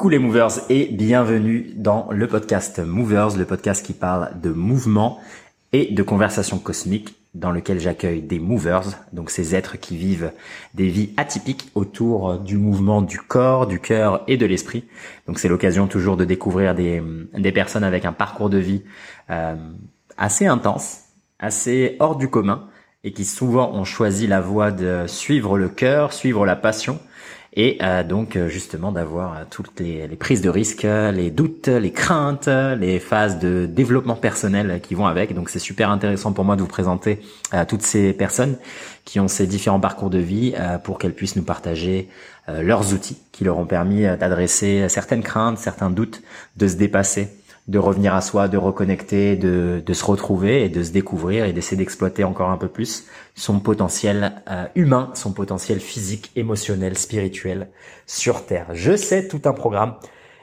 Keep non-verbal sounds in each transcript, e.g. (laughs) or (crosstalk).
Coucou les movers et bienvenue dans le podcast Movers, le podcast qui parle de mouvement et de conversation cosmique dans lequel j'accueille des movers, donc ces êtres qui vivent des vies atypiques autour du mouvement du corps, du cœur et de l'esprit. Donc c'est l'occasion toujours de découvrir des, personnes avec un parcours de vie euh, assez intense, assez hors du commun et qui souvent ont choisi la voie de suivre le cœur, suivre la passion et euh, donc euh, justement d'avoir euh, toutes les, les, prises de risques, les doutes, les craintes, les phases de développement personnel qui vont avec. Donc c'est super intéressant pour moi de vous présenter euh, toutes ces personnes qui ont ces différents parcours de vie pour qu'elles puissent nous partager leurs outils qui leur ont permis d'adresser certaines craintes, certains doutes, de se dépasser de revenir à soi, de reconnecter, de, de se retrouver et de se découvrir et d'essayer d'exploiter encore un peu plus son potentiel euh, humain, son potentiel physique, émotionnel, spirituel sur Terre. Je sais tout un programme.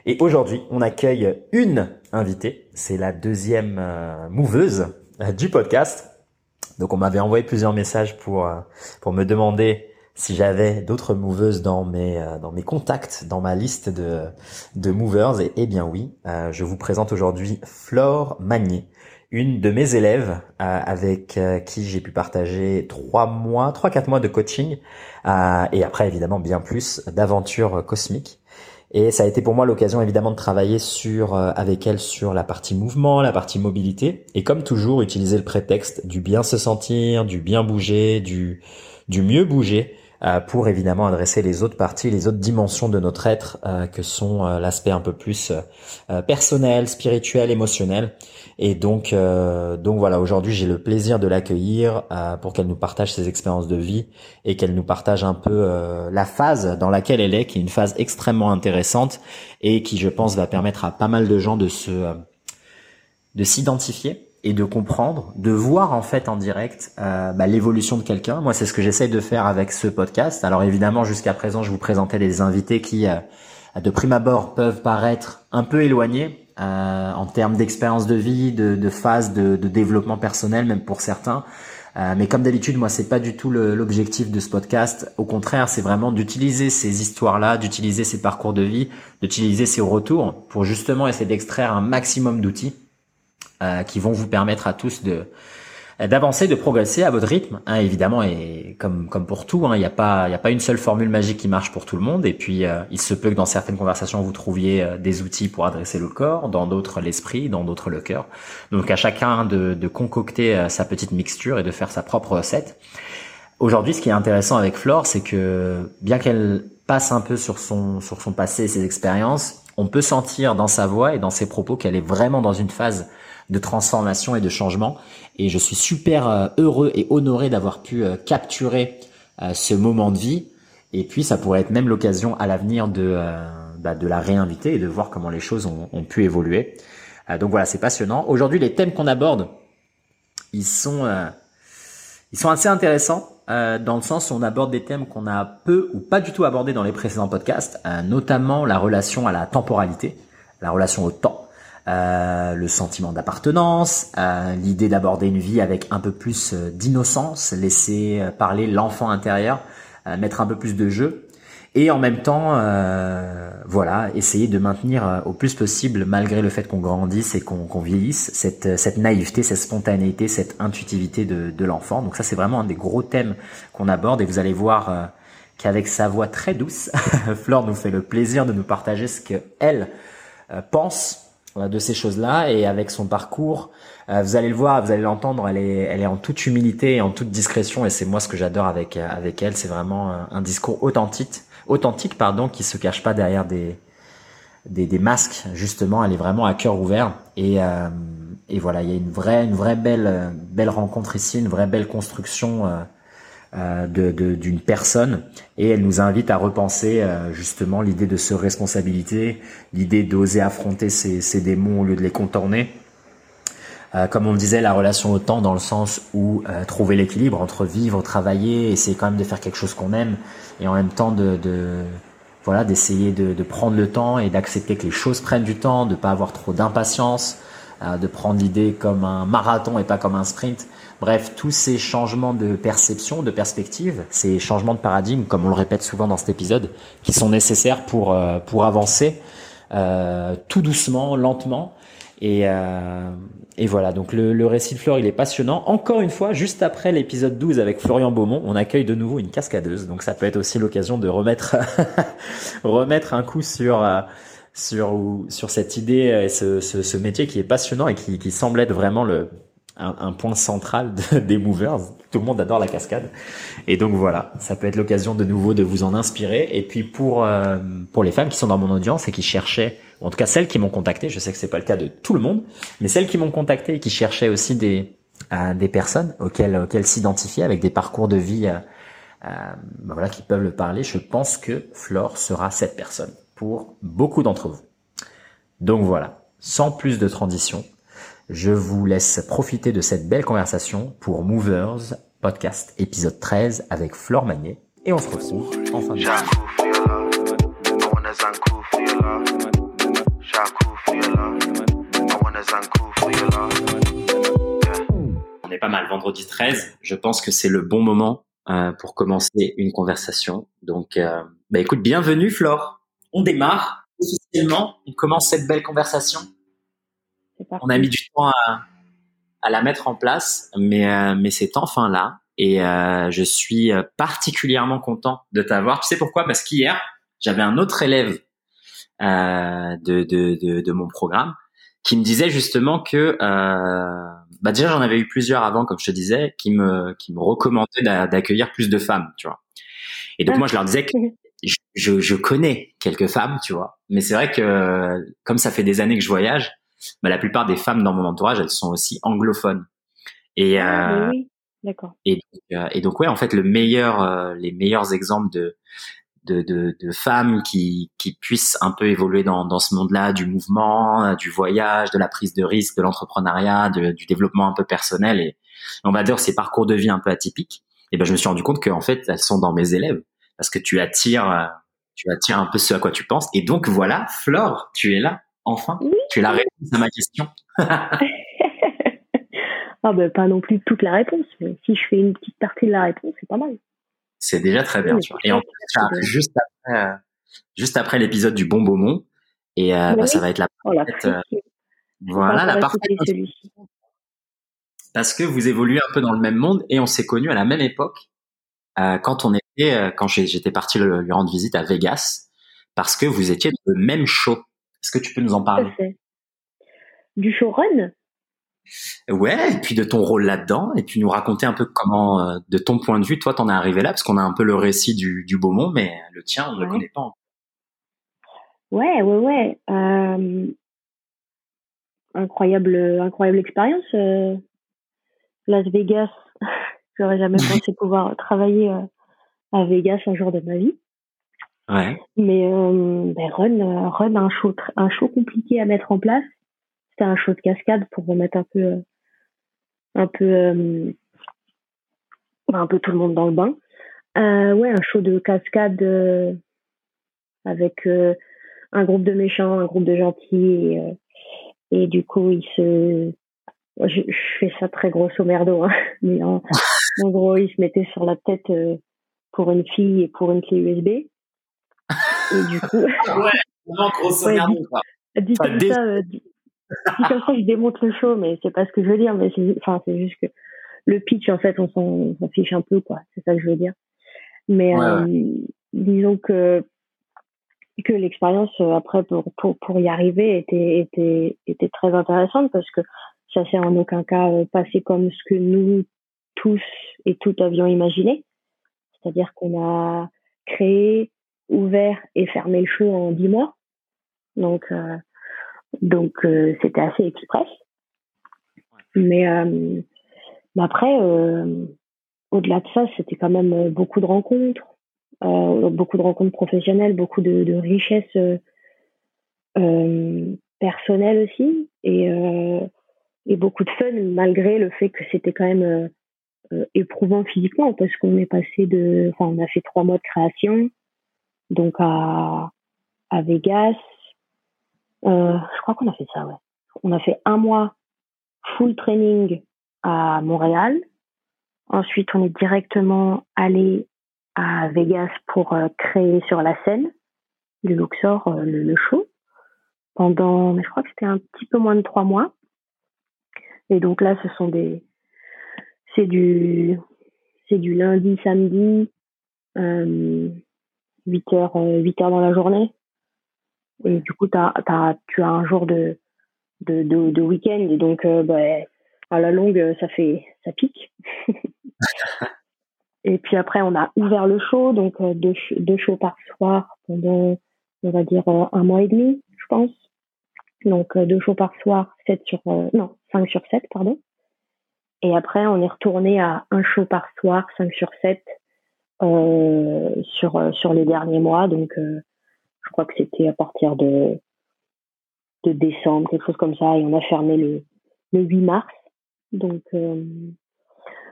Et aujourd'hui, on accueille une invitée. C'est la deuxième euh, mouveuse euh, du podcast. Donc on m'avait envoyé plusieurs messages pour pour me demander si j'avais d'autres moveuses dans mes euh, dans mes contacts, dans ma liste de de movers, et eh bien oui, euh, je vous présente aujourd'hui Flore Magnier, une de mes élèves euh, avec qui j'ai pu partager trois mois, trois quatre mois de coaching, et après évidemment bien plus d'aventures cosmiques. Et ça a été pour moi l'occasion évidemment de travailler sur avec elle sur la partie mouvement, la partie mobilité, et comme toujours utiliser le prétexte du bien se sentir, du bien bouger, du du mieux bouger euh, pour évidemment adresser les autres parties, les autres dimensions de notre être, euh, que sont euh, l'aspect un peu plus personnel, spirituel, émotionnel. Et donc, donc voilà, aujourd'hui j'ai le plaisir de l'accueillir pour qu'elle nous partage ses expériences de vie et qu'elle nous partage un peu la phase dans laquelle elle est, qui est une phase extrêmement intéressante et qui, je pense, va permettre à pas mal de gens de se de s'identifier et de comprendre, de voir en fait en direct euh, bah, l'évolution de quelqu'un. Moi, c'est ce que j'essaye de faire avec ce podcast. Alors évidemment, jusqu'à présent, je vous présentais des invités qui, euh, de prime abord, peuvent paraître un peu éloignés euh, en termes d'expérience de vie, de, de phase de, de, développement personnel, même pour certains. Euh, mais comme d'habitude, moi, c'est pas du tout l'objectif de ce podcast. Au contraire, c'est vraiment d'utiliser ces histoires-là, d'utiliser ces parcours de vie, d'utiliser ces retours pour justement essayer d'extraire un maximum d'outils euh, qui vont vous permettre à tous de d'avancer, de progresser à votre rythme, hein, évidemment. Et comme comme pour tout, hein, il n'y a pas il a pas une seule formule magique qui marche pour tout le monde. Et puis euh, il se peut que dans certaines conversations vous trouviez euh, des outils pour adresser le corps, dans d'autres l'esprit, dans d'autres le cœur. Donc à chacun de, de concocter sa petite mixture et de faire sa propre recette. Aujourd'hui, ce qui est intéressant avec Flore, c'est que bien qu'elle passe un peu sur son sur son passé ses expériences, on peut sentir dans sa voix et dans ses propos qu'elle est vraiment dans une phase de transformation et de changement. Et je suis super euh, heureux et honoré d'avoir pu euh, capturer euh, ce moment de vie. Et puis ça pourrait être même l'occasion à l'avenir de, bah, de la réinviter et de voir comment les choses ont, pu évoluer. donc voilà, c'est passionnant. Aujourd'hui, les thèmes qu'on aborde, ils sont, ils sont assez intéressants. dans le sens où on aborde des thèmes qu'on a peu ou pas du tout abordés dans les précédents podcasts, notamment la relation à la temporalité, la relation au temps, euh, le sentiment d'appartenance, euh, l'idée d'aborder une vie avec un peu plus euh, d'innocence, laisser parler l'enfant intérieur, mettre un peu plus de jeu, et en même temps, voilà, essayer de maintenir au plus possible, malgré le fait qu'on grandisse et qu'on vieillisse, cette, cette naïveté, cette spontanéité, cette intuitivité de, de l'enfant. Donc ça, c'est vraiment un des gros thèmes qu'on aborde, et vous allez voir qu'avec sa voix très douce, (laughs) Flore nous fait le plaisir de nous partager ce qu'elle pense de ces choses-là et avec son parcours, euh, vous allez le voir, vous allez l'entendre, elle est, elle est en toute humilité et en toute discrétion et c'est moi ce que j'adore avec euh, avec elle, c'est vraiment un, discours authentique, authentique pardon, qui se cache pas derrière des des, des masques justement. Elle est vraiment à cœur ouvert et euh, et voilà, il y a une vraie une vraie belle belle rencontre ici, une vraie belle construction euh, d'une personne et elle nous invite à repenser euh, justement l'idée de se responsabilité, l'idée d'oser affronter ses, ses, démons au lieu de les contourner. Euh, comme on le disait, la relation au temps dans le sens où trouver l'équilibre entre vivre, travailler, essayer quand même de faire quelque chose qu'on aime et en même temps de, de voilà d'essayer de, de, prendre le temps et d'accepter que les choses prennent du temps, de pas avoir trop d'impatience, de prendre l'idée comme un marathon et pas comme un sprint. Bref, tous ces changements de perception, de perspective, ces changements de paradigme, comme on le répète souvent dans cet épisode, qui sont nécessaires pour euh, pour avancer euh, tout doucement, lentement. Et, euh, et voilà, donc le, le, récit de Flore, il est passionnant. Encore une fois, juste après l'épisode 12 avec Florian Beaumont, on accueille de nouveau une cascadeuse. Donc ça peut être aussi l'occasion de remettre (laughs) remettre un coup sur sur sur cette idée et ce, ce, ce, métier qui est passionnant et qui, qui semble être vraiment le un, un point central (laughs) des movers. Tout le monde adore la cascade. Et donc voilà, ça peut être l'occasion de nouveau de vous en inspirer. Et puis pour euh, pour les femmes qui sont dans mon audience et qui cherchaient, ou en tout cas celles qui m'ont contacté, je sais que c'est pas le cas de tout le monde, mais celles qui m'ont contacté et qui cherchaient aussi des euh, des personnes auxquelles auxquelles s'identifier avec des parcours de vie euh, ben voilà qui peuvent le parler, je pense que Flore sera cette personne pour beaucoup d'entre vous. Donc voilà, sans plus de transition, je vous laisse profiter de cette belle conversation pour Movers Podcast épisode 13 avec Flore Magnet et on se retrouve en fin de On est pas mal vendredi 13, je pense que c'est le bon moment euh, pour commencer une conversation. Donc euh, bah écoute, bienvenue Flore. On démarre officiellement, on commence cette belle conversation. On a mis du temps à, à la mettre en place, mais, euh, mais c'est enfin là. Et euh, je suis euh, particulièrement content de t'avoir. Tu sais pourquoi? Parce qu'hier, j'avais un autre élève euh, de, de, de, de, mon programme qui me disait justement que, euh, bah déjà j'en avais eu plusieurs avant, comme je te disais, qui me qui me recommandaient d'accueillir plus de femmes, tu vois. Et donc ah. moi je leur disais que je, je, connais quelques femmes, tu vois, mais c'est vrai que comme ça fait des années que je voyage, bah, la plupart des femmes dans mon entourage, elles sont aussi anglophones. Et, ah, euh, d'accord. Et, euh, et, donc ouais, en fait, le meilleur, euh, les meilleurs exemples de de, de, de, femmes qui, qui puissent un peu évoluer dans, dans ce monde-là du mouvement, du voyage, de la prise de risque, de l'entrepreneuriat, du développement un peu personnel et on va dire ces parcours de vie un peu atypiques. Et ben je me suis rendu compte qu'en fait elles sont dans mes élèves parce que tu attires tu attires un peu ce à quoi tu penses et donc voilà Flore tu es là Enfin, tu as la réponse à ma question. (laughs) ah ben, pas non plus toute la réponse, mais si je fais une petite partie de la réponse, c'est pas mal. C'est déjà très bien. Tu vois. Et en plus, juste après, euh, juste après l'épisode du Bon Beaumont, et euh, bah, ça va être la oh, euh, voilà, la parfaite. Parce que vous évoluez un peu dans le même monde et on s'est connus à la même époque quand on était, quand j'étais parti lui rendre visite à Vegas, parce que vous étiez le même show. Est-ce que tu peux nous en parler? Du showrun? Ouais, et puis de ton rôle là-dedans, et puis nous raconter un peu comment, euh, de ton point de vue, toi, t'en es arrivé là, parce qu'on a un peu le récit du, du Beaumont, mais le tien, on ne le connaît pas. Ouais, ouais, ouais. Euh, incroyable, incroyable expérience. Euh, Las Vegas, (laughs) j'aurais jamais (laughs) pensé pouvoir travailler à Vegas un jour de ma vie. Ouais. Mais euh, ben Run, Run un show, un show compliqué à mettre en place. C'était un show de cascade pour remettre un peu, euh, un peu, euh, un peu tout le monde dans le bain. Euh, ouais, un show de cascade euh, avec un groupe de méchants, un groupe de gentils, et, et du coup ils se, je, je, fais ça très grosso merdo, hein, (laughs) mais en, en, gros ils se mettaient sur la tête pour une fille et pour une clé USB. Et du coup. (laughs) ouais, vraiment grosso (laughs) ouais, dit, dit, comme ça, dit, (laughs) comme ça, je démonte le show, mais c'est pas ce que je veux dire, mais c'est, enfin, c'est juste que le pitch, en fait, on s'en, s'en fiche un peu, quoi. C'est ça que je veux dire. Mais, ouais, euh, ouais. disons que, que l'expérience, euh, après, pour, pour, pour y arriver, était, était, était très intéressante parce que ça s'est en aucun cas euh, passé comme ce que nous, tous et toutes avions imaginé. C'est-à-dire qu'on a créé ouvert et fermé le show en dix mois. Donc, euh, donc euh, c'était assez express. Mais, euh, mais après, euh, au-delà de ça, c'était quand même beaucoup de rencontres, beaucoup de rencontres professionnelles, beaucoup de, de richesses personnelles aussi, et, et beaucoup de fun malgré le fait que c'était quand même éprouvant physiquement parce qu'on est passé de, enfin, on a fait trois mois de création, donc à, à Vegas. Euh, je crois qu'on a fait ça, ouais. On a fait un mois full training à Montréal Ensuite, on est directement allé à Vegas pour créer sur la scène du Luxor le, show pendant, je crois que c'était un petit peu moins de trois mois. Et donc là, ce sont des, c'est du, c'est du lundi, samedi, euh, 8 heures, 8 heures dans la journée. Et du coup, t'as, t'as, tu as un jour de, de, de, week-end. Et donc, euh, bah, à la longue, ça fait, ça pique. (laughs) et puis après, on a ouvert le show, donc euh, deux, deux shows par soir pendant, on va dire, euh, un mois et demi, je pense. Donc, deux shows par soir, 7 sur, non, 5 sur 7, pardon. Et après, on est retourné à un show par soir, 5 sur 7, euh, sur, sur les derniers mois. Donc, je crois que c'était à partir de, de décembre, quelque chose comme ça, et on a fermé le, le 8 mars. Donc, euh,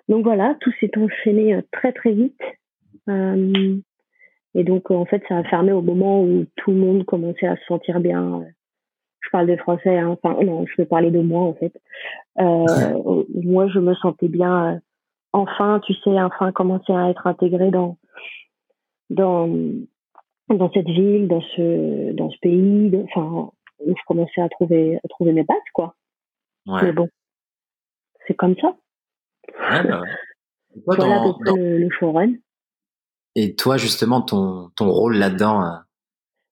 donc voilà, tout s'est enchaîné euh, très très vite. Euh, et donc en fait, ça a fermé au moment où tout le monde commençait à se sentir bien. Je parle des Français, hein. enfin non, je vais parler de moi en fait. moi, je me sentais bien. enfin, tu sais, enfin commencer à être intégré dans dans dans cette ville, dans ce dans ce pays, enfin où je commençais à trouver à trouver mes bases quoi. Ouais. Mais bon, c'est comme ça. Ouais, bah voilà dans, Le, le showrun. Et toi justement ton ton rôle là-dedans, euh,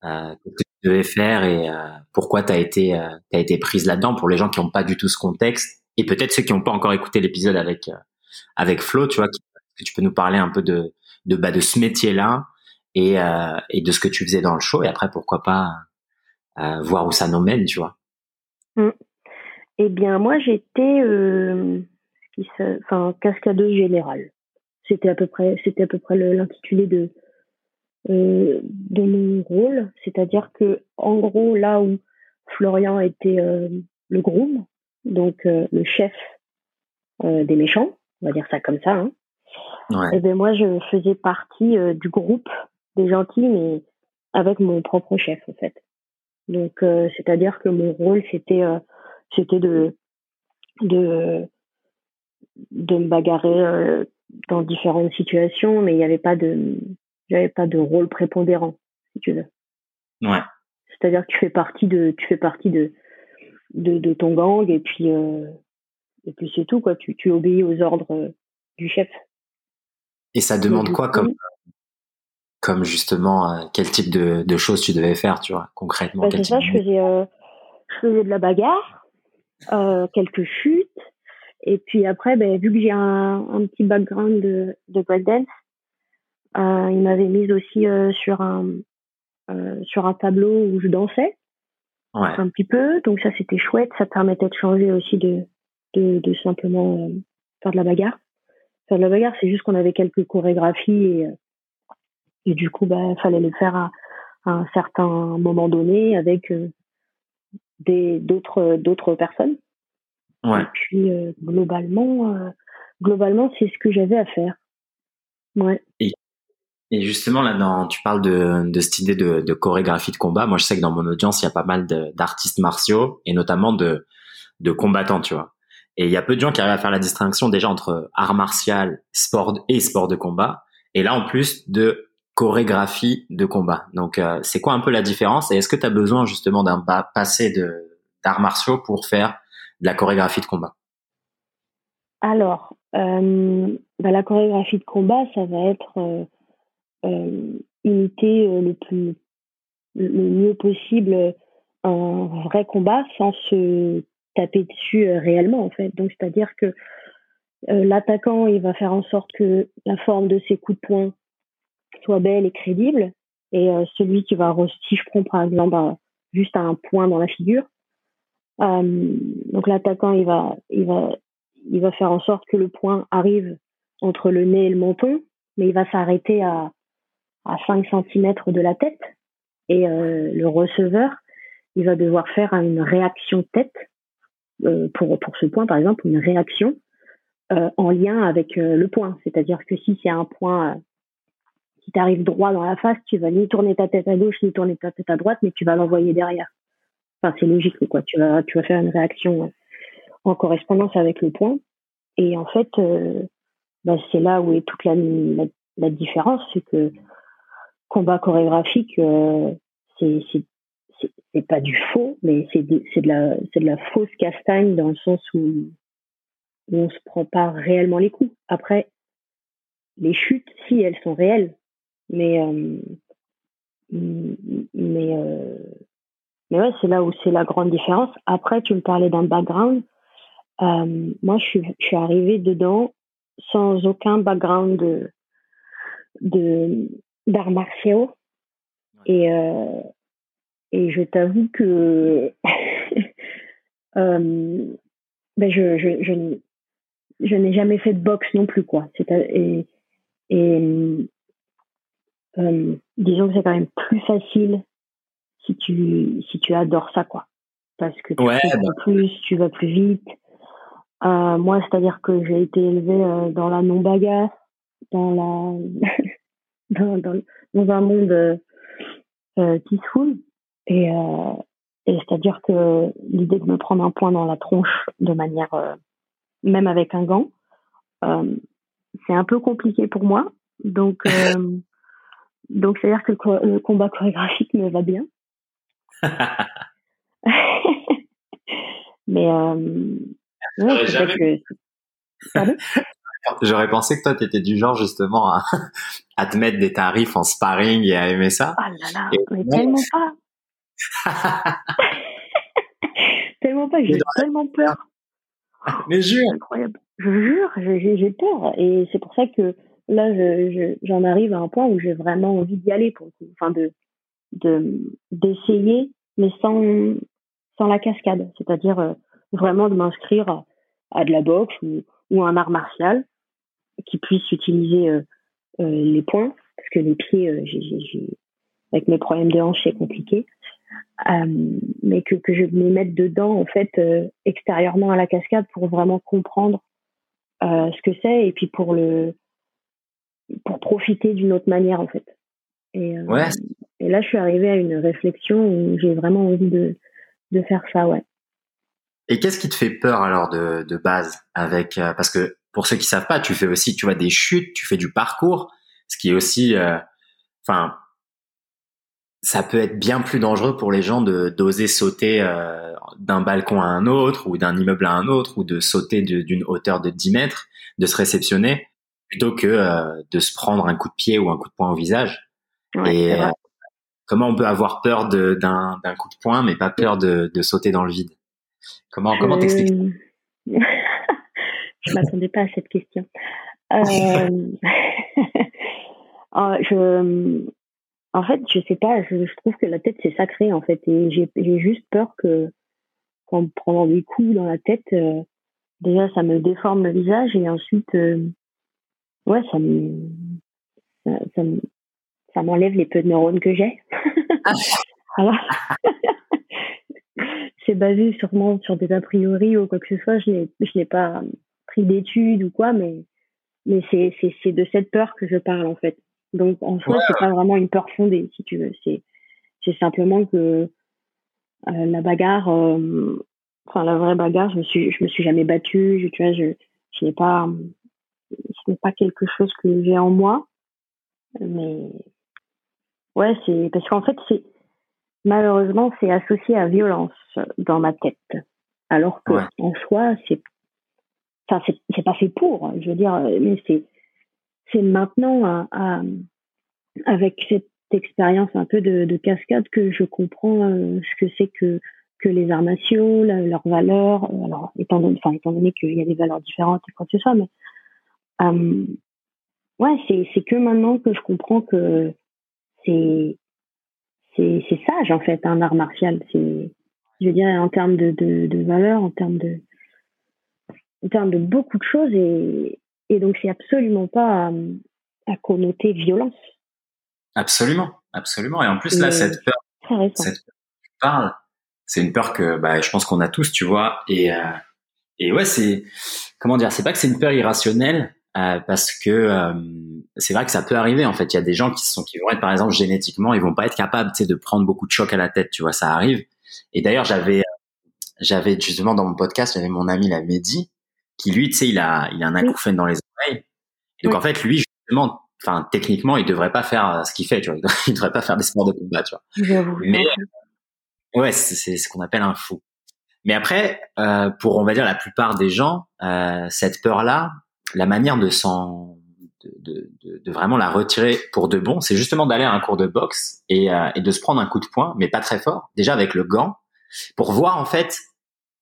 euh que tu devais faire et euh, pourquoi t'as été euh, t'as été prise là-dedans pour les gens qui n'ont pas du tout ce contexte et peut-être ceux qui n'ont pas encore écouté l'épisode avec euh, avec Flo, tu vois, que tu peux nous parler un peu de de bah de ce métier-là et, euh, et de ce que tu faisais dans le show et après pourquoi pas euh, voir où ça nous mène tu vois mm. eh bien moi j'étais euh, enfin cascadeuse générale c'était à peu près c'était à peu près l'intitulé de euh, de mon rôle c'est-à-dire que en gros là où Florian était le groom donc le chef des méchants on va dire ça comme ça hein. Ouais. Et eh ben moi, je faisais partie du groupe des gentils, mais avec mon propre chef en fait. Donc euh, c'est-à-dire que mon rôle c'était euh, c'était de de de me bagarrer euh, dans différentes situations, mais il n'y avait pas de j'avais pas de rôle prépondérant si tu veux. Ouais. C'est-à-dire que tu fais partie de tu fais partie de de, de ton gang et puis et puis c'est tout quoi. Tu tu obéis aux ordres du chef. Et ça demande quoi comme comme justement euh, quel type de, de, choses tu devais faire, tu vois, concrètement. Bah, ça, je faisais, euh, je faisais de la bagarre, euh, quelques chutes, et puis après, ben, vu que j'ai un, un, petit background de, de breakdance, euh, il m'avait mise aussi sur un sur un tableau où je dansais ouais. un petit peu, donc ça c'était chouette, ça permettait de changer aussi de de, de simplement faire de la bagarre. Faire de la bagarre, c'est juste qu'on avait quelques chorégraphies et et du coup, bah, fallait le faire à, un certain moment donné avec euh, des d'autres d'autres personnes. Ouais. Et puis euh, globalement, euh, globalement, c'est ce que j'avais à faire. Ouais. Et, et justement là, dans, tu parles de, de cette idée de, de chorégraphie de combat. Moi, je sais que dans mon audience, il y a pas mal d'artistes martiaux et notamment de de combattants, tu vois. Et il y a peu de gens qui arrivent à faire la distinction déjà entre art martial, sport et sport de combat. Et là, en plus de chorégraphie de combat. Donc, euh, c'est quoi un peu la différence Et est-ce que tu as besoin justement d'un passé d'arts martiaux pour faire de la chorégraphie de combat? Alors, euh, bah, la chorégraphie de combat, ça va être euh imiter le plus le mieux possible un vrai combat sans se taper dessus réellement en fait. Donc, c'est-à-dire que l'attaquant, il va faire en sorte que la forme de ses coups de poing soit belle et crédible. Et euh, celui qui va, si je prends par exemple juste un point dans la figure, euh, donc l'attaquant il va, il va, il va faire en sorte que le point arrive entre le nez et le menton, mais il va s'arrêter à à 5 cm de la tête. Et euh, le receveur, il va devoir faire une réaction tête pour pour ce point par exemple, une réaction en lien avec le point. C'est-à-dire que si c'est un point t'arrive droit dans la face, tu vas ni tourner ta tête à gauche, ni tourner ta tête à droite, mais tu vas l'envoyer derrière. Enfin, c'est logique, quoi. Tu vas, tu vas faire une réaction en correspondance avec le point. Et en fait, euh, bah, c'est là où est toute la, la, différence, c'est que combat chorégraphique, euh, c'est c'est pas du faux, mais c'est de, de la de la fausse castagne dans le sens où, où on se prend pas réellement les coups. Après, les chutes, si elles sont réelles, mais euh, mais euh, mais ouais, c'est là où c'est la grande différence. Après, tu me parlais d'un background. Euh, moi, je suis, je suis arrivée dedans sans aucun background de de d'arts martiaux et euh, et je t'avoue que (laughs) euh, ben je je je, je n'ai jamais fait de boxe non plus quoi. C'est et et euh, disons que c'est quand même plus facile si tu si tu adores ça quoi. Parce que tu ouais, bah. plus tu vas plus vite. Euh, moi c'est à dire que j'ai été élevée euh, dans la non bagarre dans la (laughs) dans, dans, dans, un monde euh, euh peaceful et euh, et c'est à dire que l'idée de me prendre un point dans la tronche de manière même avec un gant c'est un peu compliqué pour moi. Donc (laughs) Donc, c'est-à-dire que le, combat chorégraphique me va bien. (laughs) Mais, euh, ouais, jamais... (laughs) J'aurais pensé que toi, tu étais du genre justement à, (laughs) à, te mettre des tarifs en sparring et à aimer ça. Oh là là, mais tellement pas. tellement pas, j'ai tellement peur. Mais jure. Incroyable. Je jure, j'ai peur. Et c'est pour ça que là, j'en je, arrive à un point où j'ai vraiment envie d'y aller, pour, enfin de d'essayer, mais sans sans la cascade, c'est-à-dire euh, vraiment de m'inscrire à, de la boxe ou, un art martial qui puisse utiliser euh, euh, les poings, parce que les pieds, avec mes problèmes de hanche, c'est compliqué. mais que, que je me mette dedans, en fait, extérieurement à la cascade pour vraiment comprendre ce que c'est. Et puis pour le, pour profiter d'une autre manière en fait. Et, euh, et là, je suis arrivée à une réflexion où j'ai vraiment envie de, de faire ça, ouais. Et qu'est-ce qui te fait peur alors de, de base avec euh, parce que pour ceux qui savent pas, tu fais aussi tu vois des chutes, tu fais du parcours, ce qui est aussi euh, enfin ça peut être bien plus dangereux pour les gens de d'oser sauter d'un balcon à un autre ou d'un immeuble à un autre ou de sauter d'une hauteur de 10 mètres, de se réceptionner plutôt que euh, de se prendre un coup de pied ou un coup de poing au visage. et euh, comment on peut avoir peur d'un coup de poing, mais pas peur de, de sauter dans le vide? Comment comment t'expliques (laughs) Je m'attendais pas à cette question. Euh... (laughs) Je, en fait, je sais pas. Je, trouve que la tête c'est sacré en fait, et j'ai juste peur que qu'en prenant des coups dans la tête, euh, déjà ça me déforme le visage et ensuite ouais, ça me, ça, ça m'enlève les peu de neurones que j'ai. (laughs) Alors, (laughs) c'est basé sûrement sur des a priori ou quoi que ce soit. Je n'ai, je n'ai pas pris d'études ou quoi, mais, mais c'est, c'est, c'est de cette peur que je parle en fait. Donc en soi, c'est pas vraiment une peur fondée, si tu veux. C'est, c'est simplement que euh, la bagarre, euh, enfin la vraie bagarre, je me suis, je me suis jamais battue. Je, tu vois, je, je n'ai pas, ce n'est pas quelque chose que j'ai en moi. Mais ouais, c'est parce qu'en fait, c'est malheureusement c'est associé à violence dans ma tête. Alors que en soi, c'est enfin c'est pas fait pour. Je veux dire, mais c'est c'est maintenant avec cette expérience un peu de, cascade que je comprends euh, ce que c'est que que les armations, leurs valeurs. Alors étant donné, enfin étant donné qu'il y a des valeurs différentes et quoi que ce soit, mais euh, ouais, c'est c'est que maintenant que je comprends que c'est c'est sage en fait un art martial. C'est je veux dire en termes de de, de valeur, en termes de en termes de beaucoup de choses et et donc c'est absolument pas à, connoter violence. Absolument, absolument. Et en plus là cette peur, cette peur que tu parles, c'est une peur que bah, je pense qu'on a tous, tu vois. Et euh, et ouais, c'est comment dire, c'est pas que c'est une peur irrationnelle, euh, parce que euh, c'est vrai que ça peut arriver en fait. Il y a des gens qui sont qui vont être par exemple génétiquement, ils vont pas être capables, tu sais, de prendre beaucoup de chocs à la tête, tu vois, ça arrive. Et d'ailleurs, j'avais j'avais justement dans mon podcast, j'avais mon ami la Mehdi qui lui, tu sais, il a il a un acouphène dans les oreilles Donc en fait, lui, justement, enfin techniquement, il devrait pas faire ce qu'il fait, tu vois. (laughs) Il devrait pas faire des sports de combat, tu vois. Mais ouais, c'est ce qu'on appelle un fou. Mais après, euh, pour on va dire la plupart des gens, euh, cette peur-là, la manière de s'en de, de, de, vraiment la retirer pour de bon, c'est justement d'aller à un cours de boxe et, euh, et de se prendre un coup de poing, mais pas très fort, déjà avec le gant, pour voir en fait,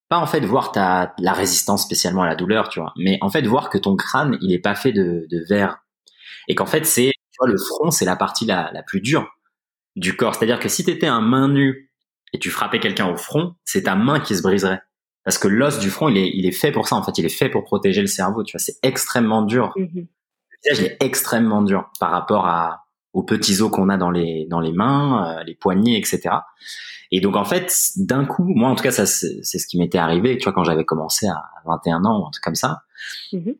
pas en fait voir ta la résistance spécialement à la douleur, tu vois, mais en fait voir que ton crâne il est pas fait de, de verre et qu'en fait c'est le front c'est la partie la, la plus dure du corps, c'est-à-dire que si tu étais un main nue et tu frappais quelqu'un au front, c'est ta main qui se briserait. Parce que l'os du front, il est, il est fait pour ça, en fait. Il est fait pour protéger le cerveau, tu vois. C'est extrêmement dur. Mm-hmm. Le visage est extrêmement dur par rapport à, aux petits os qu'on a dans les, dans les mains, euh, les poignets, etc. Et donc, en fait, d'un coup, moi, en tout cas, ça, c'est ce qui m'était arrivé, tu vois, quand j'avais commencé à 21 ans ou un truc comme ça. Mm-hmm.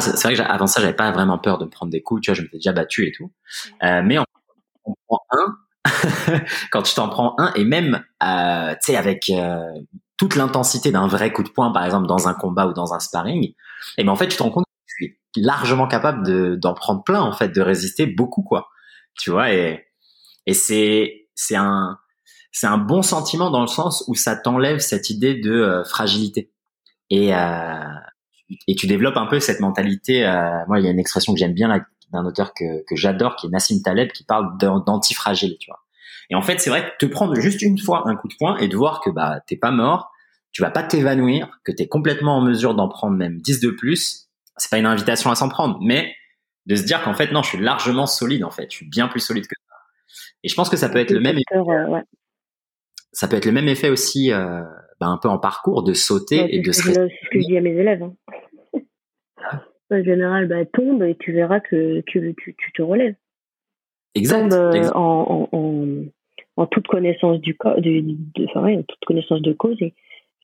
c'est vrai que avant ça, j'avais pas vraiment peur de me prendre des coups, tu vois, je m'étais déjà battu et tout. Euh, mais on, on prend un, (laughs) quand tu t'en prends un et même euh, tu sais avec euh, toute l'intensité d'un vrai coup de poing par exemple dans un combat ou dans un sparring. Et ben en fait tu te rends compte que tu es largement capable de d'en prendre plein en fait de résister beaucoup quoi. Tu vois et et c'est c'est un c'est un bon sentiment dans le sens où ça t'enlève cette idée de euh, fragilité. Et euh, et tu développes un peu cette mentalité euh, moi il y a une expression que j'aime bien d'un auteur que, que j'adore, qui est Nassim Taleb, qui parle d'antifragile, tu vois. Et en fait, c'est vrai que te prendre juste une fois un coup de poing et de voir que bah t'es pas mort, tu vas pas t'évanouir, que tu es complètement en mesure d'en prendre même 10 de plus, c'est pas une invitation à s'en prendre, mais de se dire qu'en fait non, je suis largement solide en fait, je suis bien plus solide que ça. Et je pense que ça peut être le même effet. Euh, ça peut être le même effet aussi euh, bah, un peu en parcours de sauter et de se C'est ce que je dis à mes élèves. Hein en général, bah, tombe et tu verras que tu, tu, tu te relèves. Exact. Euh, en, en, en, toute connaissance du de, de, enfin, ouais, en toute connaissance de cause et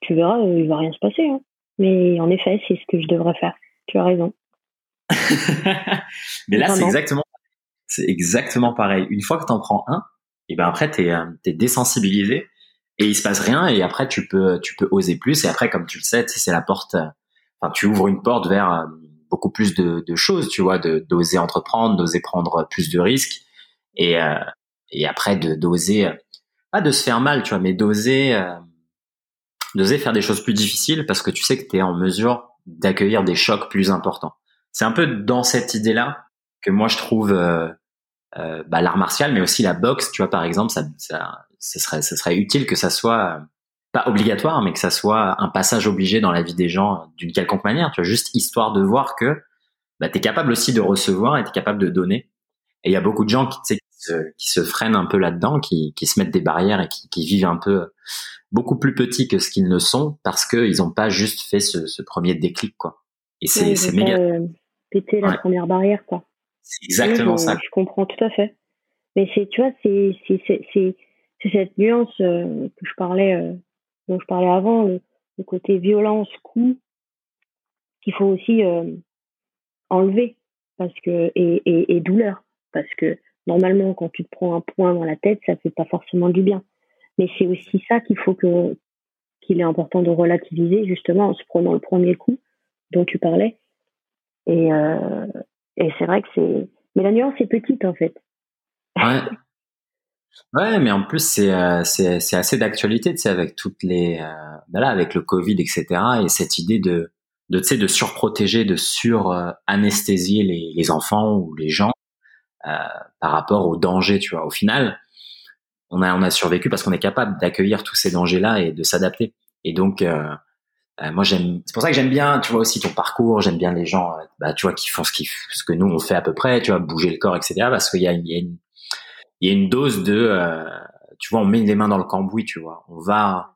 tu verras, euh, il va rien se passer. Hein. Mais en effet, c'est ce que je devrais faire. Tu as raison. (laughs) Mais là, c'est exactement, c'est exactement pareil. Une fois que tu en prends un, et ben après, tu es, euh, es, désensibilisé et il se passe rien et après, tu peux, tu peux oser plus. Et après, comme tu le sais, c'est la porte, enfin, tu ouvres une porte vers beaucoup plus de, de choses, tu vois, d'oser entreprendre, d'oser prendre plus de risques et euh, et après de d'oser euh, pas de se faire mal, tu vois, mais d'oser euh, d'oser faire des choses plus difficiles parce que tu sais que tu es en mesure d'accueillir des chocs plus importants. C'est un peu dans cette idée-là que moi je trouve euh, bah, l'art martial, mais aussi la boxe, tu vois, par exemple, ça, ça, ce serait, ce serait utile que ça soit pas obligatoire, mais que ça soit un passage obligé dans la vie des gens d'une quelconque manière, tu vois, juste histoire de voir que bah, tu es capable aussi de recevoir et tu es capable de donner. Et il y a beaucoup de gens qui, qui, se, qui se freinent un peu là-dedans, qui, qui se mettent des barrières et qui, qui vivent un peu beaucoup plus petits que ce qu'ils ne sont parce qu'ils n'ont pas juste fait ce, ce, premier déclic, quoi. Et c'est c'est méga. Euh, péter la première barrière, quoi. C'est exactement ça. Je comprends tout à fait. Mais c'est, tu vois, c'est c'est cette nuance euh, que je parlais euh, dont je parlais avant, le, côté violence, coup, qu'il faut aussi euh, enlever parce que et, et, et, douleur parce que normalement quand tu te prends un point dans la tête ça fait pas forcément du bien. Mais c'est aussi ça qu'il faut que qu'il est important de relativiser justement en se prenant le premier coup dont tu parlais. Et euh, c'est vrai que c'est mais la nuance est petite en fait. Ouais. Ouais, mais en plus c'est euh, assez d'actualité, tu sais, avec toutes les euh, avec le Covid, etc. Et cette idée de de tu sais de surprotéger, de sur euh, anesthésier les les enfants ou les gens par rapport aux dangers, tu vois. Au final, on a on a survécu parce qu'on est capable d'accueillir tous ces dangers-là et de s'adapter. Et donc euh, moi j'aime, c'est pour ça que j'aime bien, tu vois aussi ton parcours, j'aime bien les gens, bah tu vois qui font ce qui ce que nous on fait à peu près, tu vois, bouger le corps, etc. Parce qu'il y a, y a une y a une dose de, euh, tu vois, on met les mains dans le cambouis, tu vois. On va,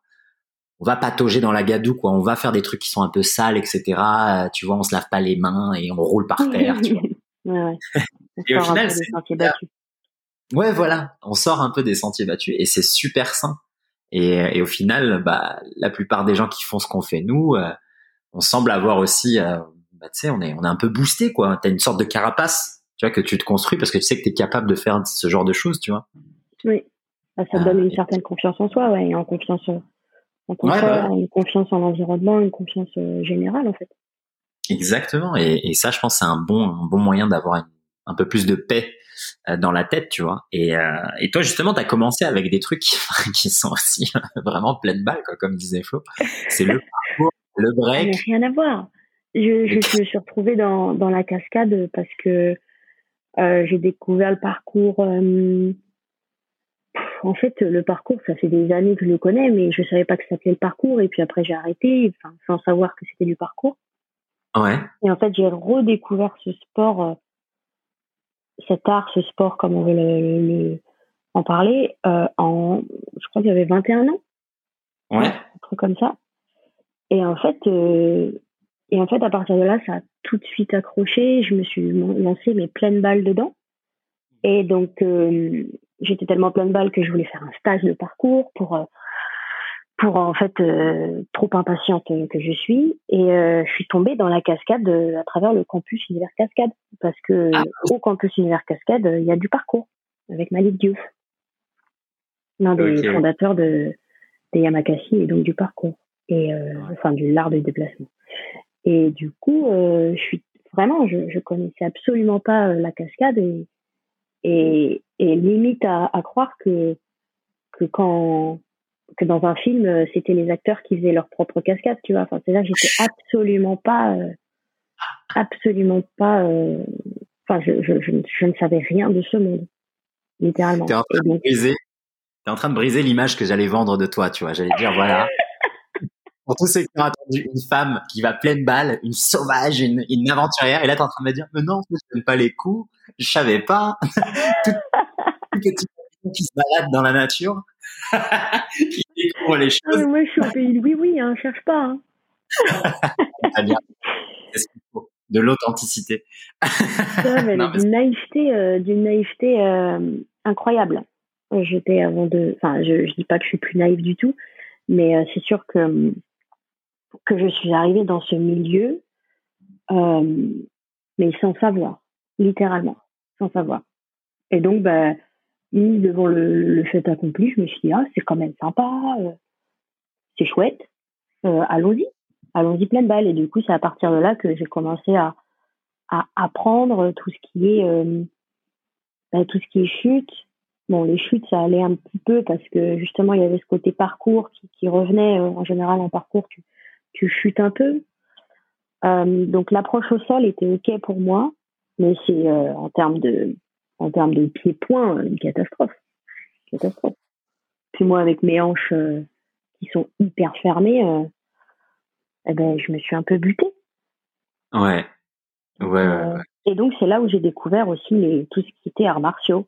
on va patauger dans la gadoue, quoi. On va faire des trucs qui sont un peu sales, etc. Euh, tu vois, on se lave pas les mains et on roule par terre, tu vois. (laughs) ouais. Et au final, c'est ouais, voilà, on sort un peu des sentiers battus et c'est super sain. Et, et, au final, bah, la plupart des gens qui font ce qu'on fait nous, euh, on semble avoir aussi, euh, bah, tu sais, on est, on est un peu boosté, quoi. T'as une sorte de carapace tu vois, que tu te construis parce que tu sais que tu es capable de faire ce genre de choses, tu vois. Oui. Bah, ça te donne une euh, certaine confiance en soi, ouais, et en confiance en, en une confiance en l'environnement, une confiance euh, générale, en fait. Exactement. Et, ça, je pense, c'est un bon, un bon moyen d'avoir un peu plus de paix euh, dans la tête, tu vois. Et, euh, et toi, justement, tu as commencé avec des trucs qui, (laughs) sont aussi (laughs) vraiment pleine balle, quoi, comme disait Flo. C'est le parcours, le break. rien à voir. Je, je, me suis retrouvée dans, dans la cascade parce que euh, j'ai découvert le parcours. Euh, en fait, le parcours, ça fait des années que je le connais, mais je savais pas que ça s'appelait le parcours. Et puis après, j'ai arrêté, enfin, sans savoir que c'était du parcours. Ouais. Et en fait, j'ai redécouvert ce sport, cet art, ce sport, comme on veut le, en parler, euh, en, je crois qu'il y avait 21 ans. Ouais. Un truc comme ça. Et en fait, euh, et en fait, à partir de là, ça a tout de suite accroché. Je me suis lancé mes pleines balles dedans. Et donc, euh, j'étais tellement pleine balle que je voulais faire un stage de parcours pour euh, pour en fait euh, trop impatiente que je suis. Et je suis tombée dans la cascade à travers le campus univers cascade. Parce que ah. au campus univers cascade il y a du parcours avec Malik Diouf. L'un des fondateurs de des Yamakasi et donc du parcours. Et enfin du l'art du déplacement. Et du coup je suis vraiment je, je connaissais absolument pas la cascade. Et et, et limite à, à, croire que que quand que dans un film c'était les acteurs qui faisaient leur propre cascade tu vois. Enfin c'est là j'étais absolument pas euh, absolument pas euh, enfin je, je, je, ne savais rien de ce monde littéralement. T'es en train de briser t'es en train de briser l'image que j'allais vendre de toi tu vois. J'allais dire voilà. (laughs) Pour tous ceux qui ont attendu une femme qui va pleine balle, une sauvage, une, une aventurière, et là, tu es en train de me dire, mais non, je n'aime pas les coups, je savais pas. (laughs) tout, petit qui se balade dans la nature, qui découvre les ah, choses. moi, je suis au pays oui, oui, hein, cherche pas. Hein. (laughs) Très bien. De l'authenticité. d'une naïveté, euh, d'une naïveté euh, incroyable. J'étais avant de, enfin, je, je dis pas que je suis plus naïve du tout, mais euh, c'est sûr que que je suis arrivée dans ce milieu, euh, mais sans savoir, littéralement, sans savoir. Et donc, bah, devant le, fait accompli, je me suis dit, ah, c'est quand même sympa, euh, c'est chouette, euh, allons-y, allons-y pleine balle. Et du coup, c'est à partir de là que j'ai commencé à, apprendre tout ce qui est, euh, bah, tout ce qui est chute. Bon, les chutes, ça allait un petit peu parce que justement, il y avait ce côté parcours qui, qui revenait. En général, en parcours, tu, tu chutes un peu. Donc l'approche au sol était ok pour moi, mais c'est en termes de en termes de pieds-points une catastrophe. catastrophe. Puis moi avec mes hanches euh, qui sont hyper fermées, eh ben je me suis un peu butée. Ouais. Ouais, ouais, Et donc c'est là où j'ai découvert aussi les, tout ce qui était arts martiaux.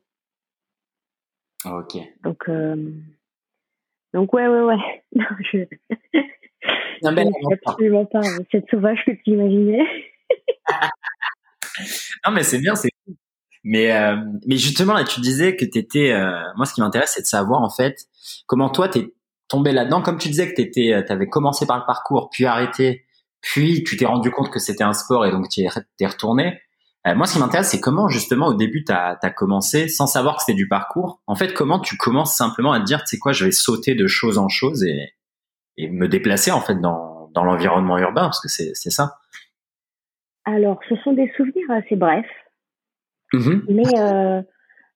Ok. Donc donc ouais ouais ouais. (laughs) je... Non, ben, absolument pas hein, cette sauvage que tu imaginais. (laughs) non, mais c'est bien, c'est mais euh, mais justement là, tu disais que t'étais. Euh, moi, ce qui m'intéresse, c'est de savoir en fait comment toi t'es tombé là-dedans. Comme tu disais que t'étais, euh, t'avais commencé par le parcours, puis arrêté, puis tu t'es rendu compte que c'était un sport et donc tu es retourné. moi, ce qui m'intéresse, c'est comment justement au début t'as as commencé sans savoir que c'était du parcours. En fait, comment tu commences simplement à te dire, tu sais quoi, je vais sauter de chose en chose et et me déplacer en fait dans, dans l'environnement urbain parce que c'est c'est ça. Alors, ce sont des souvenirs assez brefs, mm-hmm. mais euh,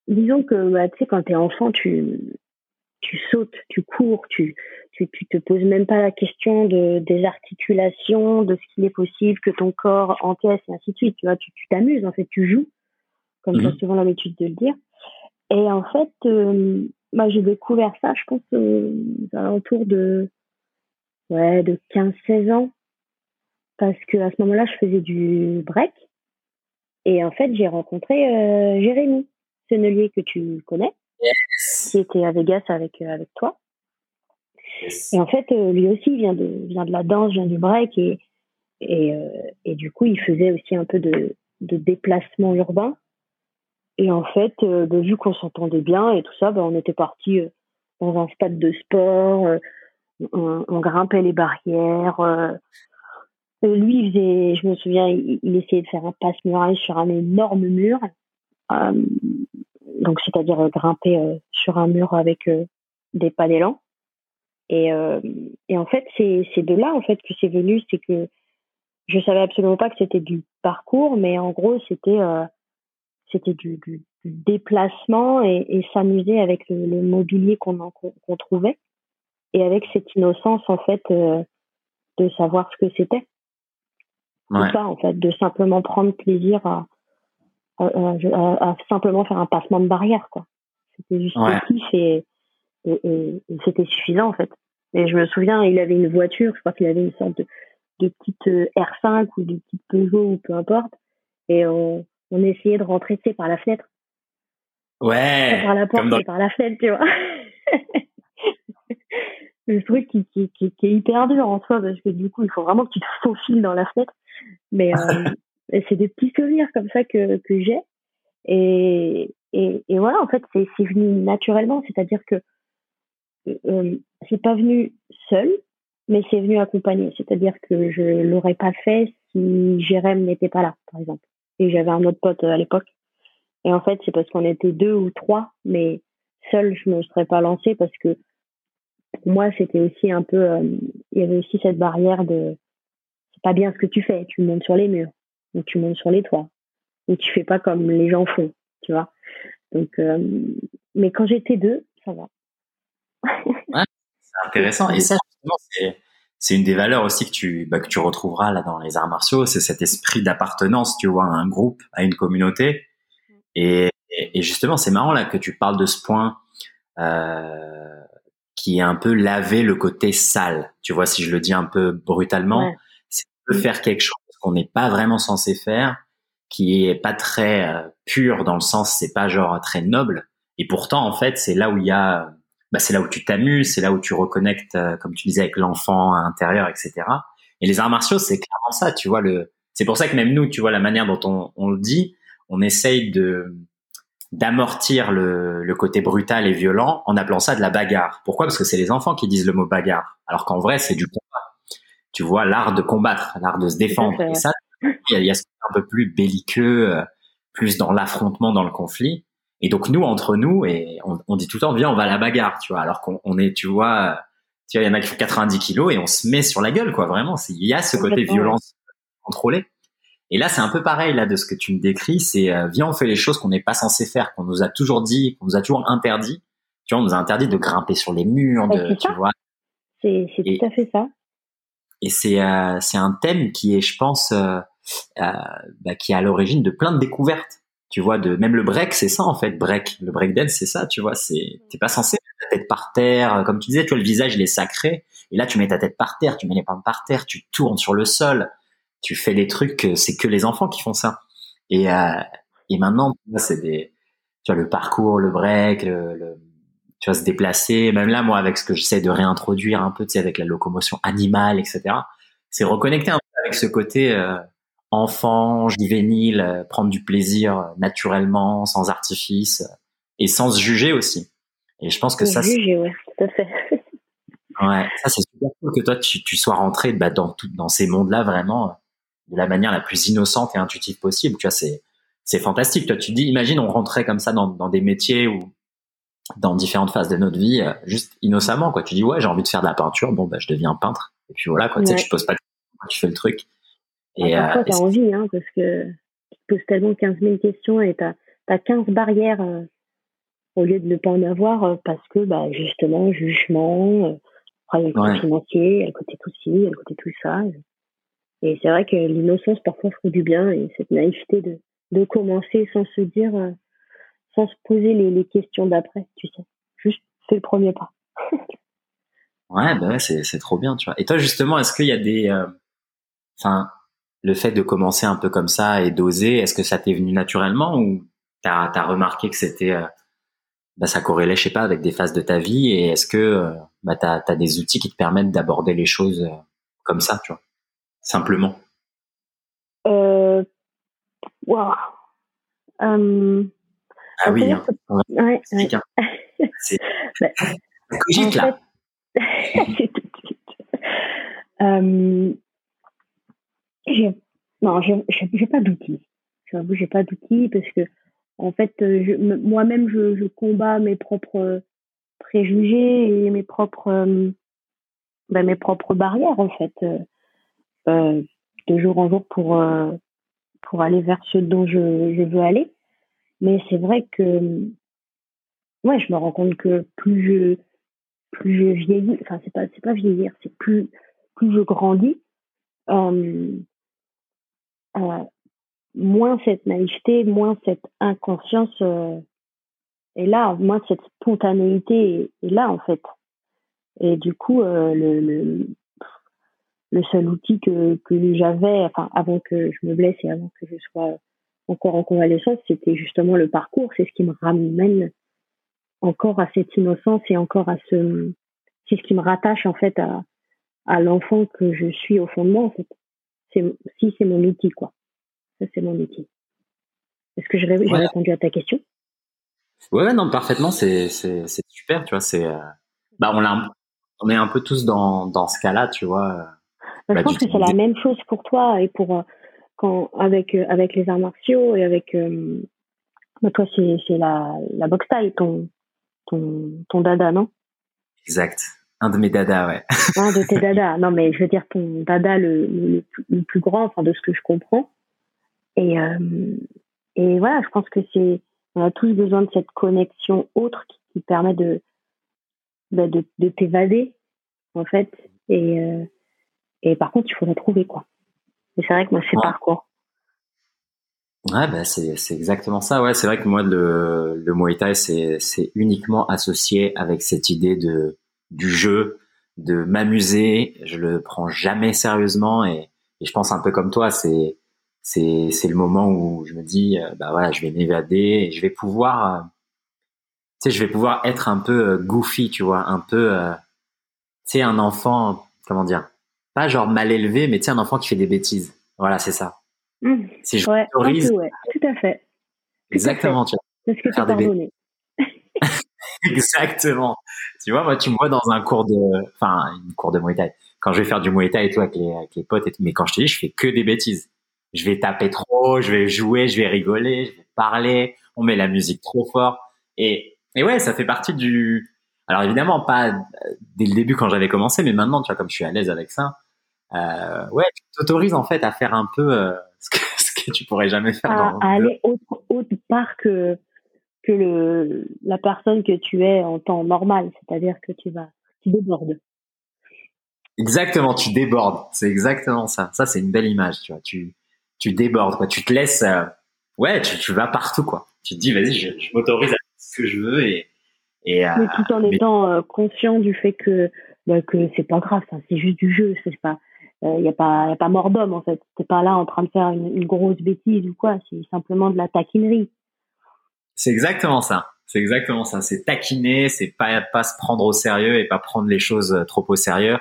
disons que bah, tu sais quand t'es enfant, tu tu sautes, tu cours, tu, tu, tu te poses même pas la question de, des articulations, de ce qu'il est possible que ton corps encaisse et ainsi de suite. Tu vois, tu t'amuses, en fait, tu joues, comme tu as souvent l'habitude de le dire. Et en fait, euh, bah, j'ai découvert ça, je pense, euh, autour de ouais, de 15-16 ans. Parce que à ce moment-là, je faisais du break. Et en fait, j'ai rencontré euh, Jérémy Sennelier, que tu connais, qui était à Vegas avec, euh, avec toi. Et en fait, euh, lui aussi vient de, vient de la danse, vient du break. Et, et, et du coup, il faisait aussi un peu de, de déplacement urbain. Et en fait, bah, vu qu'on s'entendait bien et tout ça, bah, on était parti dans un stade de sport on, grimpait les barrières. Euh, lui, faisait, je me souviens, il, essayait de faire un passe-muraille sur un énorme mur. Euh, donc, c'est-à-dire grimper euh, sur un mur avec des pas d'élan. Et, et en fait, c'est de là en fait que c'est venu, c'est que je savais absolument pas que c'était du parcours, mais en gros, c'était euh, c'était du, déplacement et, s'amuser avec le, mobilier qu'on qu'on trouvait et avec cette innocence en fait euh, de savoir ce que c'était. Ouais. ça en fait, de simplement prendre plaisir à, à, à, simplement faire un passement de barrière quoi. C'était juste ouais. et, et, et c'était suffisant en fait. Et je me souviens, il avait une voiture, je crois qu'il avait une sorte de, de petite euh, R5 ou de petite Peugeot ou peu importe. Et on, on essayait de rentrer, tu sais, par la fenêtre. Ouais. Par la porte, mais par la fenêtre, tu vois. (laughs) le truc qui, qui, qui, qui, est hyper dur en soi parce que du coup, il faut vraiment que tu te faufiles dans la fenêtre. Mais (laughs) euh, c'est des petits souvenirs comme ça que, que j'ai. Et, et, et, voilà, en fait, c'est venu naturellement. C'est-à-dire que euh, c'est pas venu seul, mais c'est venu accompagné. C'est-à-dire que je l'aurais pas fait si Jérém n'était pas là, par exemple. Et j'avais un autre pote euh, à l'époque. Et en fait, c'est parce qu'on était deux ou trois, mais seul, je me serais pas lancée parce que pour moi, c'était aussi un peu, euh, il y avait aussi cette barrière de, pas bien ce que tu fais. Tu montes sur les murs, ou tu montes sur les toits, ou tu fais pas comme les gens font, tu vois. Donc, euh, mais quand j'étais deux, ça va. ouais, c'est intéressant. Et ça, justement, c'est une des valeurs aussi que tu bah, que tu retrouveras là dans les arts martiaux, c'est cet esprit d'appartenance, tu vois, à un groupe, à une communauté. Et, et justement, c'est marrant là que tu parles de ce point euh, qui est un peu laver le côté sale. Tu vois, si je le dis un peu brutalement, c'est de faire quelque chose qu'on n'est pas vraiment censé faire, qui est pas très euh, pur dans le sens, c'est pas genre très noble. Et pourtant, en fait, c'est là où il y a bah, c'est là où tu t'amuses, c'est là où tu reconnectes, euh, comme tu disais, avec l'enfant intérieur, etc. Et les arts martiaux, c'est clairement ça, tu vois. Le, c'est pour ça que même nous, tu vois, la manière dont on, on le dit, on essaye de d'amortir le, le, côté brutal et violent en appelant ça de la bagarre. Pourquoi? Parce que c'est les enfants qui disent le mot bagarre, alors qu'en vrai, c'est du. Tu vois, l'art de combattre, l'art de se défendre. Et ça, il y a, ce un peu plus belliqueux, euh, plus dans l'affrontement, dans le conflit. Et donc nous entre nous et on, on, dit tout le temps viens on va à la bagarre, tu vois, alors qu'on est tu vois tu vois il y en a qui font 90 kilos et on se met sur la gueule quoi vraiment. Il y a ce côté violence contrôlée. Et là c'est un peu pareil là de ce que tu me décris, c'est euh, viens on fait les choses qu'on n'est pas censé faire, qu'on nous a toujours dit, qu'on nous a toujours interdit. Tu vois on nous a interdit de grimper sur les murs, de tu vois. C'est tout à fait ça. Et c'est euh, c'est un thème qui est je pense euh, euh bah, qui est à l'origine de plein de découvertes. Tu vois de même le break c'est ça en fait break. Le break dance c'est ça tu vois c'est t'es pas censé mettre ta tête par terre. Comme tu disais tu vois le visage il est sacré. Et là tu mets ta tête par terre tu mets les palmes par terre tu tournes sur le sol. Tu fais des trucs c'est que les enfants qui font ça. Et euh, et maintenant c'est des tu vois le parcours le break le, tu vois se déplacer même là moi avec ce que j'essaie de réintroduire un peu tu sais avec la locomotion animale etc c'est reconnecter un peu avec ce côté euh, enfant, juvénile, euh, prendre du plaisir euh, naturellement, sans artifice et sans se juger aussi. Et je pense que ça, juger, ouais, tout à fait. ouais, ça c'est super cool que toi tu, tu sois rentré bah, dans tout, dans ces mondes-là vraiment de la manière la plus innocente et intuitive possible. Tu vois, c'est c'est fantastique. Toi, tu dis, imagine, on rentrait comme ça dans, dans des métiers ou dans différentes phases de notre vie, euh, juste innocemment, quoi. Tu dis, ouais, j'ai envie de faire de la peinture, bon, bah, je deviens peintre. Et puis voilà, quoi. Tu sais, tu poses pas de tu fais le truc. Et, parfois, euh, t'as envie, hein, parce que tu te poses tellement 15 000 questions et t'as as 15 barrières euh, au lieu de ne pas en avoir euh, parce que, bah, justement, jugement, euh, après, le côté financier, le côté tout ci, le côté tout ça. Et c'est vrai que l'innocence, parfois, fait du bien et cette naïveté de, de commencer sans se dire, sans se poser les, les questions d'après, tu sais. Juste, c'est le premier pas. (laughs) ouais, bah ouais, c'est trop bien, tu vois. Et toi, justement, est-ce qu'il y a des, enfin, le fait de commencer un peu comme ça et d'oser, est-ce que ça t'est venu naturellement ou t'as as remarqué que c'était euh, bah, ça corrélait, je sais pas, avec des phases de ta vie et est-ce que euh, bah, t'as as des outils qui te permettent d'aborder les choses euh, comme ça, tu vois, simplement? Euh, wow. Um, ah oui, hein. ouais, ouais. (laughs) c'est bah, cogite là. um, (laughs) non, j'ai pas d'outils. J'avoue, j'ai pas d'outils parce que, en fait, euh, moi-même, je, je, combats mes propres préjugés et mes propres, euh, ben, mes propres barrières, en fait. Euh, de jour en jour pour pour aller vers ce dont je, je veux aller. Mais c'est vrai que ouais, je me rends compte que plus je plus je vieillis, enfin c'est pas pas vieillir, c'est plus plus je grandis, euh, euh, moins cette naïveté, moins cette inconscience euh, est là, moins cette spontanéité est, là en fait. Et du coup, euh, le, le, le seul outil que, que j'avais, enfin avant que je me blesse et avant que je sois encore en convalescence, c'était justement le parcours. C'est ce qui me ramène encore à cette innocence et encore à ce, c'est ce qui me rattache en fait à, à l'enfant que je suis au fond de moi en fait. C'est, si c'est mon outil quoi. Ça c'est mon outil. Est-ce que j'ai répondu à ta question? Ouais, non, parfaitement. C'est, c'est, c'est super, tu vois. C'est, euh, bah, on l'a, on est un peu tous dans, dans ce cas-là, tu vois. Bah, je bah, pense que c'est la même chose pour toi et pour euh, quand avec euh, avec les arts martiaux et avec bah, toi c'est c'est la la boxe taille ton ton ton dada non? Exact. Un de mes dadas, ouais. Un de tes (laughs) dadas. Non, mais je veux dire ton dada le, le, plus grand, enfin de ce que je comprends. Et et voilà, je pense que c'est on a tous besoin de cette connexion autre qui, qui permet de bah, de, de t'évader en fait. Et et par contre, il faut la trouver, quoi. Et c'est vrai que moi, c'est parcours. Ouais, bah c'est c'est exactement ça. Ouais, c'est vrai que moi le le Muay Thai c'est c'est uniquement associé avec cette idée de du jeu, de m'amuser. Je le prends jamais sérieusement et, et je pense un peu comme toi. C'est c'est c'est le moment où je me dis euh, bah voilà, je vais m'évader et je vais pouvoir euh, tu sais je vais pouvoir être un peu euh, goofy, tu vois, un peu tu sais un enfant comment dire pas genre mal élevé, mais tu sais, un enfant qui fait des bêtises. Voilà, c'est ça. Mmh. Si je ouais, tout à fait. exactement, tu vois. ce que faire (laughs) Exactement. Tu vois, moi, tu me vois dans un cours de, enfin, une cours de Muay Thai. Quand je vais faire du Muay Thai et tout avec les, avec les potes et tout, mais quand je te dis, je fais que des bêtises. Je vais taper trop, je vais jouer, je vais rigoler, je vais parler, on met la musique trop fort. Et, et ouais, ça fait partie du, alors évidemment, pas dès le début quand j'avais commencé, mais maintenant, tu vois, comme je suis à l'aise avec ça, euh, ouais, tu t'autorises en fait à faire un peu euh, ce, que, (laughs) ce, que, tu pourrais jamais faire. À, aller autre, autre part que que le la personne que tu es en temps normal, c'est-à-dire que tu vas tu débordes. Exactement, tu débordes. C'est exactement ça. Ça, c'est une belle image, tu vois. Tu tu débordes, quoi. Tu te laisses, euh, ouais, tu, tu vas partout, quoi. Tu te dis, vas-y, je, je m'autorise à faire ce que je veux et et, euh, mais tout en étant euh, conscient du fait que bah, que c'est pas grave, c'est juste du jeu, c'est pas il euh, n'y a pas y a pas mort d'homme en fait. T'es pas là en train de faire une, une grosse bêtise ou quoi, c'est simplement de la taquinerie. C'est exactement ça. C'est exactement ça. C'est taquiner, c'est pas pas se prendre au sérieux et pas prendre les choses trop au sérieux.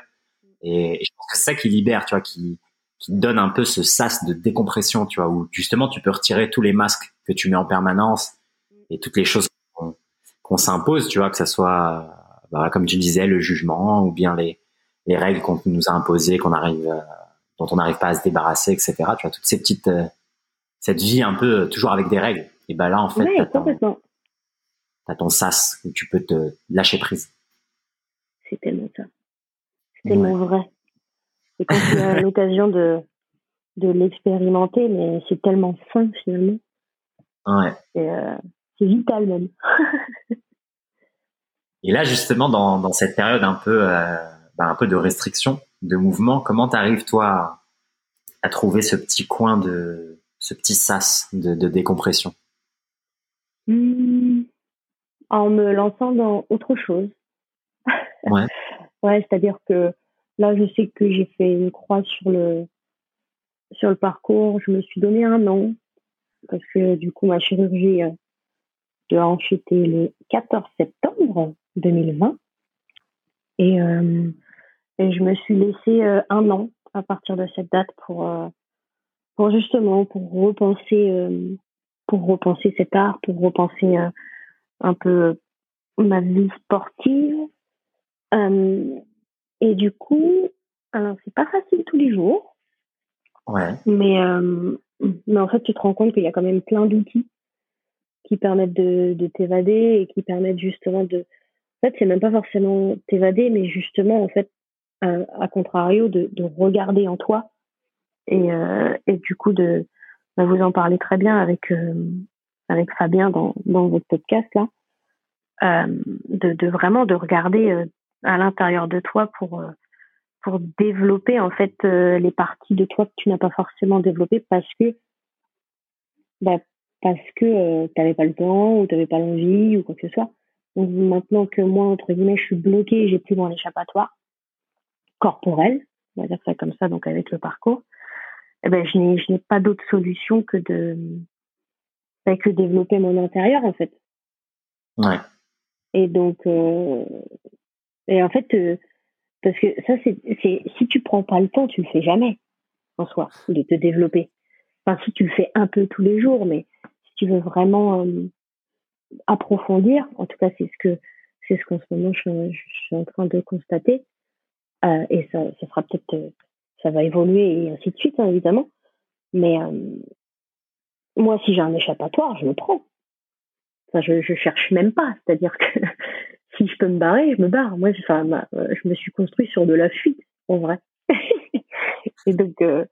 Et, je pense que c'est ça qui libère, tu vois, qui qui donne un peu ce sas de décompression, tu vois, où justement tu peux retirer tous les masques que tu mets en permanence et toutes les choses qu'on s'impose, tu vois, que ça soit, bah, comme tu disais, le jugement ou bien les, les règles qu'on nous a imposées, qu'on arrive, euh, dont on n'arrive pas à se débarrasser, etc. Tu vois, toutes ces petites, euh, cette vie un peu euh, toujours avec des règles. Et ben là, en fait, ouais, t'as, ton, as ton sas où tu peux te lâcher prise. C'est tellement ça. C'est tellement vrai. Et quand tu as (laughs) l'occasion de, de l'expérimenter, mais c'est tellement fin finalement. Ouais. C'est vital même. (laughs) Et là, justement, dans, dans cette période un peu, euh, bah, un peu de restriction, de mouvement, comment t'arrives toi à, trouver ce petit coin de, ce petit sas de, de décompression? Mmh. En me lançant dans autre chose. (laughs) Ouais. ouais, c'est-à-dire que là, je sais que j'ai fait une croix sur le sur le parcours. Je me suis donné un an parce que du coup, ma chirurgie de hanche était le 14 septembre 2020. Et, euh, et je me suis laissé euh, un an à partir de cette date pour, euh, pour justement pour repenser pour repenser cet art, pour repenser un peu ma vie sportive. et du coup, alors c'est pas facile tous les jours. Ouais. Mais, mais en fait, tu te rends compte qu'il y a quand même plein d'outils qui permettent de, de t'évader et qui permettent justement de. En fait, c'est même pas forcément t'évader, mais justement, en fait, à, contrario, de, de regarder en toi et, euh, et du coup de bah, vous en parler très bien avec euh, avec Fabien dans, dans votre podcast là, euh, de, vraiment de regarder à l'intérieur de toi pour pour développer en fait les parties de toi que tu n'as pas forcément développées parce que bah, parce que tu n'avais pas le temps ou tu n'avais pas l'envie ou quoi que ce soit. Donc maintenant que moi entre guillemets je suis bloquée, j'ai plus mon échappatoire corporel, on va dire ça comme ça, donc avec le parcours eh ben, je n'ai, je n'ai pas d'autre solution que de, ben, que développer mon intérieur, en fait. Ouais. Et donc, euh, et en fait, euh, parce que ça, c'est, si tu prends pas le temps, tu le fais jamais, en soi, de te développer. Enfin, si tu le fais un peu tous les jours, mais tu veux vraiment euh, approfondir, en tout cas, c'est ce que, c'est ce qu'en ce moment je, suis en train de constater, euh, et ça, ça sera peut-être ça va évoluer et ainsi de suite, hein, évidemment. Mais euh, moi, si j'ai un échappatoire, je le prends. Enfin, je, je cherche même pas. C'est-à-dire que (laughs) si je peux me barrer, je me barre. Moi, enfin, euh, je me suis construit sur de la fuite, en vrai. (laughs) et donc, euh,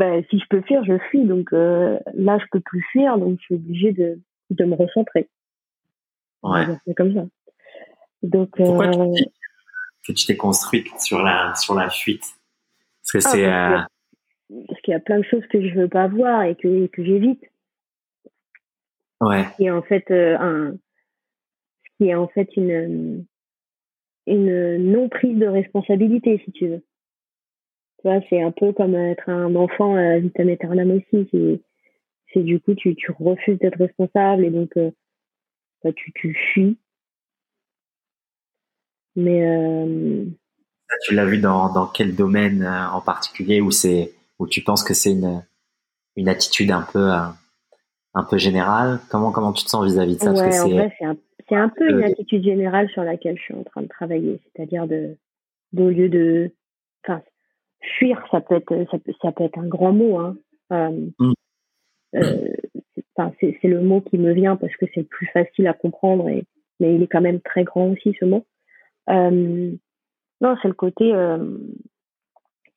bah, si je peux fuir, je fuis. Donc là, je peux plus fuir, donc je suis obligée de, de me recentrer. Ouais. C'est comme ça. Donc, Pourquoi tu que tu t'es construite sur la sur la fuite parce que ah, c'est. Parce qu'il y a plein de choses que je veux pas voir et que, que j'évite. Ouais. qui en fait euh, un, qui est en fait une, une non prise de responsabilité, si tu veux. Tu vois, c'est un peu comme être un enfant à vitam aeternam aussi. C'est, c'est du coup, tu, tu refuses d'être responsable et donc, euh, bah, tu, tu fuis. Mais, euh, tu l'as vu dans, dans quel domaine euh, en particulier où c'est où tu penses que c'est une une attitude un peu euh, un peu générale? Comment comment tu te sens vis-à-vis de ça? Ouais, en vrai, c'est un, c'est un peu une attitude générale sur laquelle je suis en train de travailler, c'est-à-dire de au lieu de enfin fuir, ça peut être ça peut, ça peut être un grand mot hein. Euh, mm. euh, c'est, c'est le mot qui me vient parce que c'est le plus facile à comprendre et mais il est quand même très grand aussi ce mot. Euh, non, c'est le côté euh,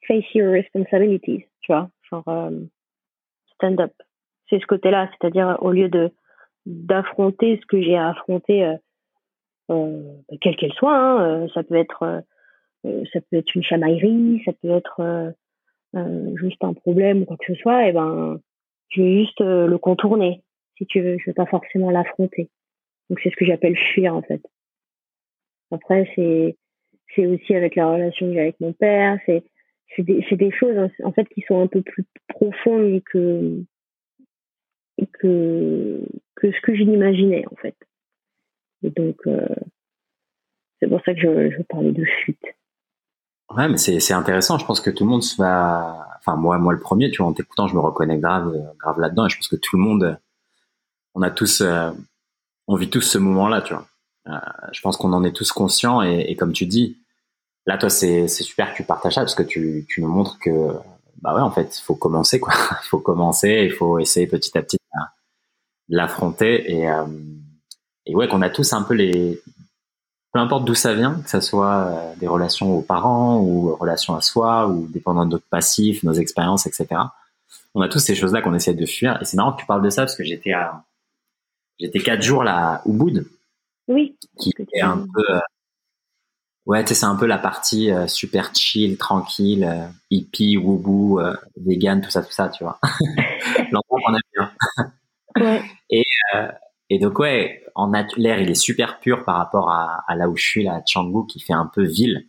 face your responsibilities, tu vois, genre euh, stand up. C'est ce côté-là, c'est-à-dire au lieu de d'affronter ce que j'ai à affronter, euh, euh, quelle qu'elle soit, hein, ça peut être ça peut être une chamaillerie, ça peut être juste un problème ou quoi que ce soit, et ben je vais juste le contourner, si tu veux, je vais pas forcément l'affronter. Donc c'est ce que j'appelle fuir en fait. Après c'est c'est aussi avec la relation que j'ai avec mon père. C'est c'est des, des, choses en fait qui sont un peu plus profondes que que que ce que je l'imaginais en fait. Et donc euh, c'est pour ça que je, je parlais de chute. Ouais, mais c'est c'est intéressant. Je pense que tout le monde va. Enfin moi moi le premier, tu vois, en t'écoutant, je me reconnais grave grave là-dedans. Et je pense que tout le monde, on a tous, euh, on vit tous ce moment-là, tu vois. Euh, je pense qu'on en est tous conscients et, et comme tu dis, Là, toi, c'est super que tu partages ça parce que tu, tu nous montres que, bah ouais, en fait, il faut commencer, quoi. (laughs) Il faut commencer, il faut essayer petit à petit de l'affronter et, euh, et ouais, qu'on a tous un peu les, peu importe d'où ça vient, que ça soit euh, des relations aux parents ou relations à soi ou dépendant de notre passif, nos expériences, etc. On a tous ces choses-là qu'on essaie de fuir. Et c'est marrant que tu parles de ça parce que j'étais à, j'étais quatre jours là, au Ubud. Oui. Qui est un peu, euh, Ouais, c'est un peu la partie euh, super chill, tranquille, euh, hippie, woubou, euh, vegan, tout ça, tout ça, tu vois. (laughs) L'endroit qu'on aime bien. ouais. Et, euh, et donc, ouais, en l'air, il est super pur par rapport à, à là où je suis, là, à Canggu, qui fait un peu ville.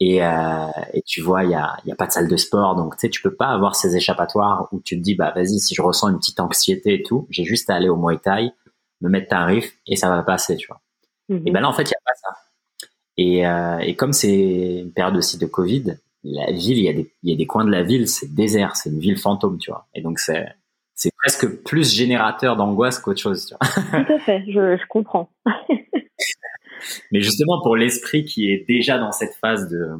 Et, euh, et tu vois, il y a, y a pas de salle de sport, donc tu sais, tu peux pas avoir ces échappatoires où tu te dis, bah vas-y, si je ressens une petite anxiété et tout, j'ai juste à aller au Muay Thai, me mettre tarif et ça va passer, tu vois. Mm-hmm. Et ben là, en fait, il y a pas ça. Et, euh, et comme c'est une période aussi de Covid, la ville, il y a des, il y a des coins de la ville, c'est désert, c'est une ville fantôme, tu vois. Et donc c'est, c'est presque plus générateur d'angoisse qu'autre chose, tu vois. (laughs) Tout à fait, je, je comprends. (laughs) Mais justement pour l'esprit qui est déjà dans cette phase de,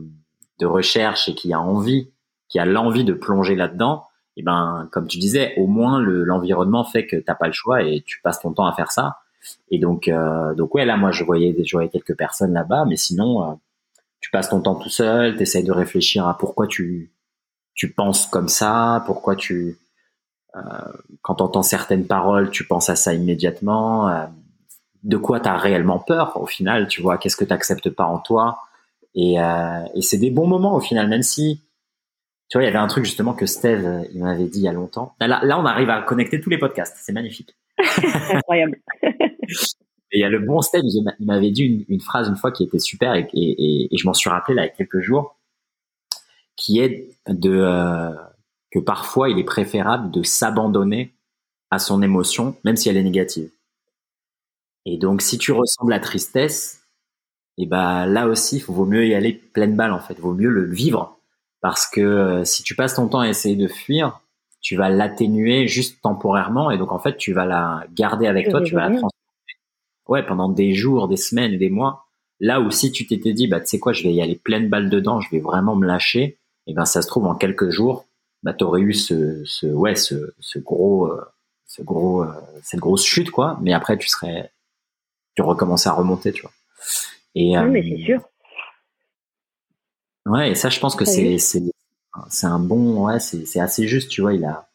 de recherche et qui a envie, qui a l'envie de plonger là-dedans, et eh ben comme tu disais, au moins le, l'environnement fait que t'as pas le choix et tu passes ton temps à faire ça. Et donc, euh, donc ouais, là, moi, je voyais, je voyais quelques personnes là-bas, mais sinon, euh, tu passes ton temps tout seul, tu essayes de réfléchir à pourquoi tu, tu penses comme ça Pourquoi tu, quand tu entends certaines paroles, tu penses à ça immédiatement euh, De quoi tu as réellement peur au final Tu vois, qu'est-ce que tu n'acceptes pas en toi? Et, euh, et c'est des bons moments au final, même si tu vois, il y avait un truc justement que Steve il m'avait dit il y a longtemps. Là, là, on arrive à connecter tous les podcasts, c'est magnifique. (laughs) (laughs) Incroyable. Et il y a le bon Steve, il m'avait dit une, phrase une fois qui était super et, et, et je m'en suis rappelé là il y a quelques jours, qui est de euh, que parfois il est préférable de s'abandonner à son émotion, même si elle est négative. Et donc, si tu ressens de la tristesse, et eh ben là aussi, il vaut mieux y aller pleine balle en fait, vaut mieux le vivre parce que euh, si tu passes ton temps à essayer de fuir, tu vas l'atténuer juste temporairement et donc en fait, tu vas la garder avec toi, tu vas la transformer. Ouais, pendant des jours, des semaines, des mois. Là où si tu t'étais dit, bah tu sais quoi, je vais y aller pleine balle dedans, je vais vraiment me lâcher, et ben ça se trouve en quelques jours, bah t'aurais eu ce, ce ouais ce, ce gros euh, ce gros euh, cette grosse chute quoi, mais après tu serais tu recommençais à remonter, tu vois. Et oui, mais c'est sûr. Ouais, et ça, je pense que c'est c'est c'est un bon, ouais, c'est c'est assez juste, tu vois. Il a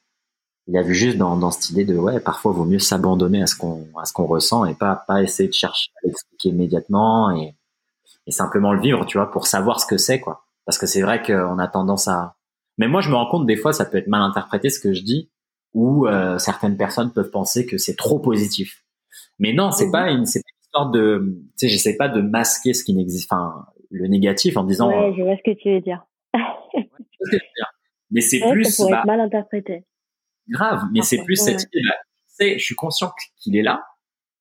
il a vu juste dans dans cette idée de ouais, parfois il vaut mieux s'abandonner à ce qu'on à ce qu'on ressent et pas pas essayer de chercher à l'expliquer immédiatement et et simplement le vivre, tu vois, pour savoir ce que c'est, quoi. Parce que c'est vrai qu'on a tendance à. Mais moi, je me rends compte des fois, ça peut être mal interprété ce que je dis, ou euh, certaines personnes peuvent penser que c'est trop positif. Mais non, c'est mhm. pas une, c'est une histoire de. Tu sais, j'essaie pas de masquer ce qui n'existe, enfin, le négatif en disant. Ouais, je vois ce que tu veux dire. (laughs) Mais c'est plus. Ça pourrait être bah mal interprété. Grave, mais c'est plus cette idée-là. Tu sais, je suis conscient qu'il est là,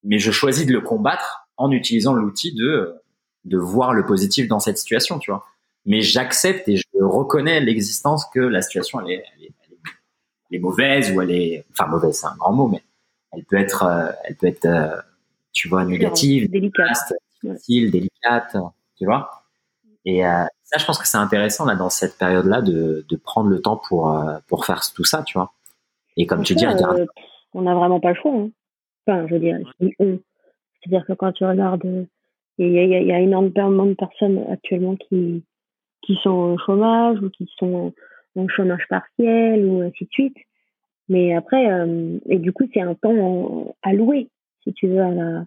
mais je choisis de le combattre en utilisant l'outil de de voir le positif dans cette situation, tu vois mais j'accepte et je reconnais l'existence que la situation elle est, elle, est, elle est, mauvaise ou elle est enfin mauvaise c'est un grand mot mais elle peut être euh, elle peut être euh, tu vois négative délicate. difficile délicate tu vois. Et euh, ça je pense que c'est intéressant là dans cette période là de, de prendre le temps pour pour faire tout ça tu vois. Et comme tu dis regarde. on n'a vraiment pas le choix hein. enfin je veux dire c'est-à-dire que quand tu regardes il y a, y a énormément de personnes actuellement qui qui sont au chômage ou qui sont en chômage partiel ou ainsi de suite. Mais après, euh, et du coup, c'est un temps alloué, si tu veux, à la,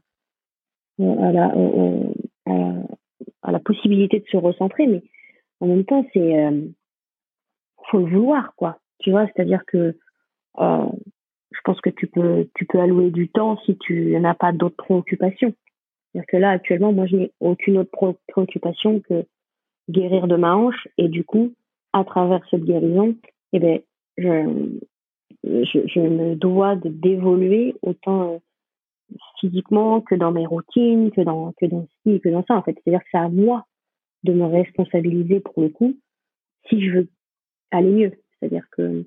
à la, à la, possibilité de se recentrer. Mais en même temps, c'est, euh, faut le vouloir, quoi. Tu vois, c'est-à-dire que euh, je pense que tu peux, tu peux allouer du temps si tu n'as pas d'autres préoccupations. C'est-à-dire que là, actuellement, moi, je n'ai aucune autre préoccupation que guérir de ma hanche et du coup, à travers cette guérison, eh ben, je, je, je me dois d'évoluer autant euh, physiquement que dans mes routines, que dans que dans ci, que dans ça en fait. C'est-à-dire que c'est à moi de me responsabiliser pour le coup si je veux aller mieux. C'est-à-dire que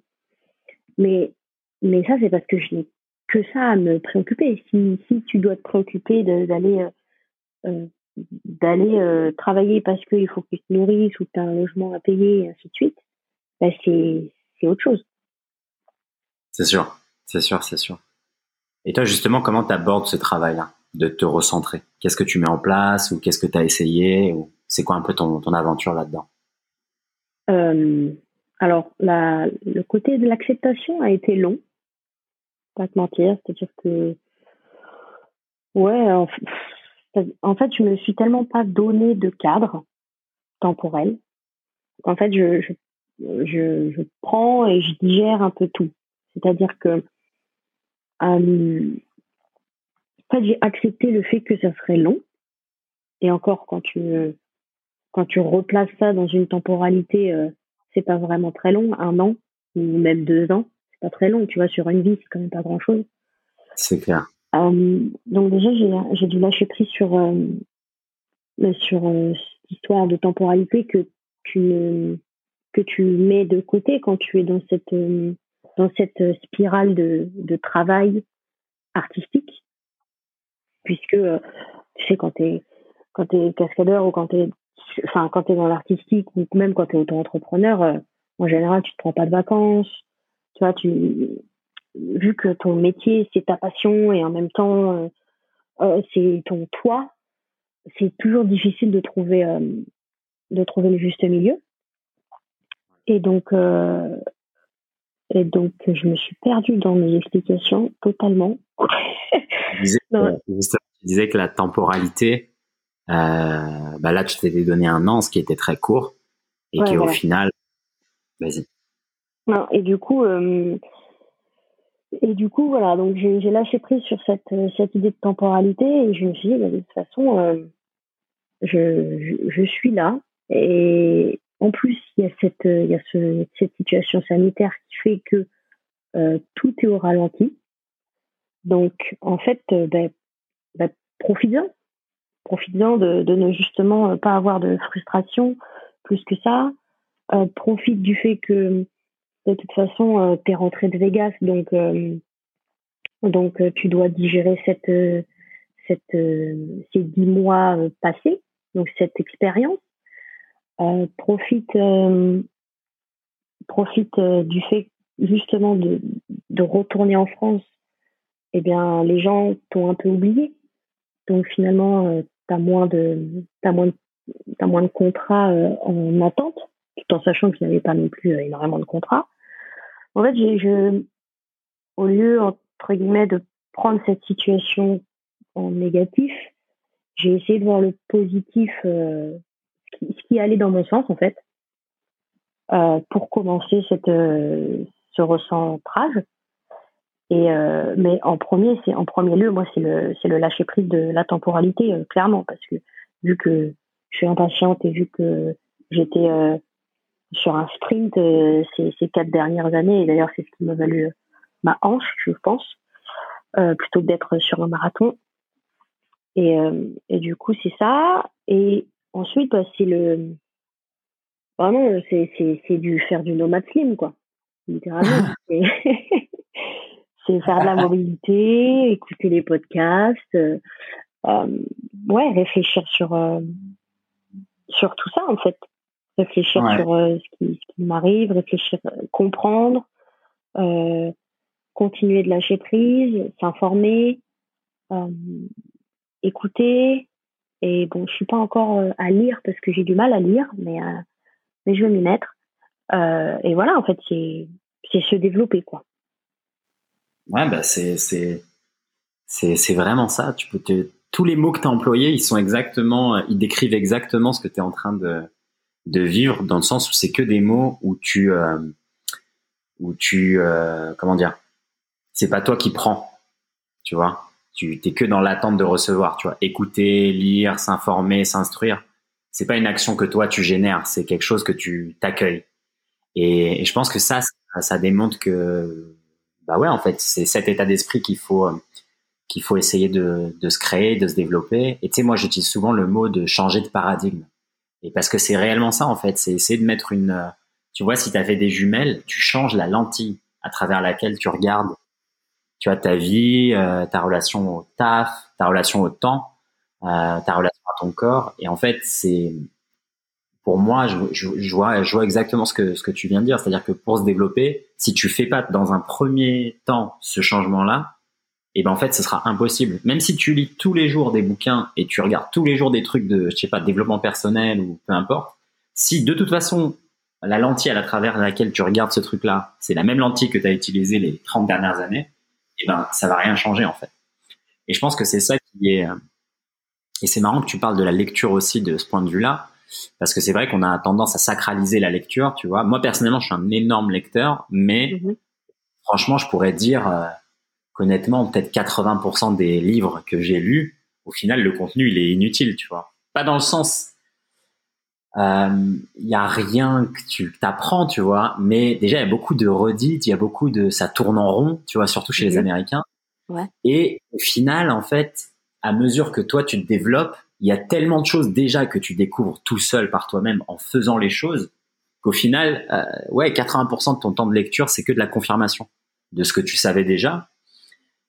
mais mais ça c'est parce que je n'ai que ça à me préoccuper. Si si tu dois te préoccuper d'aller euh, euh d'aller euh, travailler parce qu'il faut que tu te nourrisses ou que tu as un logement à payer et ainsi de suite, bah c'est, c'est autre chose. C'est sûr, c'est sûr, c'est sûr. Et toi, justement, comment tu abordes ce travail-là, de te recentrer? Qu'est-ce que tu mets en place ou qu'est-ce que tu as essayé ou C'est quoi un peu ton, ton aventure là-dedans? Euh, Alors, la, le côté de l'acceptation a été long, pas te mentir, c'est-à-dire que, ouais, en, en fait, je me suis tellement pas donné de cadre temporel qu'en fait, je, prends et je digère un peu tout. C'est-à-dire que, euh, en fait, j'ai accepté le fait que ça serait long. Et encore, quand tu, quand tu replaces ça dans une temporalité, euh, c'est pas vraiment très long, un an ou même deux ans, c'est pas très long. Tu vois, sur une vie, c'est quand même pas grand-chose. C'est clair. Euh, donc déjà, j'ai dû lâcher prise sur, euh, sur euh, cette histoire de temporalité que tu, que tu mets de côté quand tu es dans cette, dans cette spirale de, travail artistique. Puisque, tu sais, quand tu es, es cascadeur ou quand tu es, es dans l'artistique ou même quand tu es auto-entrepreneur, en général, tu te prends pas de vacances. Tu vois, tu, vu que ton métier c'est ta passion et en même temps euh, euh, c'est ton toi, c'est toujours difficile de trouver euh, de trouver le juste milieu. Et donc, euh, et donc, je me suis perdue dans mes explications totalement. tu, disais, (laughs) que la temporalité, bah là, tu t'étais donné un an, ce qui était très court, et qu'au final, vas-y. Non, et du coup, euh, et du coup, voilà, donc j'ai lâché prise sur cette, cette idée de temporalité et je me suis dit, bah, de toute façon, euh, je, je, suis là. Et en plus, il y a cette, il y a ce, cette situation sanitaire qui fait que euh, tout est au ralenti. Donc, en fait, euh, ben, ben, profites-en. Profites-en de, de ne justement pas avoir de frustration plus que ça. Euh, profite du fait que de toute façon, euh, tu es rentré de Vegas, donc, euh, donc euh, tu dois digérer cette, ces dix mois passés, donc cette expérience. profite profite du fait justement de, retourner en France. Eh bien, les gens t'ont un peu oublié. Donc finalement, t'as moins de, as moins de contrats en attente, tout en sachant qu'il n'y avait pas non plus énormément de contrats. En fait, je, au lieu, entre guillemets, de prendre cette situation en négatif, j'ai essayé de voir le positif, euh, ce, qui, allait dans mon sens, en fait, euh, pour commencer cette, euh, ce recentrage. Et mais en premier, c'est en premier lieu, moi, c'est le, c'est le lâcher prise de la temporalité, clairement, parce que vu que je suis impatiente et vu que j'étais sur un sprint euh, ces, ces, quatre dernières années. Et d'ailleurs, c'est ce qui m'a valu euh, ma hanche, je pense, euh, plutôt que d'être sur un marathon. Et, euh, et du coup, c'est ça. Et ensuite, bah, c'est le vraiment, c'est c'est du faire du nomad slim, quoi. Littéralement, (laughs) (laughs) c'est faire de la mobilité, écouter les podcasts, euh, ouais, réfléchir sur sur tout ça en fait réfléchir sur euh, ce qui, qui m'arrive, réfléchir, euh, comprendre, euh, continuer de lâcher prise, s'informer, euh, écouter. Et bon, je suis pas encore à lire parce que j'ai du mal à lire, mais mais je vais m'y mettre. et voilà, en fait, c'est c'est se développer quoi. Ouais, bah c'est c'est c'est c'est vraiment ça. Tu peux te tous les mots que tu as employés, ils sont exactement, ils décrivent exactement ce que tu es en train de, de vivre dans le sens où c'est que des mots où tu euh, où tu euh, comment dire c'est pas toi qui prends tu vois. Tu t'es que dans l'attente de recevoir tu vois. Écouter lire s'informer s'instruire c'est pas une action que toi tu génères c'est quelque chose que tu t'accueilles. Et, je pense que ça, ça, démontre que bah ouais en fait c'est cet état d'esprit qu'il faut euh, qu'il faut essayer de, de se créer de se développer. Et tu sais moi j'utilise souvent le mot de changer de paradigme et parce que c'est réellement ça, en fait. C'est essayer de mettre une, euh, tu vois, si tu avais des jumelles, tu changes la lentille à travers laquelle tu regardes, tu vois, ta vie, euh, ta relation au taf, ta relation au temps, euh, ta relation à ton corps. Et en fait, c'est, pour moi, je, je, je, vois, je vois exactement ce que, ce que tu viens de dire. C'est-à-dire que pour se développer, si tu fais pas dans un premier temps ce changement-là, et ben en fait ce sera impossible. Même si tu lis tous les jours des bouquins et tu regardes tous les jours des trucs de je sais pas développement personnel ou peu importe, si de toute façon la lentille à travers laquelle tu regardes ce truc-là, c'est la même lentille que tu as utilisée les 30 dernières années, et ben ça va rien changer en fait. Et je pense que c'est ça qui est euh, et c'est marrant que tu parles de la lecture aussi de ce point de vue-là parce que c'est vrai qu'on a tendance à sacraliser la lecture, tu vois. Moi personnellement, je suis un énorme lecteur, mais mm-hmm. franchement, je pourrais dire euh, honnêtement, peut-être 80% des livres que j'ai lus, au final, le contenu, il est inutile, tu vois. Pas dans le sens, il euh, y a rien que tu t'apprends, tu vois. Mais déjà, il y a beaucoup de redites, il y a beaucoup de, ça tourne en rond, tu vois, surtout chez les mhm. Américains. Ouais. Et au final, en fait, à mesure que toi tu te développes, il y a tellement de choses déjà que tu découvres tout seul par toi-même en faisant les choses qu'au final, euh, ouais, 80% de ton temps de lecture, c'est que de la confirmation de ce que tu savais déjà.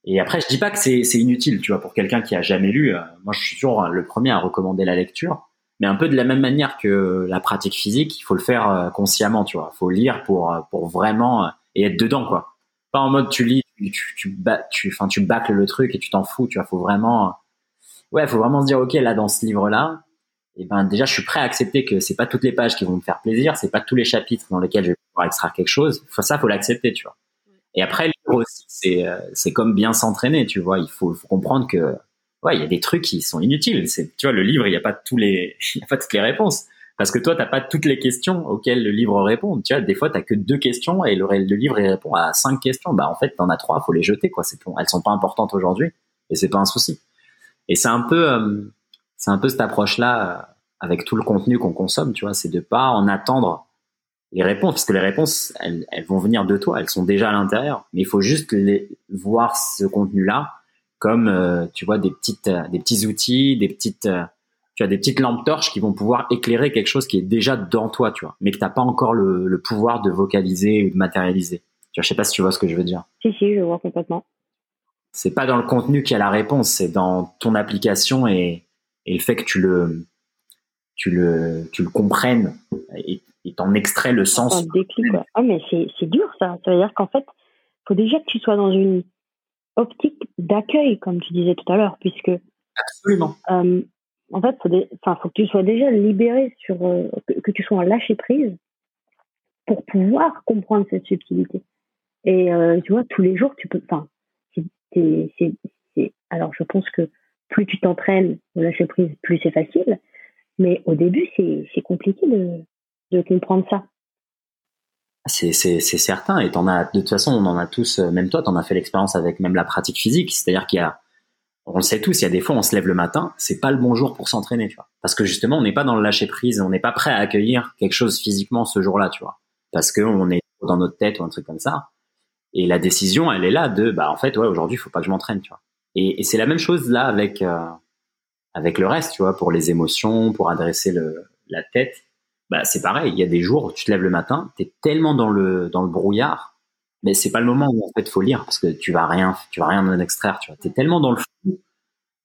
Et après, je dis pas que c'est inutile, tu vois, pour quelqu'un qui a jamais lu. Euh, moi, je suis toujours le premier à recommander la lecture, mais un peu de la même manière que la pratique physique, il faut le faire euh, consciemment, tu vois. Il faut lire pour euh, pour vraiment et être dedans, quoi. Pas en mode tu lis, tu tu tu, enfin tu bâcles le truc et tu t'en fous, tu vois. Faut vraiment, ouais, faut vraiment se dire ok, là dans ce livre-là, et ben déjà je suis prêt à accepter que c'est pas toutes les pages qui vont me faire plaisir, c'est pas tous les chapitres dans lesquels je vais pouvoir extraire quelque chose. Ça, faut l'accepter, tu vois. Et après, aussi, c'est euh, c'est comme bien s'entraîner, tu vois. Il faut, comprendre que ouais, il y a des trucs qui sont inutiles. C'est, tu vois, le livre, il n'y a pas tous les, (laughs) il y a pas toutes les réponses. Parce que toi, t'as pas toutes les questions auxquelles le livre répond. Tu vois, des fois, t'as que deux questions et le, livre, il répond à cinq questions. Bah, en fait, t'en as trois, faut les jeter, quoi. C'est, elles sont pas importantes aujourd'hui et c'est pas un souci. Et c'est un peu, euh, c'est un peu cette approche-là euh, avec tout le contenu qu'on consomme, tu vois. C'est de pas en attendre les réponses, parce que les réponses, elles, elles vont venir de toi, elles sont déjà à l'intérieur. Mais il faut juste les, voir ce contenu-là comme, euh, tu vois, des petites, des petits outils, des petites tu as des petites lampes torches qui vont pouvoir éclairer quelque chose qui est déjà dans toi, tu vois, mais que t'as pas encore le, pouvoir de vocaliser ou de matérialiser. Tu vois, je sais pas si tu vois ce que je veux dire. Si, si, je vois complètement. C'est pas dans le contenu qu'il y a la réponse, c'est dans ton application et, le fait que tu le, tu le, tu le comprennes et t'en extrais le sens. déclic, quoi. Ah, mais c'est dur, ça. Ça veut dire qu'en fait, faut déjà que tu sois dans une optique d'accueil, comme tu disais tout à l'heure, puisque. Absolument. Euh, en fait, faut, faut que tu sois déjà libéré sur, euh, que, tu sois en lâcher prise pour pouvoir comprendre cette subtilité. Et euh, tu vois, tous les jours, tu peux, enfin, c'est, alors je pense que plus tu t'entraînes au lâcher prise, plus c'est facile. Mais au début, c'est compliqué de, de comprendre ça. C'est certain. Et en as, de toute façon, on en a tous, euh, même toi, tu en as fait l'expérience avec même la pratique physique. C'est-à-dire qu'il y a, on le sait tous, il y a des fois on se lève le matin, c'est pas le bon jour pour s'entraîner, tu vois. Parce que justement, on n'est pas dans le lâcher prise, on n'est pas prêt à accueillir quelque chose physiquement ce jour-là, tu vois. Parce que on est dans notre tête ou un truc comme ça. Et la décision, elle est là de, bah en fait, ouais, aujourd'hui, il faut pas que je m'entraîne, tu vois. Et, c'est la même chose là avec euh, avec le reste, tu vois, pour les émotions, pour adresser le, la tête. Bah c'est pareil. Il y a des jours où tu te lèves le matin, t'es tellement dans le dans le brouillard mais c'est pas le moment où en fait faut lire parce que tu vas rien tu vas rien en extraire tu vois t'es tellement dans le fou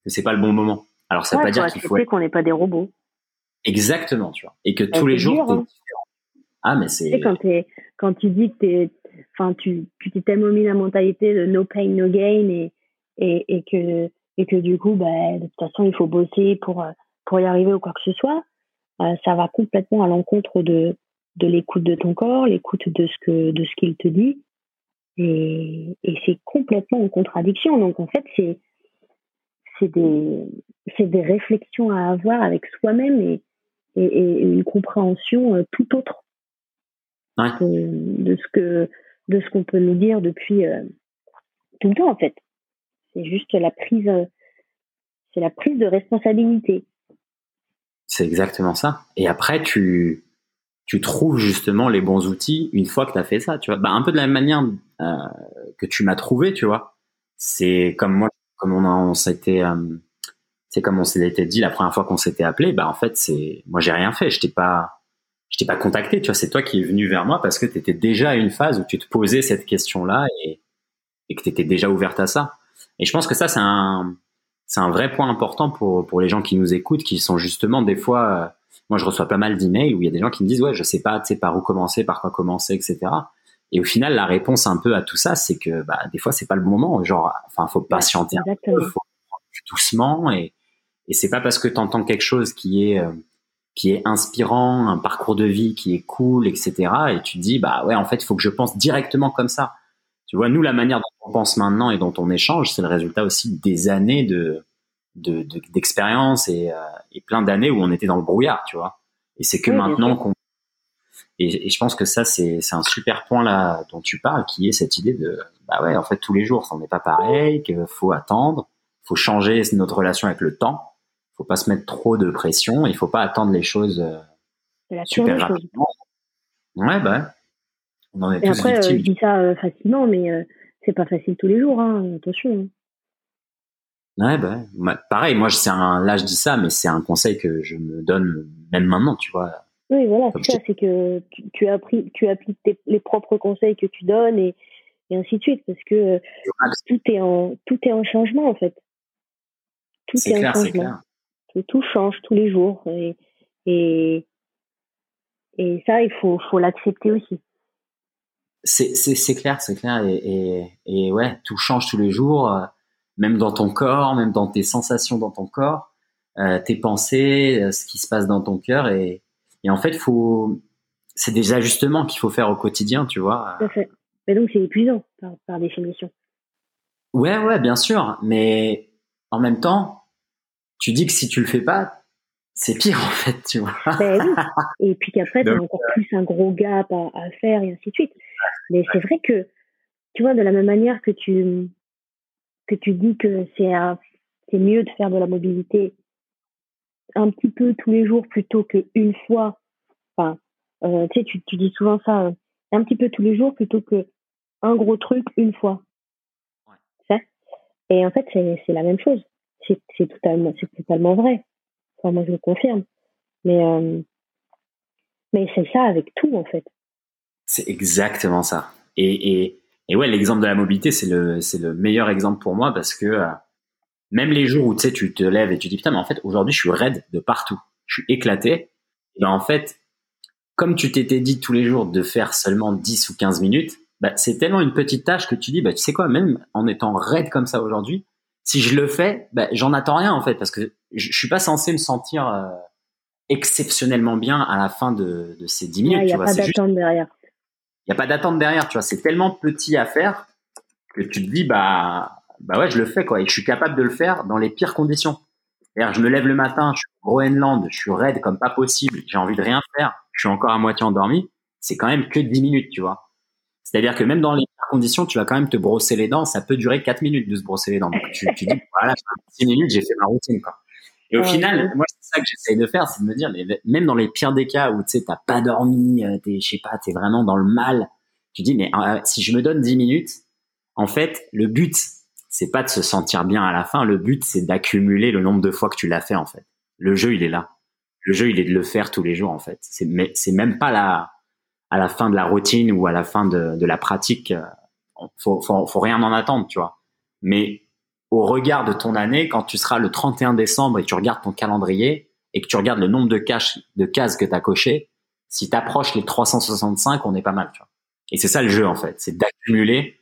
que c'est pas le bon moment alors ça veut pas dire qu'il faut qu'on n'est pas des robots exactement tu vois et que tous les jours hein. ah mais c'est quand quand tu dis que t'es enfin tu tu t'es tellement mis la mentalité de no pain no gain et et, et que et que du coup bah de toute façon il faut bosser pour pour y arriver ou quoi que ce soit euh, ça va complètement à l'encontre de de l'écoute de ton corps l'écoute de ce que de ce qu'il te dit et, et c'est complètement en contradiction. Donc en fait, c'est c'est des c'est des réflexions à avoir avec soi-même et, et, et, une compréhension euh, tout autre de, de, ce que de ce qu'on peut nous dire depuis euh, tout le temps en fait. C'est juste la prise c'est la prise de responsabilité. C'est exactement ça. Et après tu tu trouves justement les bons outils une fois que tu as fait ça, tu vois. Bah, un peu de la même manière euh, que tu m'as trouvé, tu vois. C'est comme moi, comme on, on s'était, euh, c'est comme on s'était dit la première fois qu'on s'était appelé. Bah en fait, c'est moi j'ai rien fait. Je t'ai pas, je t'ai pas contacté. Tu vois, c'est toi qui es venu vers moi parce que tu étais déjà à une phase où tu te posais cette question-là et, et que tu étais déjà ouverte à ça. Et je pense que ça c'est un, c'est un vrai point important pour pour les gens qui nous écoutent, qui sont justement des fois euh, moi, je reçois pas mal d'emails où il y a des gens qui me disent, ouais, je sais pas, tu sais, par où commencer, par quoi commencer, etc. Et au final, la réponse un peu à tout ça, c'est que, bah, des fois, c'est pas le bon moment. Genre, enfin, faut patienter un peu, faut doucement et, et c'est pas parce que tu entends quelque chose qui est, euh, qui est inspirant, un parcours de vie qui est cool, etc. Et tu te dis, bah ouais, en fait, il faut que je pense directement comme ça. Tu vois, nous, la manière dont on pense maintenant et dont on échange, c'est le résultat aussi des années de, d'expérience de, et, euh, et, plein d'années où on était dans le brouillard, tu vois. Et c'est que maintenant qu'on et, et, je pense que ça c'est c'est un super point là dont tu parles, qui est cette idée de bah ouais en fait tous les jours ça n'est pas pareil, qu'il faut attendre, faut changer notre relation avec le temps, faut pas se mettre trop de pression, il faut pas attendre les choses euh, super rapidement. Ouais bah on en est et tous après, euh, je dis ça facilement, mais c'est pas facile tous les jours, hein, attention. Hein. Ouais, bah, pareil, moi, c'est un, là, je dis ça, mais c'est un conseil que je me donne même maintenant, tu vois. Oui, voilà, c'est ça, c'est que tu, as appris, tu appliques les propres conseils que tu donnes et, et ainsi de suite, parce que euh, tout est en, tout est en changement, en fait. Tout est, clair, en changement. Clair. Tout, change tous les jours et, et, et ça, il faut, faut l'accepter aussi. C'est clair, c'est clair, et, et, et ouais, tout change tous les jours même dans ton corps, même dans tes sensations dans ton corps. tes pensées, ce qui se passe dans ton cœur et, et en fait, faut, c'est des ajustements qu'il faut faire au quotidien, tu vois. Tout à fait. Mais donc c'est épuisant par, définition. Ouais, ouais, bien sûr. Mais en même temps, tu dis que si tu le fais pas, c'est pire en fait, tu vois. Ben oui. (laughs) Et puis qu'après, tu as encore plus un gros gap à, faire et ainsi de suite. Mais c'est vrai que, tu vois, de la même manière que tu, que tu dis que c'est c'est mieux de faire de la mobilité un petit peu tous les jours plutôt qu'une fois. Enfin, euh, tu sais, tu, tu dis souvent ça, euh, un petit peu tous les jours plutôt que un gros truc une fois. Ouais. Et en fait, c'est la même chose. C'est totalement, c'est totalement vrai. Enfin, moi, je le confirme. Mais, euh, mais c'est ça avec tout, en fait. C'est exactement ça. Et, et, et ouais, l'exemple de la mobilité, c'est le, c'est le meilleur exemple pour moi parce que euh, même les jours où tu sais, tu te lèves et tu dis putain, mais en fait, aujourd'hui, je suis raide de partout. Je suis éclaté. Et ben, en fait, comme tu t'étais dit tous les jours de faire seulement 10 ou 15 minutes, bah, c'est tellement une petite tâche que tu dis, bah, tu sais quoi, même en étant raide comme ça aujourd'hui, si je le fais, bah, j'en attends rien en fait, parce que je, je suis pas censé me sentir euh, exceptionnellement bien à la fin de, de ces 10 minutes. Il n'y a pas d'attente derrière. Il n'y a pas d'attente derrière, tu vois. C'est tellement petit à faire que tu te dis, bah, bah ouais, je le fais quoi, et je suis capable de le faire dans les pires conditions. je me lève le matin, je suis au Groenland, je suis raide comme pas possible, j'ai envie de rien faire, je suis encore à moitié endormi. C'est quand même que 10 minutes, tu vois. C'est-à-dire que même dans les conditions, tu vas quand même te brosser les dents. Ça peut durer 4 minutes de se brosser les dents. Tu, tu dis, voilà, 6 minutes, j'ai fait ma routine. Quoi. Et au final, moi, c'est ça que j'essaye de faire, c'est de me dire, mais même dans les pires des cas où tu sais, t'as pas dormi, euh, t'es, je sais pas, t'es vraiment dans le mal, tu dis, mais euh, si je me donne 10 minutes, en fait, le but, c'est pas de se sentir bien à la fin. Le but, c'est d'accumuler le nombre de fois que tu l'as fait, en fait. Le jeu, il est là. Le jeu, il est de le faire tous les jours, en fait. C'est, mais c'est même pas la, à la fin de la routine ou à la fin de, de la pratique, euh, faut, faut, faut rien en attendre, tu vois. Mais au regard de ton année, quand tu seras le 31 décembre et tu regardes ton calendrier et que tu regardes le nombre de, cases que tu as coché, si tu approches les 365, on est pas mal. Et c'est ça le jeu, en fait. C'est d'accumuler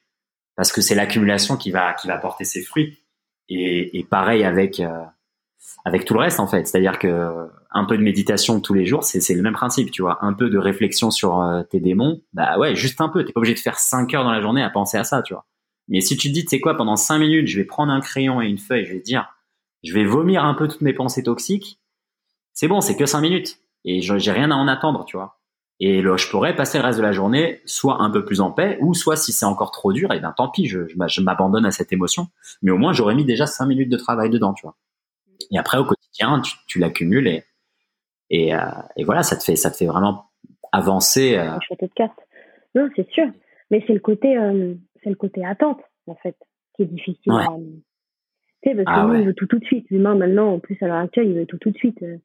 parce que c'est l'accumulation qui va, qui va porter ses fruits. Et, et pareil avec, euh, avec tout le reste en fait. C'est-à-dire que un peu de méditation tous les jours, c'est le même principe, tu vois. Un peu de réflexion sur euh, tes démons, bah ouais, juste un peu. T'es pas obligé de faire 5 heures dans la journée à penser à ça, tu vois. Mais si tu te dis, tu sais quoi, pendant 5 minutes, je vais prendre un crayon et une feuille, je vais dire, je vais vomir un peu toutes mes pensées toxiques, c'est bon, c'est que 5 minutes. Et j'ai rien à en attendre, tu vois. Et là, je pourrais passer le reste de la journée soit un peu plus en paix, ou soit si c'est encore trop dur, et eh ben tant pis, je, m'abandonne à cette émotion. Mais au moins, j'aurais mis déjà 5 minutes de travail dedans, tu vois. Et après, au quotidien, tu, l'accumules euh, et, voilà, ça te fait, ça te fait vraiment avancer. Euh... Non, c'est sûr. Mais c'est le côté, euh, c'est le côté attente, en fait, qui est difficile. À... Tu sais, parce que ah nous, il veut tout tout de suite. L'humain, maintenant, en plus, à l'heure actuelle, il veut tout tout de suite. Euh.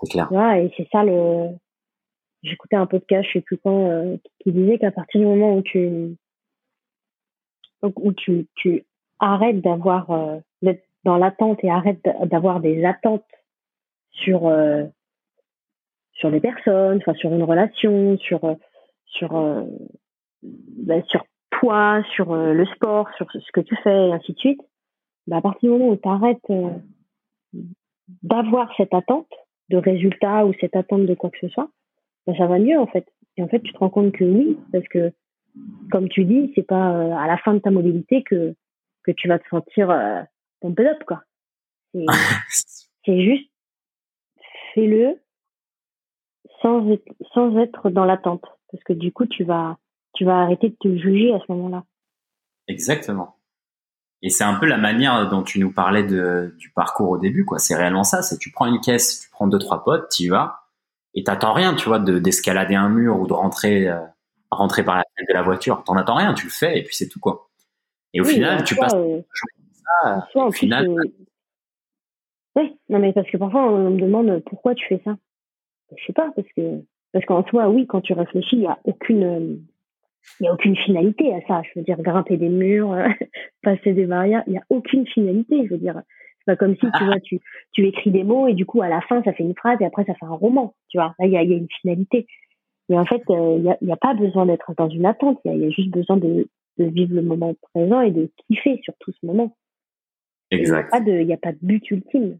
C'est clair. Ouais, et c'est ça le. J'écoutais un podcast, je sais plus quand, euh, qui disait qu'à partir du moment où tu, où tu, tu arrêtes d'avoir, euh, d'être dans l'attente et arrête d'avoir des attentes sur euh, sur les personnes, enfin sur une relation, sur sur euh, ben, sur sur euh, le sport, sur ce que tu fais et ainsi de suite. Ben, à partir du moment où tu arrêtes d'avoir cette attente de résultat ou cette attente de quoi que ce soit, ben, ça va mieux en fait. Et en fait, tu te rends compte que oui, parce que comme tu dis, c'est pas à la fin de ta mobilité que que tu vas te sentir ton up, quoi. (laughs) C'est juste, fais-le sans être dans l'attente. Parce que du coup, tu vas, tu vas arrêter de te juger à ce moment-là. Exactement. Et c'est un peu la manière dont tu nous parlais de, du parcours au début, quoi. C'est réellement ça. C'est tu prends une caisse, tu prends deux, trois potes, tu y vas, et t'attends rien, tu vois, de, d'escalader un mur ou de rentrer, euh, rentrer par la fenêtre de la voiture. T'en attends rien, tu le fais, et puis c'est tout, quoi. Et au final, tu passes, euh, Soit, au final, euh, oui, non mais parce que parfois on me demande pourquoi tu fais ça? Je sais pas parce que parce qu'en soi, oui, quand tu réfléchis, il y a aucune il y a aucune finalité à ça. Je veux dire, grimper des murs, passer des barrières, il y a aucune finalité. Je veux dire, c'est pas comme si tu vois, tu tu écris des mots et du coup à la fin ça fait une phrase et après ça fait un roman. Tu vois, là il y a, il y a une finalité. Mais en fait, euh, il n'y a, y a pas besoin d'être dans une attente. Il y, y a, juste besoin de, de vivre le moment présent et de kiffer sur tout ce moment. Exact. Il n'y a, pas de but ultime.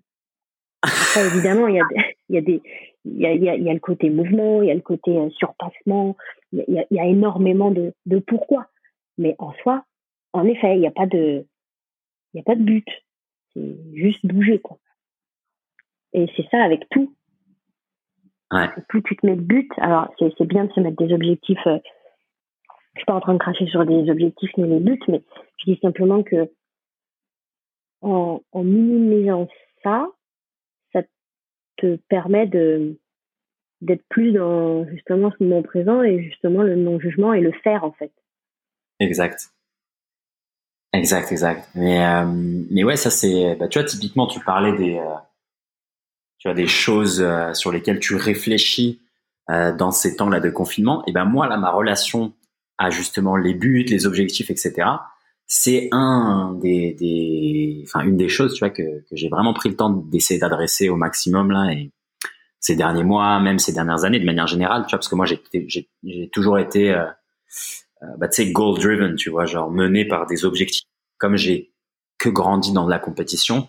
Après, évidemment, il y a, y a des, il y a, il y, a, il y a le côté mouvement, il y a le côté euh, surpassement, il y a, il y a énormément de, de pourquoi. Mais en soi, en effet, il n'y a pas de, il a pas de but. C'est juste bouger, quoi. Et c'est ça avec tout. Ouais. Plus tu te mets de but, alors c'est bien de se mettre des objectifs. Euh, je suis pas en train de cracher sur des objectifs ni les buts, mais je dis simplement que en, en minimisant ça te permet de d'être plus dans justement ce moment présent et justement le non-jugement et le faire en fait. Exact. Exact, exact. Mais euh, mais ouais, ça c'est bah, tu vois typiquement tu parlais des euh, tu as des choses euh, sur lesquelles tu réfléchis euh, dans ces temps-là de confinement. Et ben moi là ma relation à justement les buts, les objectifs, etc. C'est un des, des enfin une des choses tu vois que, que j'ai vraiment pris le temps d'essayer d'adresser au maximum là et ces derniers mois, même ces dernières années de manière générale, tu vois, parce que moi j'ai toujours été euh, euh, bah, tu sais, goal driven, tu vois, genre mené par des objectifs. Comme j'ai que grandi dans la compétition,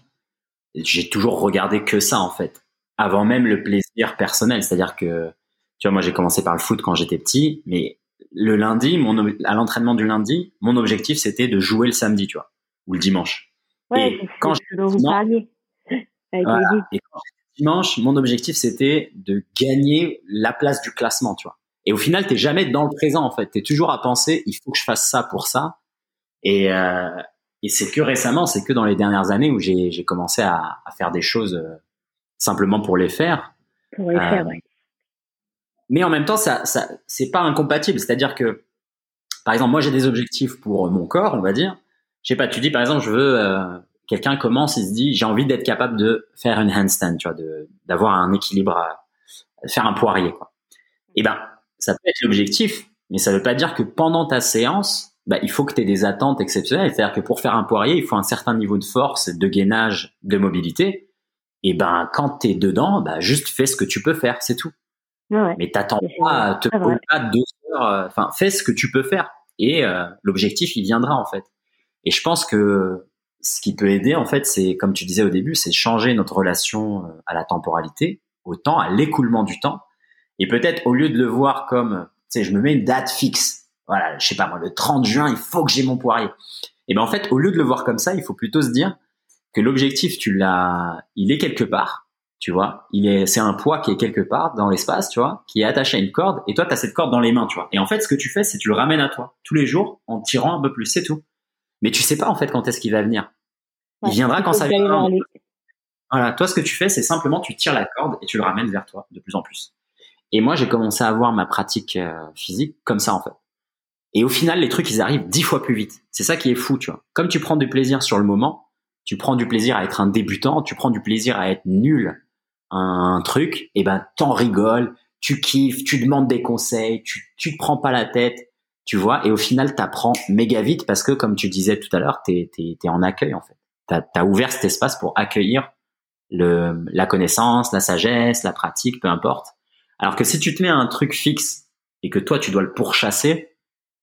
j'ai toujours regardé que ça en fait, avant même le plaisir personnel. C'est-à-dire que, tu vois, moi j'ai commencé par le foot quand j'étais petit, mais le lundi, mon à l'entraînement du lundi, mon objectif c'était de jouer le samedi, tu vois, ou le dimanche. Ouais, et quand dimanche, (laughs) et quand dimanche, mon objectif c'était de gagner la place du classement, tu vois. Et au final, t'es jamais dans le présent en fait. T'es toujours à penser, il faut que je fasse ça pour ça. Et, euh, et c'est que récemment, c'est que dans les dernières années où j'ai commencé à, à, faire des choses euh, simplement pour les faire. Pour les euh, faire, oui. Mais en même temps, ça, ça c'est pas incompatible. C'est-à-dire que, par exemple, moi j'ai des objectifs pour mon corps, on va dire. Je sais pas, tu dis par exemple, je veux euh, quelqu'un commence et se dit j'ai envie d'être capable de faire une handstand, tu vois, d'avoir un équilibre, à, faire un poirier, quoi. Et eh ben ça peut être l'objectif, mais ça veut pas dire que pendant ta séance, bah, il faut que tu aies des attentes exceptionnelles. C'est-à-dire que pour faire un poirier, il faut un certain niveau de force, de gainage, de mobilité. Et ben, quand tu es dedans, bah, juste fais ce que tu peux faire, c'est tout. Ouais. Mais t'attends pas, te pose pas deux heures. Euh, enfin, fais ce que tu peux faire. Et euh, l'objectif, il viendra en fait. Et je pense que ce qui peut aider, en fait, c'est comme tu disais au début, c'est changer notre relation euh, à la temporalité, au temps, à l'écoulement du temps. Et peut-être au lieu de le voir comme, tu sais, je me mets une date fixe. Voilà, je sais pas moi, le 30 juin, il faut que j'ai mon poirier. Et ben en fait, au lieu de le voir comme ça, il faut plutôt se dire que l'objectif, tu l'as, il est quelque part, tu vois. Il est, c'est un poids qui est quelque part dans l'espace, tu vois, qui est attaché à une corde. Et toi, tu as cette corde dans les mains, tu vois. Et en fait, ce que tu fais, c'est tu le ramènes à toi tous les jours en tirant un peu plus, c'est tout. Mais tu sais pas en fait quand est-ce qu'il va venir. il viendra quand ça viendra. Voilà, toi, ce que tu fais, c'est simplement tu tires la corde et tu le ramènes vers toi de plus en plus. Et moi, j'ai commencé à avoir ma pratique euh, physique comme ça, en fait. Et au final, les trucs, ils arrivent dix fois plus vite. C'est ça qui est fou, tu vois. Comme tu prends du plaisir sur le moment, tu prends du plaisir à être un débutant, tu prends du plaisir à être nul un truc, et ben t'en rigoles, tu kiffes, tu demandes des conseils, tu tu te prends pas la tête, tu vois, et au final t'apprends méga vite parce que comme tu disais tout à l'heure, t'es t'es t'es en accueil en fait. T'as as ouvert cet espace pour accueillir le la connaissance, la sagesse, la pratique, peu importe. Alors que si tu te mets un truc fixe et que toi tu dois le pourchasser,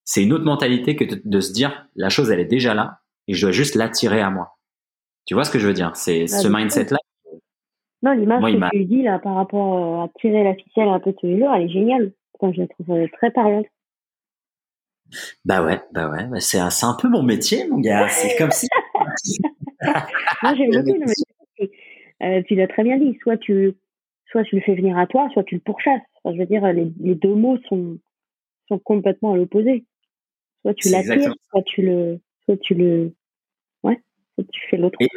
c'est une autre mentalité que de, se dire la chose elle est déjà là et je dois juste l'attirer à moi. Tu vois ce que je veux dire? C'est ce mindset là. Non, l'image que tu dis là par rapport à tirer la ficelle un peu tous les jours, elle est géniale. Enfin, je la trouve euh, très parlante. Bah ouais, bah ouais, bah c'est un, un peu mon métier, mon gars. C'est comme si. (laughs) Moi, j'aime beaucoup le métier. Euh, tu l'as très bien dit. Soit tu soit tu le fais venir à toi, soit tu le pourchasses. Enfin, je veux dire, les, les, deux mots sont, sont complètement à l'opposé. Soit tu l'attires, soit tu le, soit tu le, soit tu fais l'autre. Et,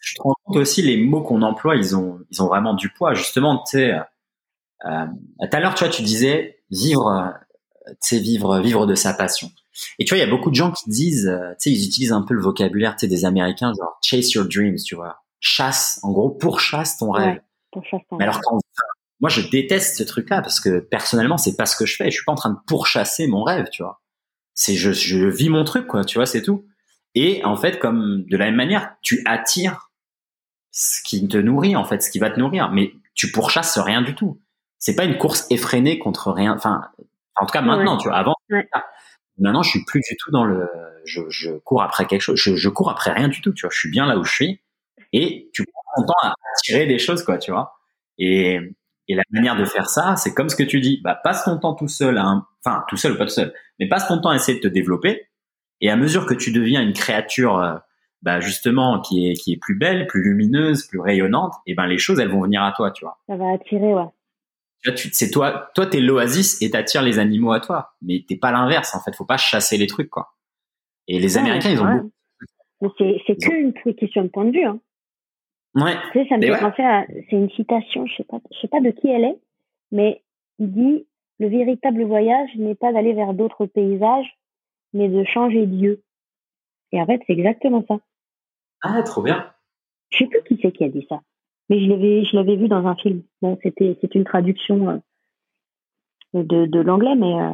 je te rends compte aussi, les mots qu'on emploie, ils ont, ils ont vraiment du poids. Justement, tu sais, euh, tout à l'heure, tu vois, tu disais vivre, tu sais, vivre, vivre de sa passion. Et tu vois, il y a beaucoup de gens qui disent, euh, tu sais, ils utilisent un peu le vocabulaire, tu sais, des Américains, genre chase your dreams, tu vois, chasse, en gros, pourchasse ton rêve. Mais alors quand moi je déteste ce truc-là parce que personnellement c'est pas ce que je fais. Je suis pas en train de pourchasser mon rêve, tu vois. C'est je, je vis mon truc quoi, tu vois, c'est tout. Et en fait, comme de la même manière, tu attires ce qui te nourrit en fait, ce qui va te nourrir, mais tu pourchasses rien du tout. C'est pas une course effrénée contre rien. Enfin, en tout cas maintenant, tu vois. Avant, maintenant, je suis plus du tout dans le. Je, je cours après quelque chose. Je, je, cours après rien du tout. Tu vois, je suis bien là où je suis. Et tu ton temps à tirer des choses, quoi, tu vois. Et, et la manière de faire ça, c'est comme ce que tu dis. Bah, passe ton temps tout seul, enfin, tout seul pas tout seul, mais passe ton temps à essayer de te développer. Et à mesure que tu deviens une créature, euh, bah, justement, qui est, qui est plus belle, plus lumineuse, plus rayonnante, et ben, les choses, elles vont venir à toi, tu vois. Ça va attirer, ouais. C'est toi, toi, t'es l'oasis et t'attires les animaux à toi. Mais t'es pas l'inverse, en fait. Faut pas chasser les trucs, quoi. Et les Américains, ils ont Mais c'est, c'est que une question de point de vue, hein. Ouais. Tu sais, ça me fait penser à, c'est une citation, je sais pas, je sais pas de qui elle est, mais il dit, le véritable voyage n'est pas d'aller vers d'autres paysages, mais de changer d'yeux. Et en fait, c'est exactement ça. Ah, trop bien. Je sais plus qui c'est qui a dit ça, mais je l'avais, je l'avais vu dans un film. Bon, c'était, c'est une traduction euh, de, de l'anglais, mais euh,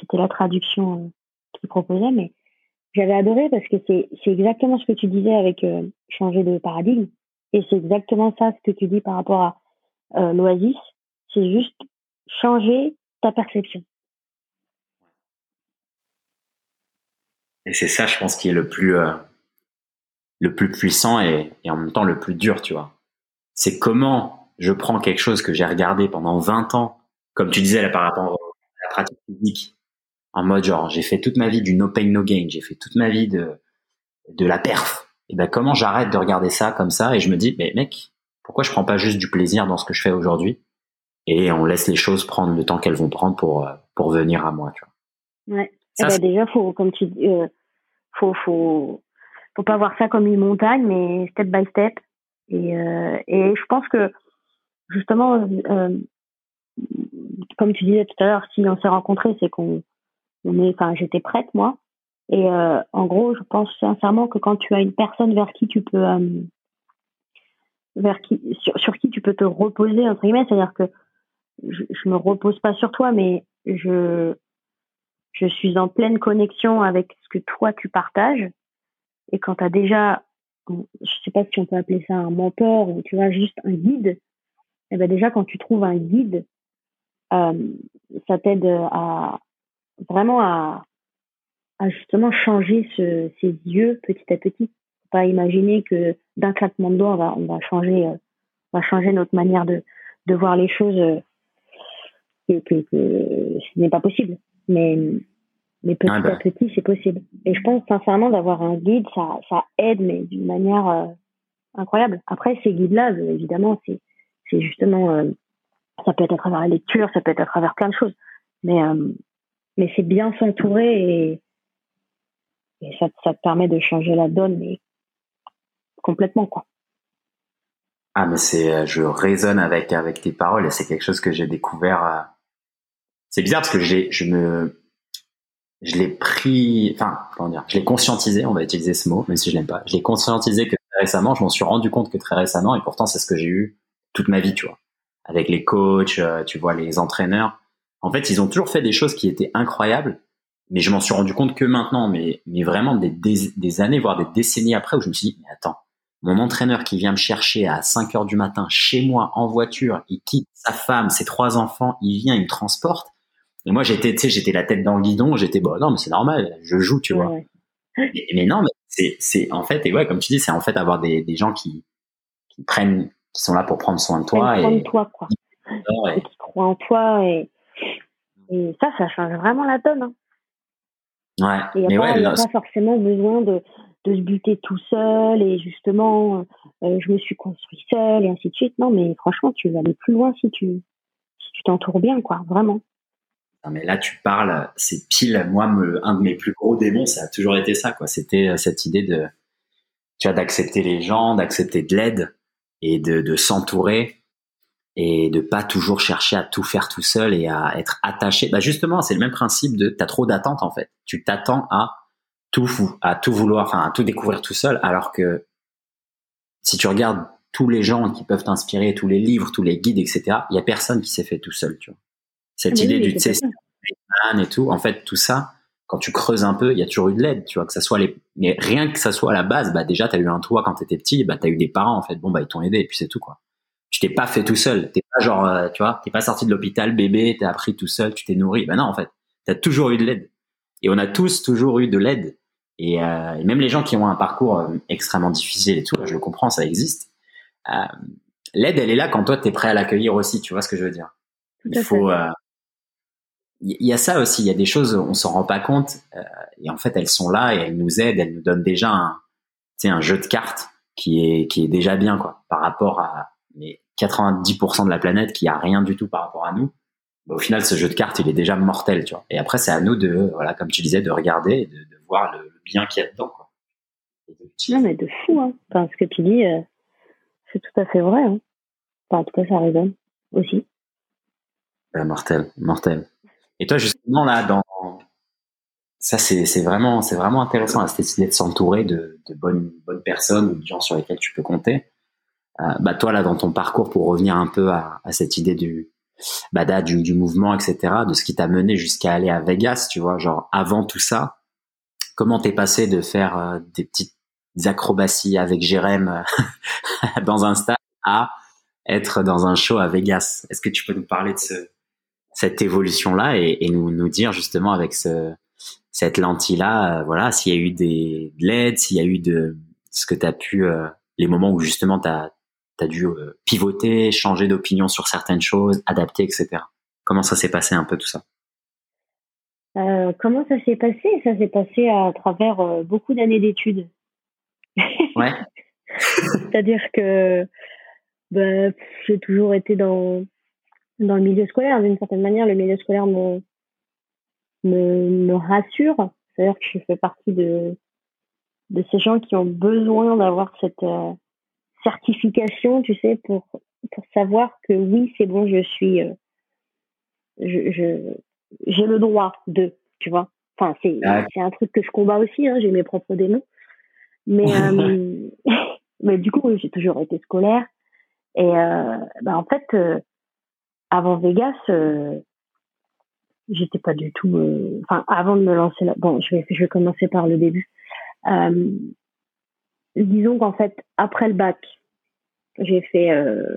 c'était la traduction euh, qu'il proposait. Mais j'avais adoré parce que c'est, c'est exactement ce que tu disais avec changer de paradigme. Et c'est exactement ça ce que tu dis par rapport à euh, l'oasis. C'est juste changer ta perception. Et c'est ça, je pense, qui est le plus, euh, le plus puissant et, en même temps le plus dur, tu vois. C'est comment je prends quelque chose que j'ai regardé pendant 20 ans, comme tu disais là par rapport à la pratique physique, en mode genre, j'ai fait toute ma vie du no pain, no gain, j'ai fait toute ma vie de, de la perf, et ben comment j'arrête de regarder ça comme ça? Et je me dis mais mec pourquoi je prends pas juste du plaisir dans ce que je fais aujourd'hui? Et on laisse les choses prendre le temps qu'elles vont prendre pour euh, pour venir à moi tu vois. Ouais ça, eh ben déjà faut comme tu dis euh, faut faut faut pas voir ça comme une montagne mais step by step. Et euh, et je pense que justement euh, comme tu disais tout à l'heure si on s'est rencontrés c'est qu'on on est enfin j'étais prête moi. Et euh, en gros, je pense sincèrement que quand tu as une personne vers qui tu peux, euh, vers qui, sur, qui tu peux te reposer entre guillemets, c'est-à-dire que je, je me repose pas sur toi, mais je je suis en pleine connexion avec ce que toi tu partages. Et quand tu as déjà, je sais pas si on peut appeler ça un mentor ou tu vois juste un guide, et eh ben déjà quand tu trouves un guide, euh, ça t'aide à vraiment à à justement changer ses yeux petit à petit. Faut pas imaginer que d'un claquement de doigts, on va, on va changer, euh, on va changer notre manière de, de voir les choses. Euh, que, que, que, ce n'est pas possible. Mais, mais petit bah. à petit, c'est possible. Et je pense sincèrement d'avoir un guide, ça, ça aide, mais d'une manière euh, incroyable. Après, ces guides-là, évidemment, c'est, c'est justement, ça peut être à travers la lecture, ça peut être à travers plein de choses. Mais, mais c'est bien s'entourer et, et ça, ça te permet de changer la donne, mais complètement, quoi. Ah, mais c'est, euh, je résonne avec, avec tes paroles et c'est quelque chose que j'ai découvert. C'est bizarre parce que j'ai, je me, je l'ai pris, enfin, comment dire, je l'ai conscientisé, on va utiliser ce mot, même si je l'aime pas. Je l'ai conscientisé que très récemment, je m'en suis rendu compte que très récemment, et pourtant c'est ce que j'ai eu toute ma vie, tu vois. Avec les coachs, euh, tu vois, les entraîneurs. En fait, ils ont toujours fait des choses qui étaient incroyables, mais je m'en suis rendu compte que maintenant, mais, mais vraiment des, des, années, voire des décennies après, où je me suis dit, mais attends, mon entraîneur qui vient me chercher à 5 heures du matin chez moi en voiture, il quitte sa femme, ses trois enfants, il vient, il me transporte. Et moi, j'étais, tu sais, j'étais la tête dans le guidon, j'étais, bon, non, mais c'est normal, je joue, tu vois. Mais, non, mais c'est, c'est, en fait, et ouais, comme tu dis, c'est en fait avoir des, des gens qui, qui prennent, qui sont là pour prendre soin de toi. et, de toi, quoi. Et, qui croient en toi et, et ça, ça change vraiment la donne. Hein. Ouais. il n'y a, pas, forcément besoin de, de se buter tout seul et justement, euh, je me suis construit seul et ainsi de suite. Non, mais franchement, tu vas aller plus loin si tu si tu t'entoures bien, quoi, vraiment. Non, mais là, tu parles, c'est pile, moi, un de mes plus gros démons, ça a toujours été ça, quoi. C'était euh, cette idée de, tu vois, d'accepter les gens, d'accepter de l'aide et de, de s'entourer et de pas toujours chercher à tout faire tout seul et à être attaché. Bah justement, c'est le même principe de t'as trop d'attentes en fait. Tu t'attends à tout fou, à tout vouloir, enfin à tout découvrir tout seul, alors que si tu regardes tous les gens qui peuvent t'inspirer, tous les livres, tous les guides, etc. Il y a personne qui s'est fait tout seul. Cette idée du man et tout, en fait, tout ça, quand tu creuses un peu, il y a toujours eu de l'aide, tu vois, que ça soit les, mais rien que ça soit à la base, bah déjà t'as eu un toit quand t'étais petit, bah t'as eu des parents en fait, bon bah ils t'ont aidé et puis c'est tout quoi tu t'es pas fait tout seul. T'es pas genre, euh, tu vois, t'es pas sorti de l'hôpital bébé, t'as appris tout seul, tu t'es nourri. Ben non, en fait, t'as toujours eu de l'aide. Et on a tous toujours eu de l'aide. Et, euh, même les gens qui ont un parcours euh, extrêmement difficile et tout, je le comprends, ça existe. l'aide, elle est là quand toi, tu es prêt à l'accueillir aussi, tu vois ce que je veux dire. il faut... Il y a ça aussi, il y a des choses, on s'en rend pas compte, et en fait, elles sont là et elles nous aident, elles nous donnent déjà un, un jeu de cartes qui est, qui est déjà bien, quoi, par rapport à les 90% de la planète qui a rien du tout par rapport à nous au final, ce jeu de cartes, il est déjà mortel, tu vois. Et après, c'est à nous de, voilà, comme tu disais, de regarder et de, voir le, bien qu'il y a dedans, quoi. Non, mais de fou, hein. Enfin, ce que tu dis, euh, c'est tout à fait vrai, hein. Enfin, en tout cas, ça résonne aussi. mortel, mortel. Et toi, justement, là, dans, ça, c'est, vraiment, vraiment intéressant, cette idée de s'entourer de, bonnes, bonnes personnes ou de gens sur lesquels tu peux compter. Euh, bah, toi, là, dans ton parcours, pour revenir un peu à, à cette idée du, bah, du, du mouvement, etc., de ce qui t'a mené jusqu'à aller à Vegas, tu vois, genre avant tout ça, comment t'es passé de faire euh, des petites acrobaties avec Jérém euh, (laughs) dans un stade à être dans un show à Vegas? Est-ce que tu peux nous parler de ce, cette évolution-là et, et nous, nous dire justement avec ce, cette lentille-là, euh, voilà, s'il y a eu des, de l'aide, s'il y a eu de ce que tu as pu, les moments où justement tu as, tu as dû euh, pivoter, changer d'opinion sur certaines choses, adapter, etc. Comment ça s'est passé un peu tout ça? Euh, Comment ça s'est passé? Ça s'est passé à travers euh, beaucoup d'années d'études. Ouais. (laughs) C'est-à-dire que bah, j'ai toujours été dans, dans le milieu scolaire. D'une certaine manière, le milieu scolaire me, me, me rassure. C'est-à-dire que je fais partie de, de ces gens qui ont besoin d'avoir cette, certification, tu sais, pour, pour savoir que oui, c'est bon, je suis, euh, je, j'ai le droit de, tu vois. Enfin, c'est, c'est un truc que je combats aussi, hein, j'ai mes propres démons. Mais, (laughs) euh, (laughs) mais du coup, j'ai toujours été scolaire. Et euh, bah, en fait, avant Vegas, j'étais pas du tout. Enfin, avant de me lancer là, bon, je vais, je vais commencer par le début disons qu'en fait, après le bac, j'ai fait, euh,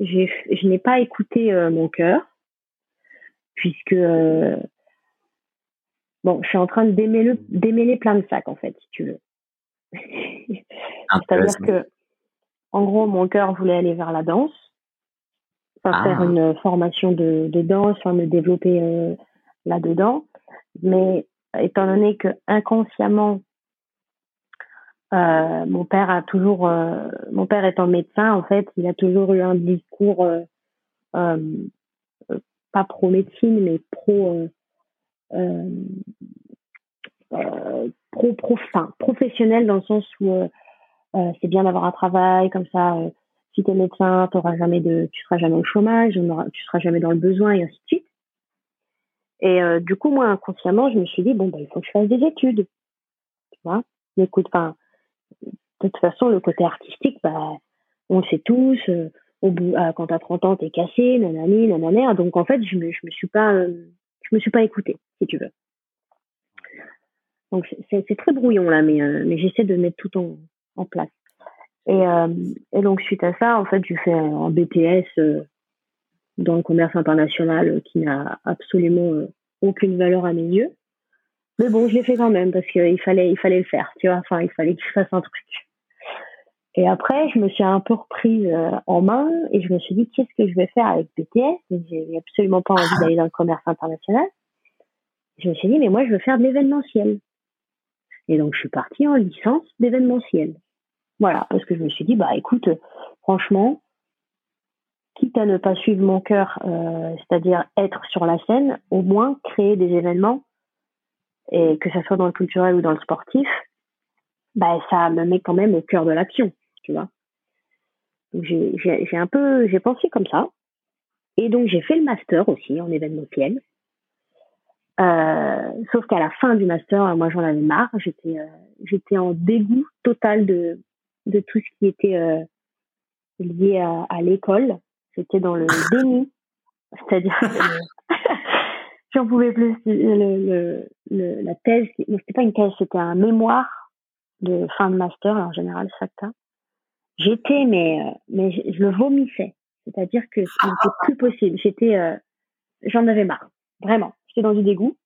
j'ai, je n'ai pas écouté euh, mon cœur, puisque euh, bon, je suis en train de démêler, démêler plein de sacs en fait, si tu veux. (laughs) C'est-à-dire que, en gros, mon cœur voulait aller vers la danse, enfin, faire ah. une formation de, de danse, enfin, me développer euh, là-dedans, mais étant donné que inconsciemment euh, mon père a toujours, euh, mon père étant médecin, en fait, il a toujours eu un discours pas pro médecine, mais pro pro, pro professionnel dans le sens où c'est bien d'avoir un travail comme ça. Si tu es médecin, t'auras jamais de, tu seras jamais au chômage, tu seras jamais dans le besoin et ainsi de suite. Et du coup, moi, inconsciemment, je me suis dit bon, bah, il faut que je fasse des études. Tu vois? Écoute, enfin, de toute façon, le côté artistique, bah, on le sait tous. Euh, au bout, euh, quand t'as 30 ans, t'es cassé, nanani, nanana. Donc en fait, je me, je me suis pas, euh, je me suis pas écoutée, si tu veux. Donc c'est très brouillon là, mais mais j'essaie de mettre tout en place. Et, et donc suite à ça, en fait, j'ai fait un BTS dans le commerce international qui n'a absolument aucune valeur à mes yeux. Mais bon, je l'ai fait quand même parce qu'il fallait, il fallait le faire, tu vois. Enfin, il fallait que je fasse un truc. Et après, je me suis un peu reprise euh, en main et je me suis dit, qu'est-ce que je vais faire avec BTS J'ai absolument pas envie d'aller dans le commerce international. Je me suis dit, mais moi, je veux faire de l'événementiel. Et donc, je suis partie en licence d'événementiel. Voilà, parce que je me suis dit, bah écoute, franchement, quitte à ne pas suivre mon cœur, euh, c'est-à-dire être sur la scène, au moins créer des événements et que ce soit dans le culturel ou dans le sportif, bah, ça me met quand même au cœur de l'action, tu vois. J'ai un peu, j'ai pensé comme ça. Et donc, j'ai fait le master aussi en événementiel. Euh, sauf qu'à la fin du master, moi, j'en avais marre. J'étais, euh, j'étais en dégoût total de, de tout ce qui était euh, lié à, à l'école. J'étais dans le (laughs) déni. C'est-à-dire (laughs) j'en pouvais plus. Le, le, la thèse, c'était pas une thèse, c'était un mémoire de fin de master, en général, ça J'étais, mais, euh, mais je, le vomissais. C'est-à-dire que ce n'était (laughs) plus possible. J'étais, euh, j'en avais marre. Vraiment. J'étais dans du dégoût.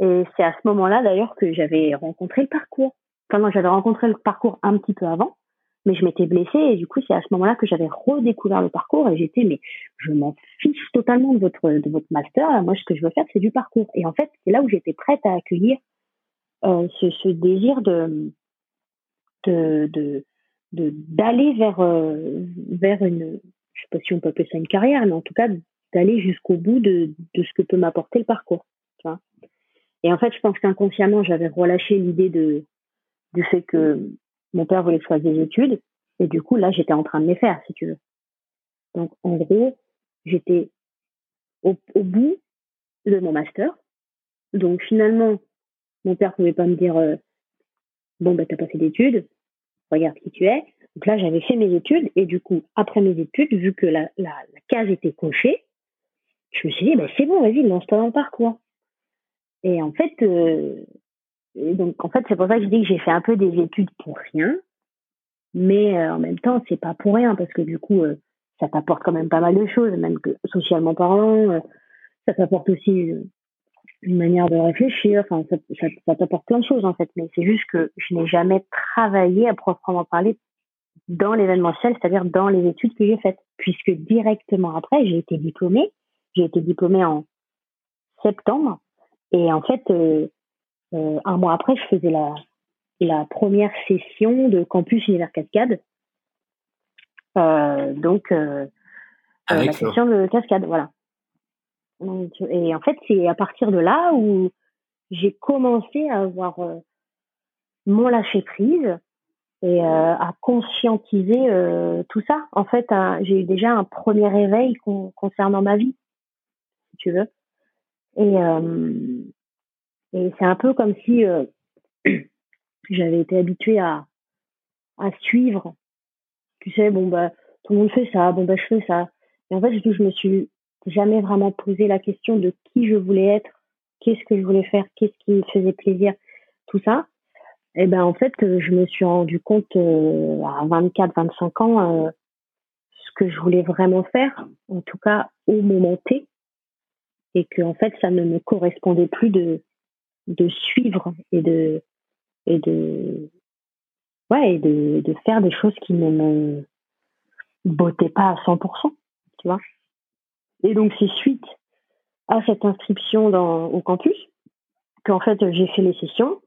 Et c'est à ce moment-là, d'ailleurs, que j'avais rencontré le parcours. Enfin, j'avais rencontré le parcours un petit peu avant. mais je m'étais blessée et du coup c'est à ce moment-là que j'avais redécouvert le parcours et j'étais mais je m'en fiche totalement de votre de votre master. Moi ce que je veux faire c'est du parcours et en fait c'est là où j'étais prête à accueillir euh, ce, désir de d'aller vers euh, vers une je sais pas si on peut appeler ça une carrière mais en tout cas d'aller jusqu'au bout de de ce que peut m'apporter le parcours. Et en fait je pense qu'inconsciemment j'avais relâché l'idée de du fait que mon père voulait que je fasse des études. Et du coup, là, j'étais en train de les faire, si tu veux. Donc, en gros, j'étais au, bout de mon master. Donc, finalement, mon père pouvait pas me dire, euh, bon, ben, t'as pas fait d'études, regarde qui tu es. Donc là, j'avais fait mes études. Et du coup, après mes études, vu que la, la, la case était cochée, je me suis dit, ben, c'est bon, vas-y, lance-toi dans le parcours. Et en fait, euh, donc, en fait, c'est pour ça que je dis que j'ai fait un peu des études pour rien. Mais euh, en même temps, c'est pas pour rien parce que du coup, euh, ça t'apporte quand même pas mal de choses, même que socialement parlant, euh, ça t'apporte aussi une manière de réfléchir. Enfin, ça, ça, ça t'apporte plein de choses en fait. Mais c'est juste que je n'ai jamais travaillé à proprement parler dans l'événementiel, c'est-à-dire dans les études que j'ai faites, puisque directement après, j'ai été diplômée. J'ai été diplômée en septembre. Et en fait, euh, un mois après, je faisais la, la première session de Campus Univers Cascade. Euh, donc, euh, euh la session de Cascade, voilà. Et en fait, c'est à partir de là où j'ai commencé à avoir euh, mon lâcher prise et à conscientiser tout ça. En fait, j'ai eu déjà un premier réveil concernant ma vie, si tu veux. Et et c'est un peu comme si euh, (clears throat) j'avais été habituée à, à suivre. Tu sais, bon, bah, tout le monde fait ça, bon, bah, je fais ça. Et en fait, je me suis jamais vraiment posé la question de qui je voulais être, qu'est-ce que je voulais faire, qu'est-ce qui me faisait plaisir, tout ça. Et ben, en fait, je me suis rendu compte euh, à 24, 25 ans, euh, ce que je voulais vraiment faire, en tout cas au moment T, et que en fait, ça ne me correspondait plus de de suivre et de et de ouais et de, de faire des choses qui ne me bottaient pas à 100%, tu vois. Et donc c'est suite à cette inscription dans au campus qu'en fait j'ai fait les sessions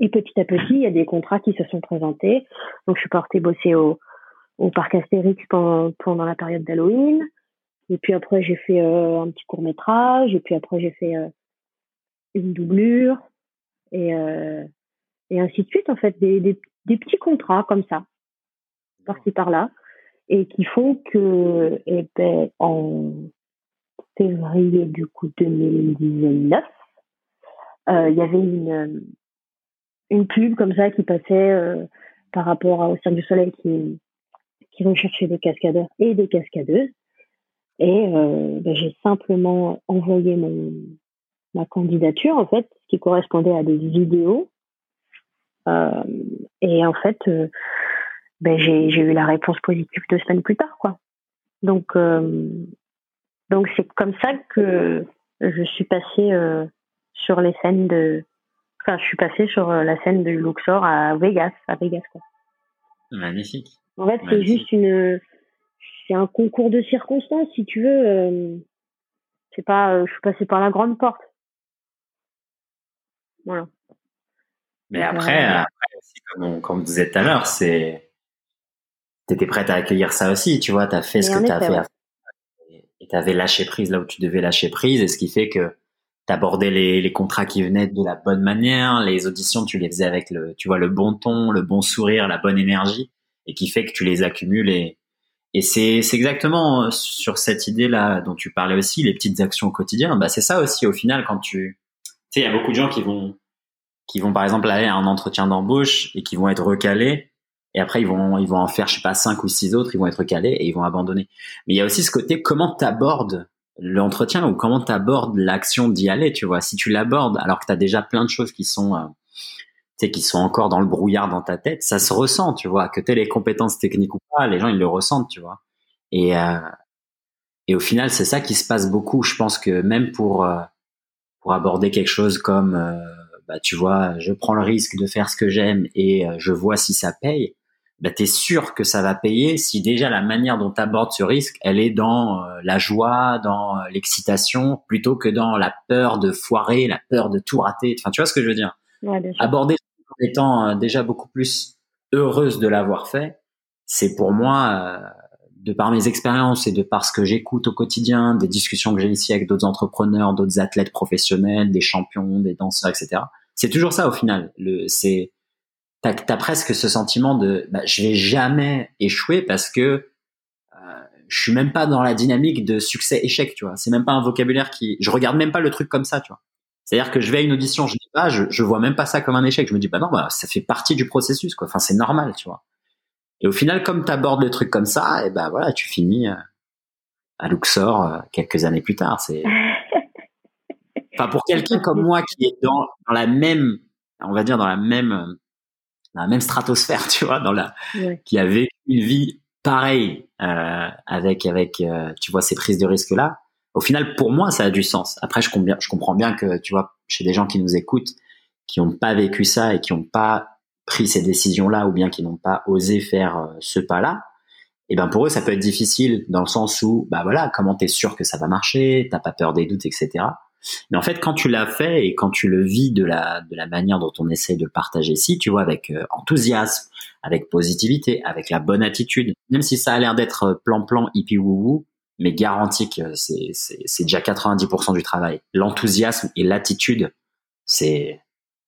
et petit à petit il y a des contrats qui se sont présentés. Donc je suis partie bosser au au parc Astérix pendant, pendant la période d'Halloween. Et puis après, j'ai fait euh, un petit court métrage. Et puis après, j'ai fait euh, une doublure et, euh, et ainsi de suite, en fait, des, des, des petits contrats comme ça, par-ci par-là, et qui font que, eh ben, en février du coup 2019, euh, il y avait une, une pub comme ça qui passait euh, par rapport au Cirque du Soleil qui, qui recherchait des cascadeurs et des cascadeuses. Et euh, ben, j'ai simplement envoyé mon, ma candidature, en fait, qui correspondait à des vidéos. Euh, et en fait, euh, ben, j'ai, j'ai eu la réponse positive deux semaines plus tard, quoi. Donc, euh, donc c'est comme ça que je suis passée sur les scènes de, enfin, je suis passée sur la scène de Luxor à Vegas, à Vegas, quoi. Magnifique. En fait, c'est juste une, c'est un concours de circonstances, si tu veux. c'est pas, je suis passée par la grande porte. Voilà. Mais après, euh, comme, on, comme, vous disait tout à l'heure, c'est t'étais prête à accueillir ça aussi, tu vois, t'as fait ce que t'as fait, ouais. et t'avais lâché prise là où tu devais lâcher prise, et ce qui fait que t'abordais les, les contrats qui venaient de la bonne manière, les auditions tu les faisais avec le, tu vois, le bon ton, le bon sourire, la bonne énergie, et qui fait que tu les accumules et, et c'est, c'est exactement euh, sur cette idée là dont tu parlais aussi, les petites actions au quotidien. Bah c'est ça aussi au final quand tu sais, il y a beaucoup de gens qui vont, qui vont par exemple aller à un entretien d'embauche et qui vont être recalés. Et après, ils vont, ils vont en faire, je sais pas, cinq ou six autres, ils vont être recalés et ils vont abandonner. Mais il y a aussi ce côté, comment t'abordes l'entretien ou comment t'abordes l'action d'y aller, tu vois? Si tu l'abordes alors que tu as déjà plein de choses qui sont, euh, tu sais, qui sont encore dans le brouillard dans ta tête, ça se ressent, tu vois? Que tu les compétences techniques ou pas, les gens, ils le ressentent, tu vois? Et, euh, et au final, c'est ça qui se passe beaucoup. Je pense que même pour, euh, pour aborder quelque chose comme euh, bah, tu vois je prends le risque de faire ce que j'aime et euh, je vois si ça paye bah, tu es sûr que ça va payer si déjà la manière dont tu abordes ce risque, elle est dans euh, la joie, dans l'excitation, plutôt que dans la peur de foirer, la peur de tout rater. Enfin, tu vois ce que je veux dire? Aborder en étant déjà beaucoup plus heureuse de l'avoir fait, c'est pour moi, de par mes expériences et de par ce que j'écoute au quotidien, des discussions que j'ai ici avec d'autres entrepreneurs, d'autres athlètes professionnels, des champions, des danseurs, etc. C'est toujours ça au final. Le, c'est t'as as presque ce sentiment de bah, je vais jamais échouer parce que euh, je suis même pas dans la dynamique de succès échec tu vois. C'est même pas un vocabulaire qui je regarde même pas le truc comme ça tu vois. C'est à dire que je vais à une audition je dis pas je, je vois même pas ça comme un échec. Je me dis bah non bah ça fait partie du processus quoi. Enfin c'est normal tu vois et au final comme tu abordes le truc comme ça et ben voilà tu finis euh, à Luxor euh, quelques années plus tard c'est (laughs) enfin pour quelqu'un comme moi qui est dans, dans la même on va dire dans la même dans la même stratosphère, (laughs) tu vois, dans la, qui avait une vie pareille euh, avec avec euh, tu vois ces prises de risque là. Au final, pour moi, ça a du sens. Après, je comprends bien, je comprends bien que tu vois, chez des gens qui nous écoutent, qui n'ont pas vécu ça et qui n'ont pas pris ces décisions là, ou bien qui n'ont pas osé faire euh, ce pas là, et ben pour eux, ça peut être difficile dans le sens où, bah voilà, comment t'es sûr que ça va marcher, t'as pas peur des doutes, etc. Mais en fait, quand tu l'as fait et quand tu le vis de la, de la manière dont on essaie de partager ici, tu vois, avec euh, enthousiasme, avec positivité, avec la bonne attitude, même si ça a l'air d'être plan-plan, hippie wou mais garanti que c'est, c'est, déjà 90% du travail. L'enthousiasme et l'attitude, c'est,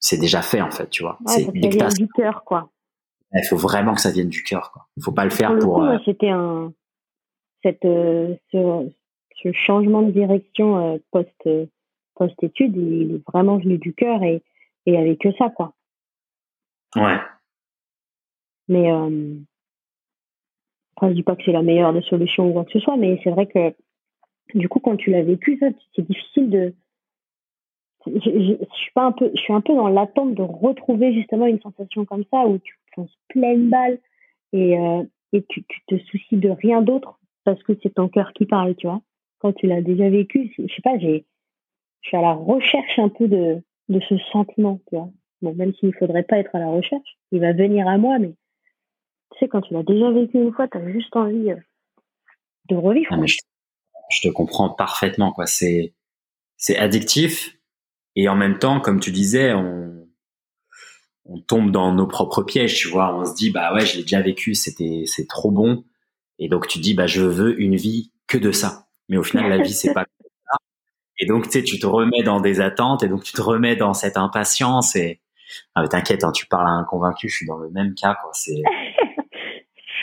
c'est déjà fait, en fait, tu vois. c'est ça du cœur, quoi. Il faut vraiment que ça vienne du cœur, quoi. Il faut pas le faire pour. Euh, c'était un, cette, euh, ce, ce, changement de direction post post-études, il est vraiment venu du cœur et, et avait que ça, quoi. Ouais. Mais, euh, après, je dis pas que c'est la meilleure des solutions ou quoi que ce soit, mais c'est vrai que, du coup, quand tu l'as vécu, ça, c'est difficile de, je, je, suis pas un peu, je suis un peu dans l'attente de retrouver justement une sensation comme ça où tu penses pleine balle et, euh, et tu, tu te soucies de rien d'autre parce que c'est ton cœur qui parle, tu vois. Quand tu l'as déjà vécu, je sais pas, j'ai, je suis à la recherche un peu de, de ce sentiment, tu vois. Bon, même s'il ne faudrait pas être à la recherche, il va venir à moi, mais tu sais, quand tu l'as déjà vécu une fois, tu as juste envie euh, de revivre. Ah, je, te comprends parfaitement, quoi. C'est, c'est addictif. Et en même temps, comme tu disais, on, on tombe dans nos propres pièges, tu vois. On se dit, bah ouais, je l'ai déjà vécu, c'était, c'est trop bon. Et donc, tu dis, bah, je veux une vie que de ça. Mais au final, la vie, c'est pas et donc, tu sais, tu te remets dans des attentes et donc tu te remets dans cette impatience et ah, mais t'inquiète, hein, tu parles à un convaincu, je suis dans le même cas, quoi. C'est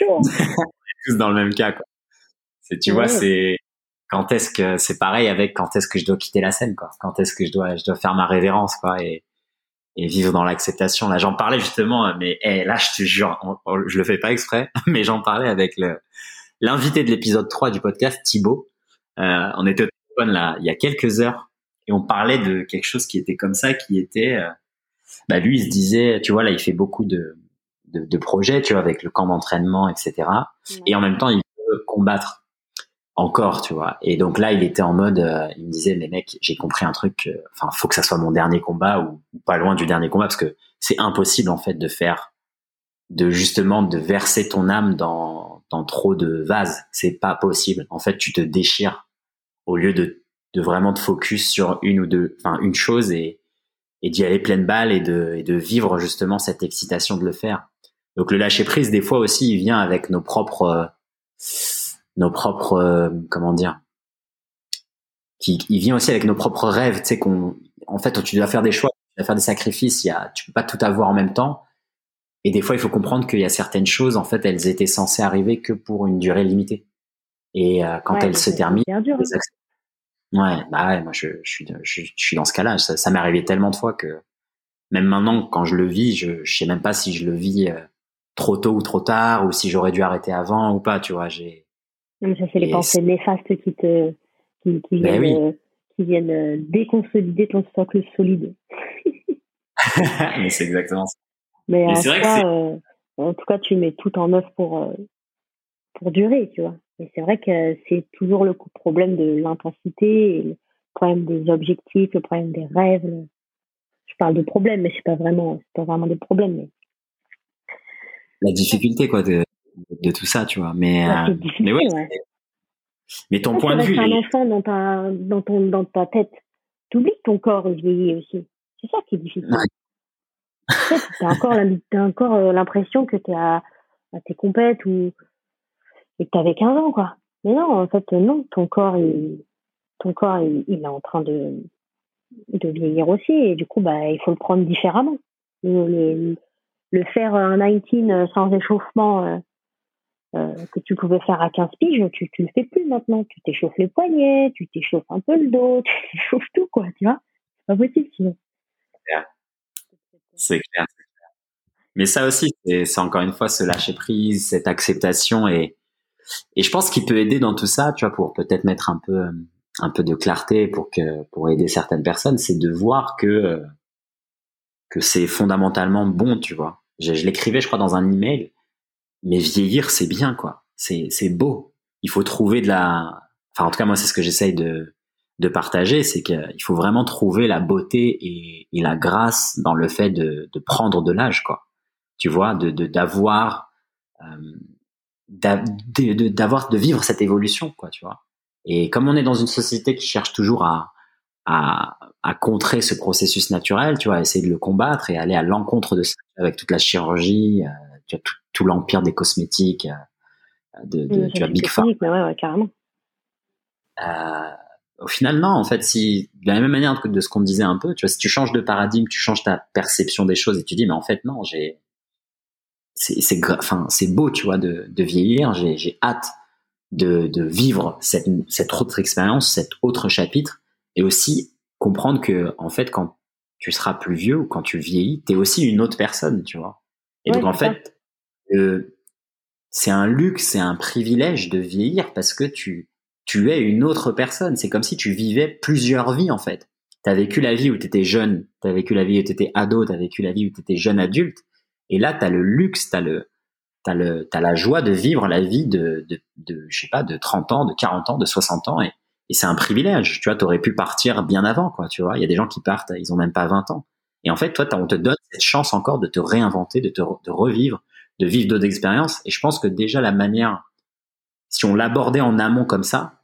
(laughs) (laughs) tous dans le même cas, quoi. C'est, tu vois, c'est quand est-ce que c'est pareil avec quand est-ce que je dois quitter la scène, quoi. Quand est-ce que je dois, je dois faire ma révérence, quoi, et, et vivre dans l'acceptation. Là, j'en parlais justement, mais hey, là, je te jure, je le fais pas exprès, (laughs) mais j'en parlais avec le l'invité de l'épisode 3 du podcast, Thibaut. Euh, on était là il y a quelques heures et on parlait de quelque chose qui était comme ça, qui était, euh, bah lui il se disait, tu vois là il fait beaucoup de de, projets, tu vois avec le camp d'entraînement, etc. Et en même temps il veut combattre encore, tu vois. Et donc là il était en mode, euh, il me disait mais mec j'ai compris un truc, enfin faut que ça soit mon dernier combat ou, pas loin du dernier combat parce que c'est impossible en fait de faire de justement de verser ton âme dans, dans trop de vases. C'est pas possible. En fait, tu te déchires au lieu de, de vraiment te focus sur une ou deux, enfin une chose et, et d'y aller pleine balle et de, et de vivre justement cette excitation de le faire. Donc le lâcher prise, des fois aussi, il vient avec nos propres, nos propres, comment dire, qui, il vient aussi avec nos propres rêves. Tu sais qu'on, en fait, tu dois faire des choix, tu dois faire des sacrifices. Il y a, tu peux pas tout avoir en même temps. Et des fois, il faut comprendre qu'il y a certaines choses, en fait, elles étaient censées arriver que pour une durée limitée. Et euh, quand elles se terminent, Ouais, bah ouais, moi je, je, suis, je, suis dans ce cas-là. Ça, ça m'est arrivé tellement de fois que même maintenant, quand je le vis, je, je sais même pas si je le vis euh, trop tôt ou trop tard, ou si j'aurais dû arrêter avant ou pas. Tu vois, j'ai. Non, ça c'est les pensées néfastes qui te, qui, qui ben viennent, euh, qui viennent euh, déconsolider ton socle solide. (laughs) Mais c'est exactement ça. Mais, c'est vrai que en tout cas, tu mets tout en œuvre pour pour durer, tu vois. Et c'est vrai que c'est toujours le problème de l'intensité, le problème des objectifs, le problème des rêves. Je parle de problèmes, mais c'est pas vraiment, c'est pas vraiment des problèmes. Mais la difficulté quoi de, de tout ça, tu vois. Mais, euh, mais ouais. Mais ton point de vue. un enfant dans ta, dans ton, dans ta tête. T'oublies que ton corps est vieilli aussi. C'est ça qui est difficile. Ouais. t'as encore, as encore euh, l'impression que t'es à, à tes compètes ou, et que t'avais 15 ans, quoi. Mais non, en fait, non. Ton corps, il, ton corps, il, il est en train de, de vieillir aussi. Et du coup, bah, il faut le prendre différemment. Le, le, le faire un 19 sans échauffement, euh, que tu pouvais faire à 15 piges, tu, tu le fais plus maintenant. Tu t'échauffes les poignets, tu t'échauffes un peu le dos, (laughs) tu t'échauffes tout, quoi, tu vois. C'est pas possible sinon. C'est clair. Mais ça aussi, c'est encore une fois ce lâcher prise, cette acceptation et, et je pense qu'il peut aider dans tout ça, tu vois, pour peut-être mettre un peu, un peu de clarté pour que, pour aider certaines personnes, c'est de voir que, que c'est fondamentalement bon, tu vois. Je l'écrivais, je crois, dans un email mais vieillir c'est bien quoi. C'est c'est beau. Il faut trouver de la enfin en tout cas moi c'est ce que j'essaye de de partager c'est qu'il faut vraiment trouver la beauté et, et, la grâce dans le fait de, de prendre de l'âge quoi. Tu vois de d'avoir euh, d'avoir de, vivre cette évolution quoi tu vois. Et comme on est dans une société qui cherche toujours à à, à contrer ce processus naturel tu vois essayer de le combattre et aller à l'encontre de ça avec toute la chirurgie euh, tu as tout, l'empire des cosmétiques, euh, de, de tu as Big Pharma. Ouais, ouais, carrément. Euh, au final, non. En fait, si de la même manière que de ce qu'on disait un peu, tu vois, si tu changes de paradigme, tu changes ta perception des choses et tu dis, mais en fait, non, j'ai, c'est, c'est, enfin, c'est beau, tu vois, de, de vieillir. J'ai, j'ai hâte de, de vivre cette, cette autre expérience, cet autre chapitre, et aussi comprendre que, en fait, quand tu seras plus vieux ou quand tu vieillis, t'es aussi une autre personne, tu vois. Et donc en fait, c'est un luxe, c'est un privilège de vieillir parce que tu tu es une autre personne. C'est comme si tu vivais plusieurs vies en fait. Tu as vécu la vie où tu étais jeune, tu as vécu la vie où tu étais ado, tu as vécu la vie où tu étais jeune adulte. Et là, tu as le luxe, tu as le t'as le t'as la joie de vivre la vie de, de de je sais pas de 30 ans, de 40 ans, de 60 ans et, et c'est un privilège. Tu vois, tu aurais pu partir bien avant quoi, tu vois. Il y a des gens qui partent, ils ont même pas 20 ans. Et en fait, toi, on te donne cette chance encore de te réinventer, de te de revivre, de vivre d'autres expériences. Et je pense que déjà la manière, si on l'abordait en amont comme ça,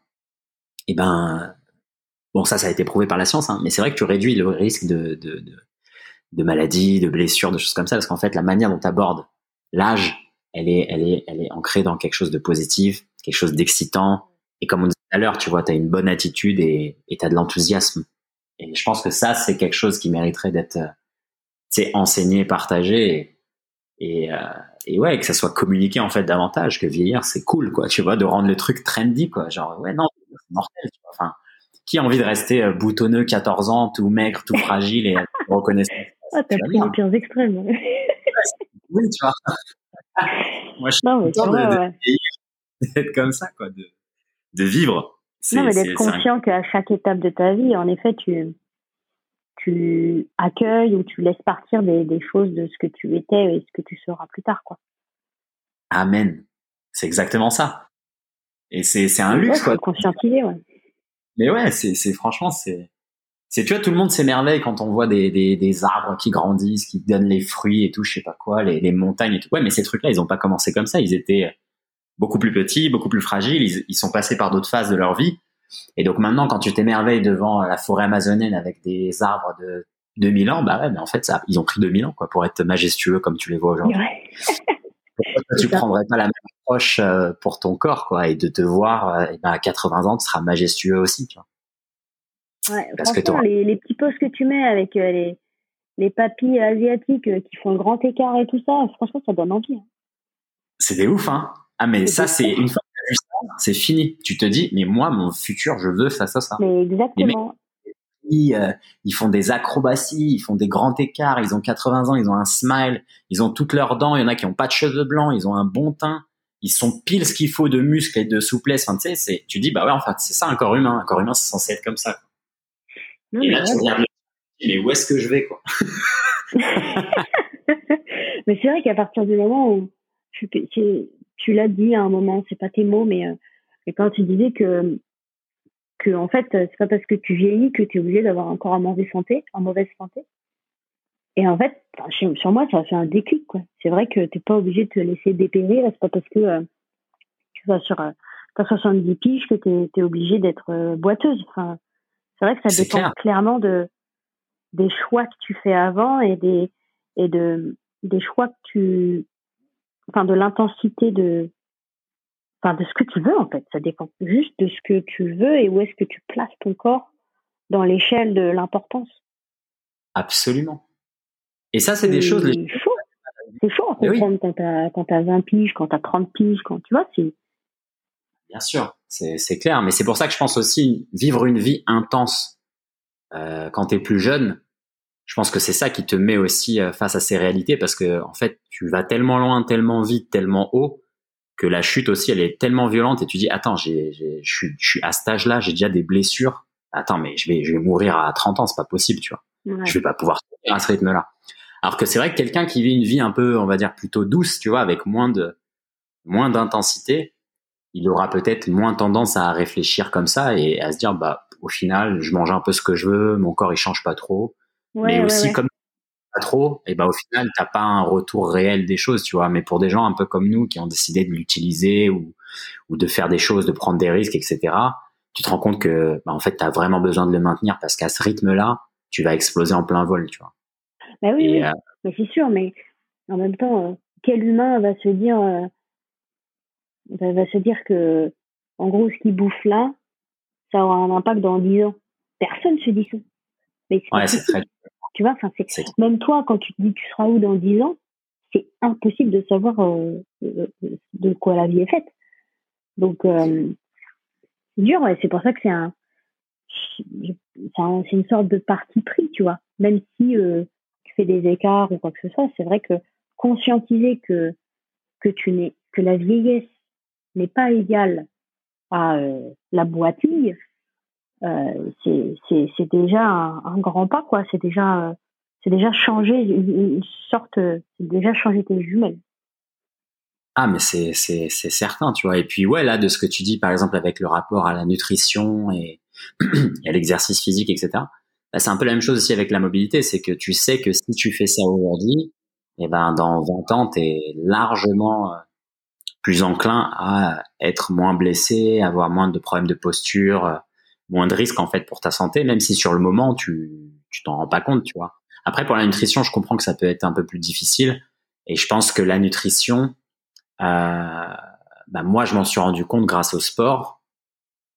eh ben, bon, ça, ça a été prouvé par la science, hein, mais c'est vrai que tu réduis le risque de, de, de, de maladies, de blessures, de choses comme ça, parce qu'en fait, la manière dont tu abordes l'âge, elle est, elle est, elle est ancrée dans quelque chose de positif, quelque chose d'excitant. Et comme on disait tout à l'heure, tu vois, tu as une bonne attitude et tu as de l'enthousiasme. Et je pense que ça, c'est quelque chose qui mériterait d'être, euh, enseigné, partagé, et, et, euh, et, ouais, que ça soit communiqué en fait davantage. Que vieillir, c'est cool, quoi. Tu vois, de rendre le truc trendy, quoi. Genre, ouais, non, c'est mortel. Tu vois. Enfin, qui a envie de rester euh, boutonneux, 14 ans, tout maigre, tout fragile et reconnaissant Ah, t'as pris les pires extrêmes. (laughs) oui, tu vois. (laughs) Moi, je suis non, content de, ouais. (laughs) d'être comme ça, quoi, de, de vivre non, mais d'être conscient qu'à chaque étape de ta vie, en effet, tu, tu accueilles ou tu laisses partir des, des, choses de ce que tu étais et ce que tu seras plus tard, quoi. Amen. C'est exactement ça. Et c'est, c'est un luxe, quoi. Conscientiser, ouais. Mais ouais, c'est, c'est franchement, c'est, c'est, tu vois, tout le monde s'émerveille quand on voit des, des, des, arbres qui grandissent, qui donnent les fruits et tout, je sais pas quoi, les, les montagnes et tout. Ouais, mais ces trucs-là, ils ont pas commencé comme ça. Ils étaient, beaucoup plus petits, beaucoup plus fragiles. Ils, ils sont passés par d'autres phases de leur vie. Et donc maintenant, quand tu t'émerveilles devant la forêt amazonienne avec des arbres de 2000 ans, bah ouais, mais en fait, ça, ils ont pris 2000 ans quoi pour être majestueux comme tu les vois aujourd'hui. Ouais. (laughs) Pourquoi tu prendrais pas la même approche euh, pour ton corps, quoi, et de te voir, euh, ben à 80 ans, tu seras majestueux aussi, tu vois. Ouais, Parce que les, les petits posts que tu mets avec euh, les, les papilles asiatiques qui font le grand écart et tout ça, franchement, ça donne envie. Hein. C'est des ouf, hein. Ah, mais ça, c'est une fois vu ça, c'est fini. Tu te dis, mais moi, mon futur, je veux ça, ça, ça. Mais exactement. ils, euh, ils font des acrobaties, ils font des grands écarts, ils ont 80 ans, ils ont un smile, ils ont toutes leurs dents, il y en a qui ont pas de cheveux blancs, ils ont un bon teint, ils sont pile ce qu'il faut de muscles et de souplesse. Enfin, tu sais, c'est, tu dis, bah ouais, en fait, c'est ça un corps humain. Un corps humain, c'est censé être comme ça. et là, tu regardes, mais où est-ce que je vais, quoi? (laughs) mais c'est vrai qu'à partir du moment où tu, tu l'as dit à un moment, c'est pas tes mots, mais, euh, quand tu disais que, que en fait, c'est pas parce que tu vieillis que tu es obligé d'avoir un corps en mauvaise santé, en mauvaise santé. et en fait, sur moi, ça a fait un déclic, quoi. C'est vrai que t'es pas obligé de te laisser dépérir. C'est pas parce que euh, tu vas sur euh, 70 piges que tu es, obligé d'être euh, boiteuse. Enfin, c'est vrai que ça dépend clairement de des choix que tu fais avant et des et de des choix que tu enfin de l'intensité de enfin de ce que tu veux en fait. Ça dépend juste de ce que tu veux et où est-ce que tu places ton corps dans l'échelle de l'importance. Absolument. Et ça c'est des choses les... c'est chaud à comprendre quand t'as quand t'as 20 piges quand t'as 30 piges quand tu vois c'est bien sûr c'est clair. Mais c'est pour ça que je pense aussi vivre une vie intense euh, quand t'es plus jeune je pense que c'est ça qui te met aussi euh, face à ces réalités parce que en fait tu vas tellement loin, tellement vite, tellement haut que la chute aussi elle est tellement violente et tu dis attends j'ai je suis à cet âge-là j'ai déjà des blessures. Attends mais je vais je vais mourir à 30 ans c'est pas possible tu vois. Je vais pas pouvoir à ce rythme-là. Alors que c'est vrai que quelqu'un qui vit une vie un peu on va dire plutôt douce tu vois avec moins de moins d'intensité il aura peut-être moins tendance à réfléchir comme ça et à se dire bah au final je mange un peu ce que je veux mon corps il change pas trop mais aussi comme pas trop, et ben au final t'as pas un retour réel des choses, tu vois. Mais pour des gens un peu comme nous qui ont décidé de l'utiliser ou ou de faire des choses, de prendre des risques, etc. Tu te rends compte que bah, en fait t'as vraiment besoin de le maintenir parce qu'à ce rythme-là, tu vas exploser en plein vol, tu vois. Bah oui, euh, mais c'est sûr, mais en même temps, euh, quel humain va se dire euh, va se dire que en gros ce qu'il bouffe là, ça aura un impact dans 10 ans? Personne se dit ça. Mais ouais, c'est très tu vois, enfin, c'est même toi quand tu te dis que tu seras où dans 10 ans, c'est impossible de savoir euh, euh, de quoi la vie est faite. Donc euh, c'est dur, et c'est pour ça que c'est un c'est une sorte de parti pris, tu vois. Même si tu fais des écarts ou quoi que ce soit, c'est vrai que conscientiser que que tu n'es que la vieillesse n'est pas égale à la boitille, euh, c'est déjà un, grand pas, quoi. C'est déjà, c'est déjà changer une, sorte, c'est déjà changer tes jumelles. Ah, mais c'est, c'est, c'est certain, tu vois. Et puis, ouais, là, de ce que tu dis, par exemple, avec le rapport à la nutrition et, (clears throat) à l'exercice physique, etc. Bah, c'est un peu la même chose aussi avec la mobilité. C'est que tu sais que si tu fais ça aujourd'hui, et eh ben, dans 20 ans, t'es largement euh, plus enclin à être moins blessé, avoir moins de problèmes de posture, euh, moins de risques en fait pour ta santé, même si sur le moment tu tu t'en rends pas compte, tu vois. Après pour la nutrition, je comprends que ça peut être un peu plus difficile et je pense que la nutrition, euh, bah moi je m'en suis rendu compte grâce au sport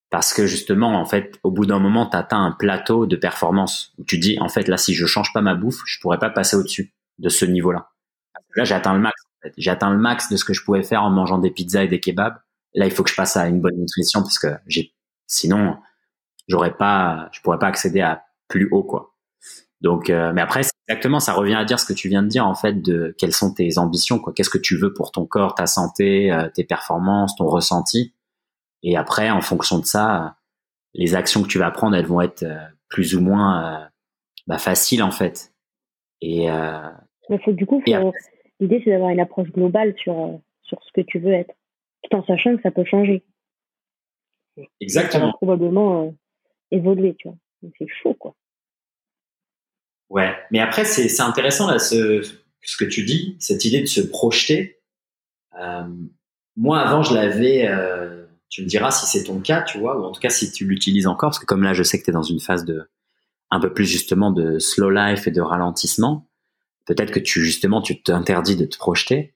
parce que justement en fait au bout d'un moment tu atteins un plateau de performance où tu dis en fait là si je change pas ma bouffe, je pourrais pas passer au-dessus de ce niveau-là. Là j'ai atteint le max. J'ai atteint le max de ce que je pouvais faire en mangeant des pizzas et des kebabs. Là il faut que je passe à une bonne nutrition parce que sinon j'aurais pas, je pourrais pas accéder à plus haut, quoi. Donc, euh, mais après, exactement, ça revient à dire ce que tu viens de dire en fait de quelles sont tes ambitions, quoi. Qu'est-ce que tu veux pour ton corps, ta santé, euh, tes performances, ton ressenti. Et après, en fonction de ça, les actions que tu vas prendre, elles vont être euh, plus ou moins bah, faciles en fait. Et mais faut, du coup, l'idée c'est d'avoir une approche globale sur sur ce que tu veux être, tout en sachant que ça peut changer. Exactement. probablement évoluer, tu vois. c'est chaud, quoi. Ouais, mais après, c'est intéressant, là, ce, ce que tu dis, cette idée de se projeter. Euh, moi, avant, je l'avais, euh, tu me diras si c'est ton cas, tu vois, ou en tout cas si tu l'utilises encore, parce que comme là, je sais que tu es dans une phase de un peu plus justement de slow life et de ralentissement. Peut-être que tu justement tu t'interdis de te projeter.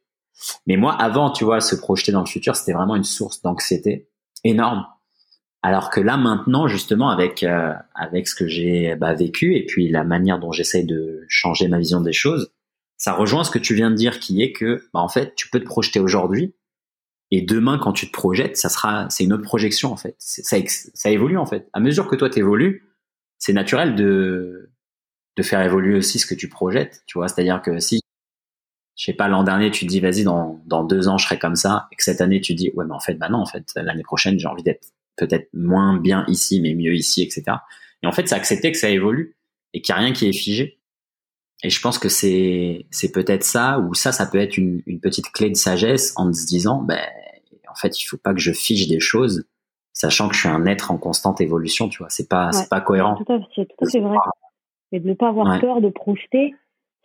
Mais moi, avant, tu vois, se projeter dans le futur, c'était vraiment une source d'anxiété énorme. Alors que là maintenant, justement, avec euh, avec ce que j'ai bah, vécu et puis la manière dont j'essaye de changer ma vision des choses, ça rejoint ce que tu viens de dire, qui est que bah, en fait, tu peux te projeter aujourd'hui et demain, quand tu te projettes, ça sera c'est une autre projection en fait. Ça, ça évolue en fait. À mesure que toi t'évolues, c'est naturel de de faire évoluer aussi ce que tu projettes. Tu vois, c'est-à-dire que si je sais pas, l'an dernier, tu te dis, vas-y, dans, dans deux ans, je serai comme ça, et que cette année, tu dis, ouais, mais en fait, bah non, en fait, l'année prochaine, j'ai envie d'être peut-être moins bien ici, mais mieux ici, etc. Et en fait, c'est accepter que ça évolue et qu'il n'y a rien qui est figé. Et je pense que c'est c'est peut-être ça ou ça, ça peut être une, une, petite clé de sagesse en se disant, ben en fait, il faut pas que je fige des choses, sachant que je suis un être en constante évolution. Tu vois, c'est pas c'est pas cohérent. C'est tout à fait vrai. Et de ne pas avoir peur de projeter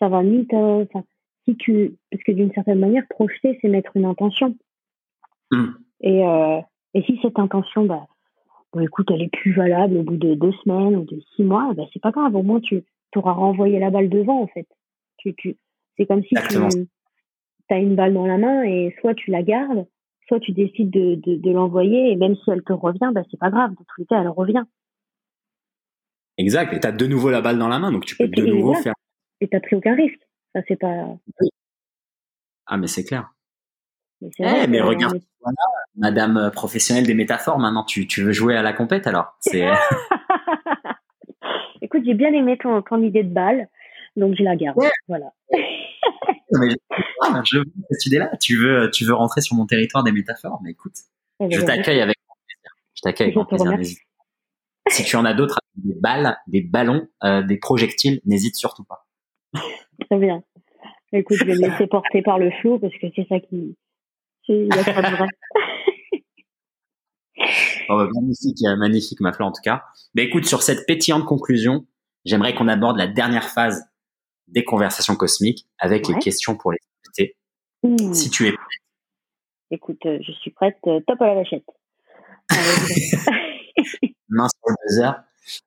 ça va si tu, parce que d'une certaine manière, projeter, c'est mettre une intention. Mm. Et, euh, et si cette intention, bah, bon, écoute, elle est plus valable au bout de deux semaines ou de six mois, bah, c'est pas grave. Au moins, tu auras renvoyé la balle devant, en fait. Tu, tu, c'est comme si tu as une balle dans la main et soit tu la gardes, soit tu décides de, de, de l'envoyer et même si elle te revient, bah, c'est pas grave. De tous les cas, elle revient. Exact. Et tu as de nouveau la balle dans la main, donc tu peux de nouveau faire. Et tu pris aucun risque. Ça, c'est pas. Ah, mais c'est clair. Mais, eh, regarde, Madame euh, professionnelle des métaphores, maintenant tu, tu veux jouer à la compète alors? (laughs) Écoute, j'ai bien aimé ton, ton idée de balle, donc je la garde. Voilà. je veux cette idée-là. Tu veux, tu veux rentrer sur mon territoire des métaphores, mais écoute, eh ben, je t'accueille avec plaisir. Je t'accueille avec plaisir. Si tu en as d'autres, des balles, des ballons, euh, des projectiles, n'hésite surtout pas. (laughs) Très bien. Écoute, je vais me laisser porter par le flou parce que c'est ça qui, c'est (laughs) oh, bah, magnifique, euh, magnifique, ma fleur en tout cas. Mais écoute, sur cette pétillante conclusion, j'aimerais qu'on aborde la dernière phase des conversations cosmiques avec les questions pour les invités. Mmh. Si tu es prête. Écoute, euh, je suis prête. top à la vachette. (laughs) Sur le buzzer.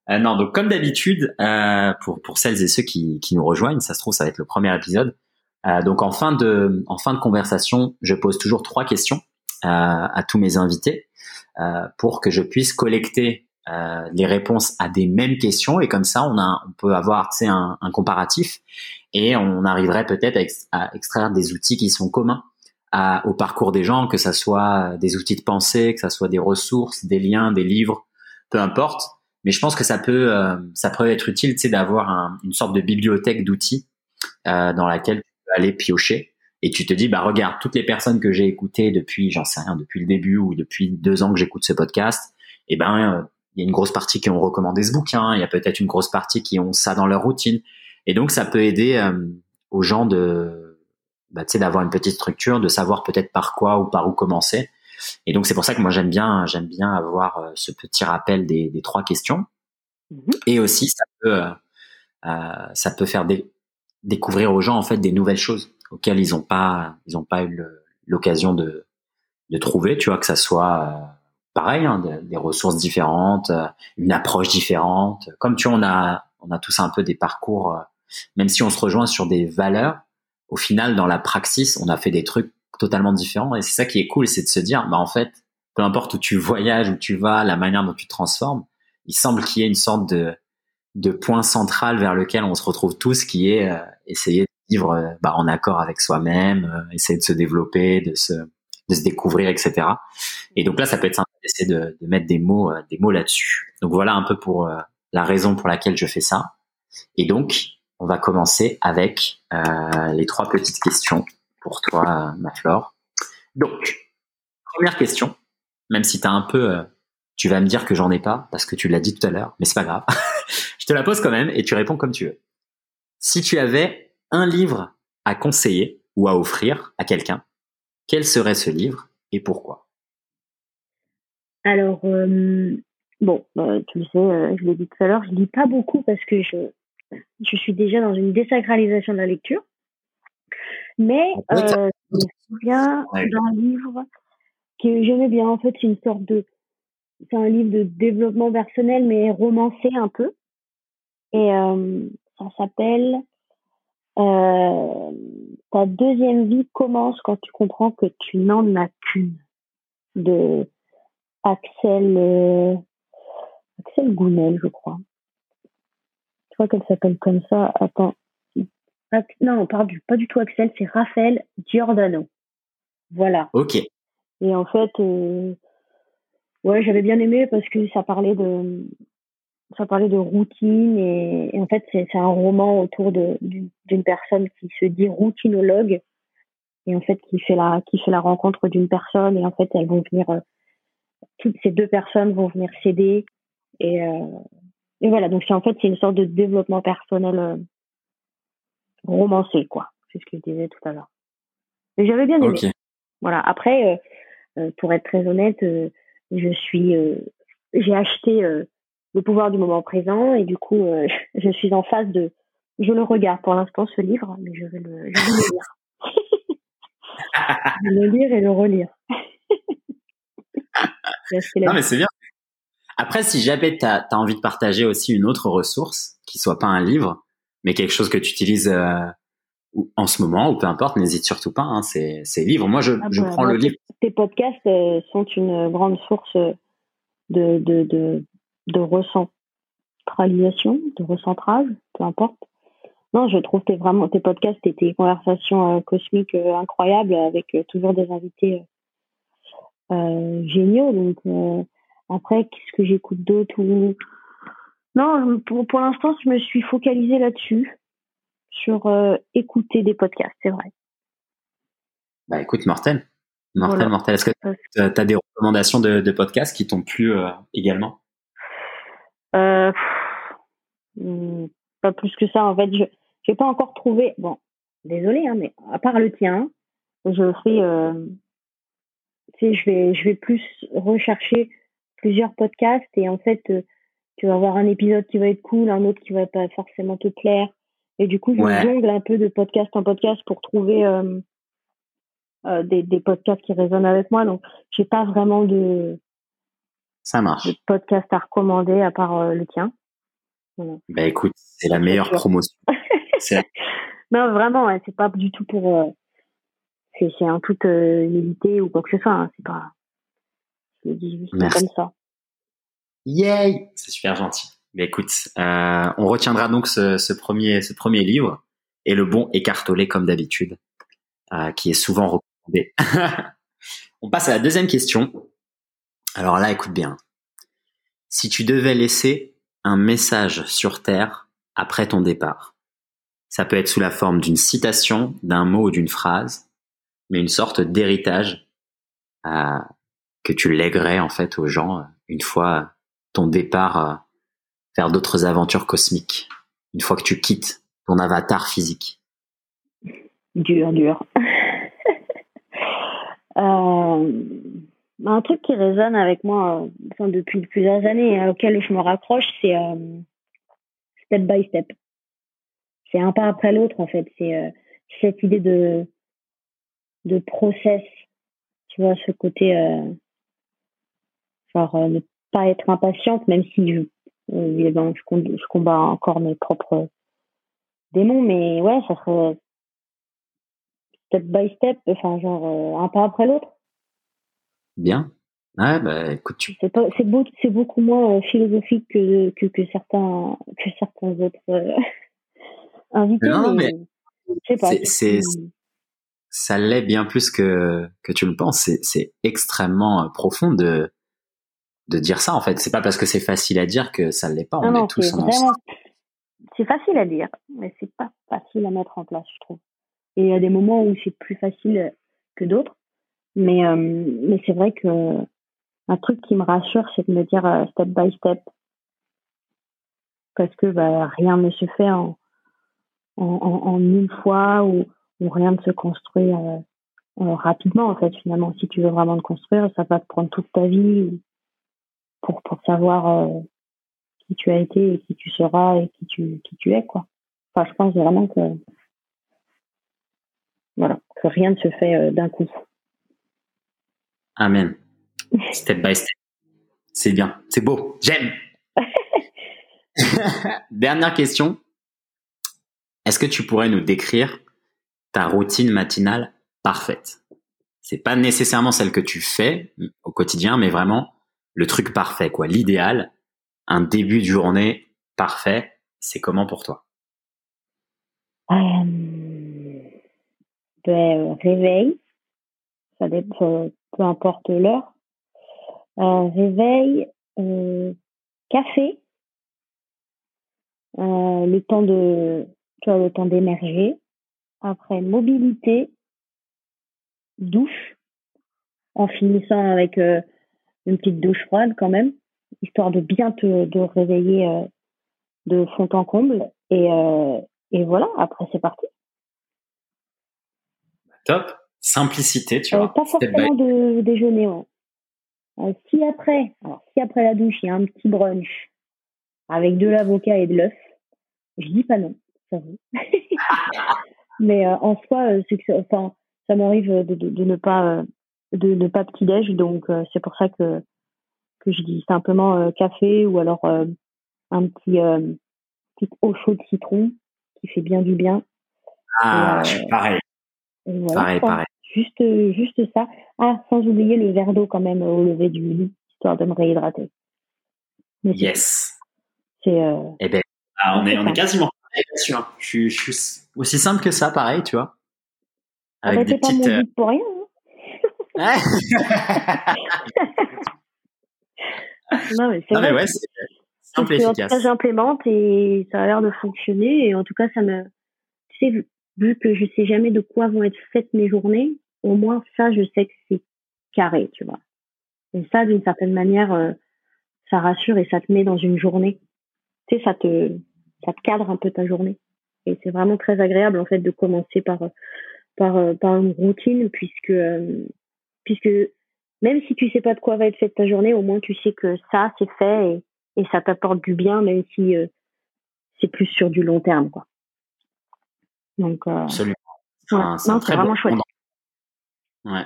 Euh, non, donc comme d'habitude, euh, pour pour celles et ceux qui, qui nous rejoignent, ça se trouve ça va être le premier épisode. Euh, donc en fin de en fin de conversation, je pose toujours trois questions euh, à tous mes invités euh, pour que je puisse collecter les réponses à des mêmes questions. Et comme ça on a on peut avoir un, un comparatif. Et on arriverait peut-être à, extraire des outils qui sont communs à, au parcours des gens, que ça soit des outils de pensée, que ça soit des ressources, des liens, des livres, peu importe. Mais je pense que ça peut euh, ça peut être utile d'avoir un, une sorte de bibliothèque d'outils euh, dans laquelle aller piocher et tu te dis bah regarde toutes les personnes que j'ai écoutées depuis j'en sais rien depuis le début ou depuis deux ans que j'écoute ce podcast et eh ben euh, il y a une grosse partie qui ont recommandé ce bouquin il y a peut-être une grosse partie qui ont ça dans leur routine et donc ça peut aider euh, aux gens de bah, tu sais d'avoir une petite structure de savoir peut-être par quoi ou par où commencer et donc c'est pour ça que moi j'aime bien j'aime bien avoir euh, ce petit rappel des, des trois questions. Mhm. Et aussi ça peut euh, ça peut faire découvrir aux gens en fait des nouvelles choses auxquelles ils n'ont pas ils ont pas eu l'occasion de de trouver. Tu vois que ça soit euh, pareil hein, des, ressources différentes, une approche différente. Comme tu vois on a on a tous un peu des parcours même si on se rejoint sur des valeurs, au final, dans la praxis, on a fait des trucs totalement différent. Et c'est ça qui est cool, c'est de se dire, bah en fait, peu importe où tu voyages, où tu vas, la manière dont tu te transformes, il semble qu'il y ait une sorte de, de point central vers lequel on se retrouve tous, qui est euh, essayer de vivre euh, bah, en accord avec soi-même, euh, essayer de se développer, de se, de se découvrir, etc. Et donc là, ça peut être sympa d'essayer de, de, mettre des mots, des mots là-dessus. Donc voilà un peu pour la raison pour laquelle je fais ça. Et donc, on va commencer avec les trois petites questions pour toi, ma Flore. Donc, première question, même si tu as un peu, euh, tu vas me dire que j'en ai pas parce que tu l'as dit tout à l'heure, mais c'est pas grave. (laughs) Je te la pose quand même et tu réponds comme tu veux. Si tu avais un livre à conseiller ou à offrir à quelqu'un, quel serait ce livre et pourquoi? Alors, euh, bon, bah, tu le sais, euh, je l'ai dit tout à l'heure, je lis pas beaucoup parce que je, je suis déjà dans une désacralisation de la lecture. Mais je me souviens d'un livre que j'aimais bien. En fait, c'est une sorte de, c'est un livre de développement personnel, mais romancé un peu. Et euh, ça s'appelle euh, Ta deuxième vie commence quand tu comprends que tu n'en as qu'une. De Axel euh, Axel Gounel, je crois. Je crois qu'elle s'appelle comme ça. Attends, non, pas du, pas du tout Axel, c'est Raphaël Giordano. Voilà. Ok. Et en fait, euh, ouais, j'avais bien aimé parce que ça parlait de, ça parlait de routine et, en fait, c'est un roman autour d'une personne qui se dit routinologue et en fait qui fait la, qui fait la rencontre d'une personne et en fait elles vont venir, euh, toutes ces deux personnes vont venir s'aider et, euh, et voilà. Donc c'est en fait c'est une sorte de développement personnel romancé, quoi. C'est ce que je disais tout à l'heure. Mais j'avais bien aimé. Voilà. Après, euh, euh, pour être très honnête, euh, je suis, j'ai acheté le pouvoir du moment présent et du coup, (laughs) je suis en phase de je le regarde pour l'instant ce livre, mais je vais le, je vais le lire. (laughs) je vais le lire et le relire. (laughs) non mais c'est bien. Après, si jamais tu as, envie de partager aussi une autre ressource, qui soit pas un livre, mais quelque chose que tu utilises euh, en ce moment ou peu importe, n'hésite surtout pas. Hein, c'est livre. Moi, je, ah je bah, prends le livre. Tes podcasts euh, sont une grande source de, de, de, de recentralisation, de recentrage, peu importe. Non, je trouve tes vraiment tes podcasts et tes conversations euh, cosmiques euh, incroyables avec toujours des invités géniaux. Donc après, qu'est-ce que j'écoute d'autre ou non, pour, pour l'instant, je me suis focalisée là-dessus sur euh, écouter des podcasts, c'est vrai. Bah écoute, Mortel. Mortel, Mortel. Est-ce que tu as des recommandations de, podcasts qui t'ont plu euh, également? Euh, Pas plus que ça. En fait, je n'ai pas encore trouvé. Bon, désolé, hein, mais à part le tien, je fais. sais, je vais, je vais plus rechercher plusieurs podcasts et en fait, tu vas avoir un épisode qui va être cool, un autre qui va pas forcément te plaire. Et du coup, je jongle un peu de podcast en podcast pour trouver euh, euh, des, des, podcasts qui résonnent avec moi. Donc, j'ai pas vraiment de, ça marche. de podcast à recommander à part euh, le tien. Voilà. Bah écoute, c'est la meilleure promotion. (laughs) non, vraiment, c'est pas du tout pour. c'est en toute humilité ou quoi que ce soit. Hein. C'est pas. Je le dis juste comme ça. Yay C'est super gentil. Mais écoute, euh, on retiendra donc ce, premier, ce premier livre et le bon écartolé comme d'habitude, euh, qui est souvent recommandé. (laughs) on passe à la deuxième question. Alors là, écoute bien. Si tu devais laisser un message sur Terre après ton départ, ça peut être sous la forme d'une citation, d'un mot ou d'une phrase, mais une sorte d'héritage euh, que tu lèguerais en fait aux gens une fois ton départ faire d'autres aventures cosmiques une fois que tu quittes ton avatar physique Dur, dur. (laughs) euh, un truc qui résonne avec moi enfin, depuis plusieurs années et auquel je me raccroche, c'est euh, step by step. C'est un pas après l'autre en fait. C'est euh, cette idée de de process. Tu vois ce côté euh, genre ne pas être impatiente, même si je évidemment, je, je combats encore mes propres démons, mais ouais, ça serait step by step, enfin, genre euh, un pas après l'autre. Bien. Ouais, bah écoute, C'est, c'est, beau, c'est beaucoup moins euh, philosophique que, que, que, certains, que certains autres euh, (laughs) invités. Non, mais, c'est, ça l'est bien plus que, que tu le penses. C'est, extrêmement profond de, de dire ça en fait. C'est pas parce que c'est facile à dire que ça l'est pas. On est tous C'est facile à dire, mais c'est pas facile à mettre en place, je trouve. Et il y a des moments où c'est plus facile que d'autres, mais euh, mais c'est vrai que un truc qui me rassure, c'est de me dire euh, step by step, parce que bah, rien ne se fait en en, en, une fois ou, ou rien ne se construit euh, rapidement en fait. Finalement, si tu veux vraiment le construire, ça va te prendre toute ta vie pour, pour savoir euh, qui tu as été et qui tu seras et qui tu, qui tu es, quoi. Enfin, je pense vraiment que, voilà, que rien ne se fait euh, d'un coup. Amen. (laughs) Step by step. C'est bien. C'est beau. J'aime. (laughs) Dernière question. Est-ce que tu pourrais nous décrire ta routine matinale parfaite? C'est pas nécessairement celle que tu fais au quotidien, mais vraiment le truc parfait, quoi, l'idéal, un début de journée parfait, c'est comment pour toi? Euh, ben, Réveil, ça dépend, peu importe l'heure. Euh, réveil, euh, café, euh, le temps de, le temps d'émerger. Après, mobilité, douche, en finissant avec une petite douche froide quand même, histoire de bien te de réveiller de fond en comble. Et, et voilà, après c'est parti. Top. Simplicité, tu vois. Euh, pas forcément de déjeuner. si après, alors, si après la douche, il y a un petit brunch avec de l'avocat et de l'œuf, je dis pas non. ça (laughs) Mais en soi, que, enfin, ça m'arrive de, de, de, ne pas de ne pas petit déj, donc c'est pour ça que que je dis simplement café ou alors un petit petit eau chaude citron qui fait bien du bien. Ah, pareil. pareil, pareil. Juste, juste ça. Ah, sans oublier le verre d'eau quand même au lever du lit, histoire de me réhydrater. yes. C'est. Euh, eh ben, ah, on, est, on est quasiment sûr. Je, je, suis aussi simple que ça, pareil, tu vois. Avec des petites. Pas mon euh, pour rien. Hein. (laughs) non, mais c'est. ouais, c'est simple et efficace. J'implémente et ça a l'air de fonctionner. Et en tout cas, ça me. Tu sais, vu que je sais jamais de quoi vont être faites mes journées, au moins ça, je sais que c'est carré, tu vois. Et ça, d'une certaine manière, euh, ça rassure et ça te met dans une journée. Tu sais, ça te, ça te cadre un peu ta journée. Et c'est vraiment très agréable, en fait, de commencer par, par, euh, par une routine, puisque, euh, puisque même si tu sais pas de quoi va être faite ta journée, au moins tu sais que ça, c'est fait et, et ça t'apporte du bien, même si c'est plus sur du long terme, quoi. Donc, Absolument. non, c'est vraiment chouette. Ouais.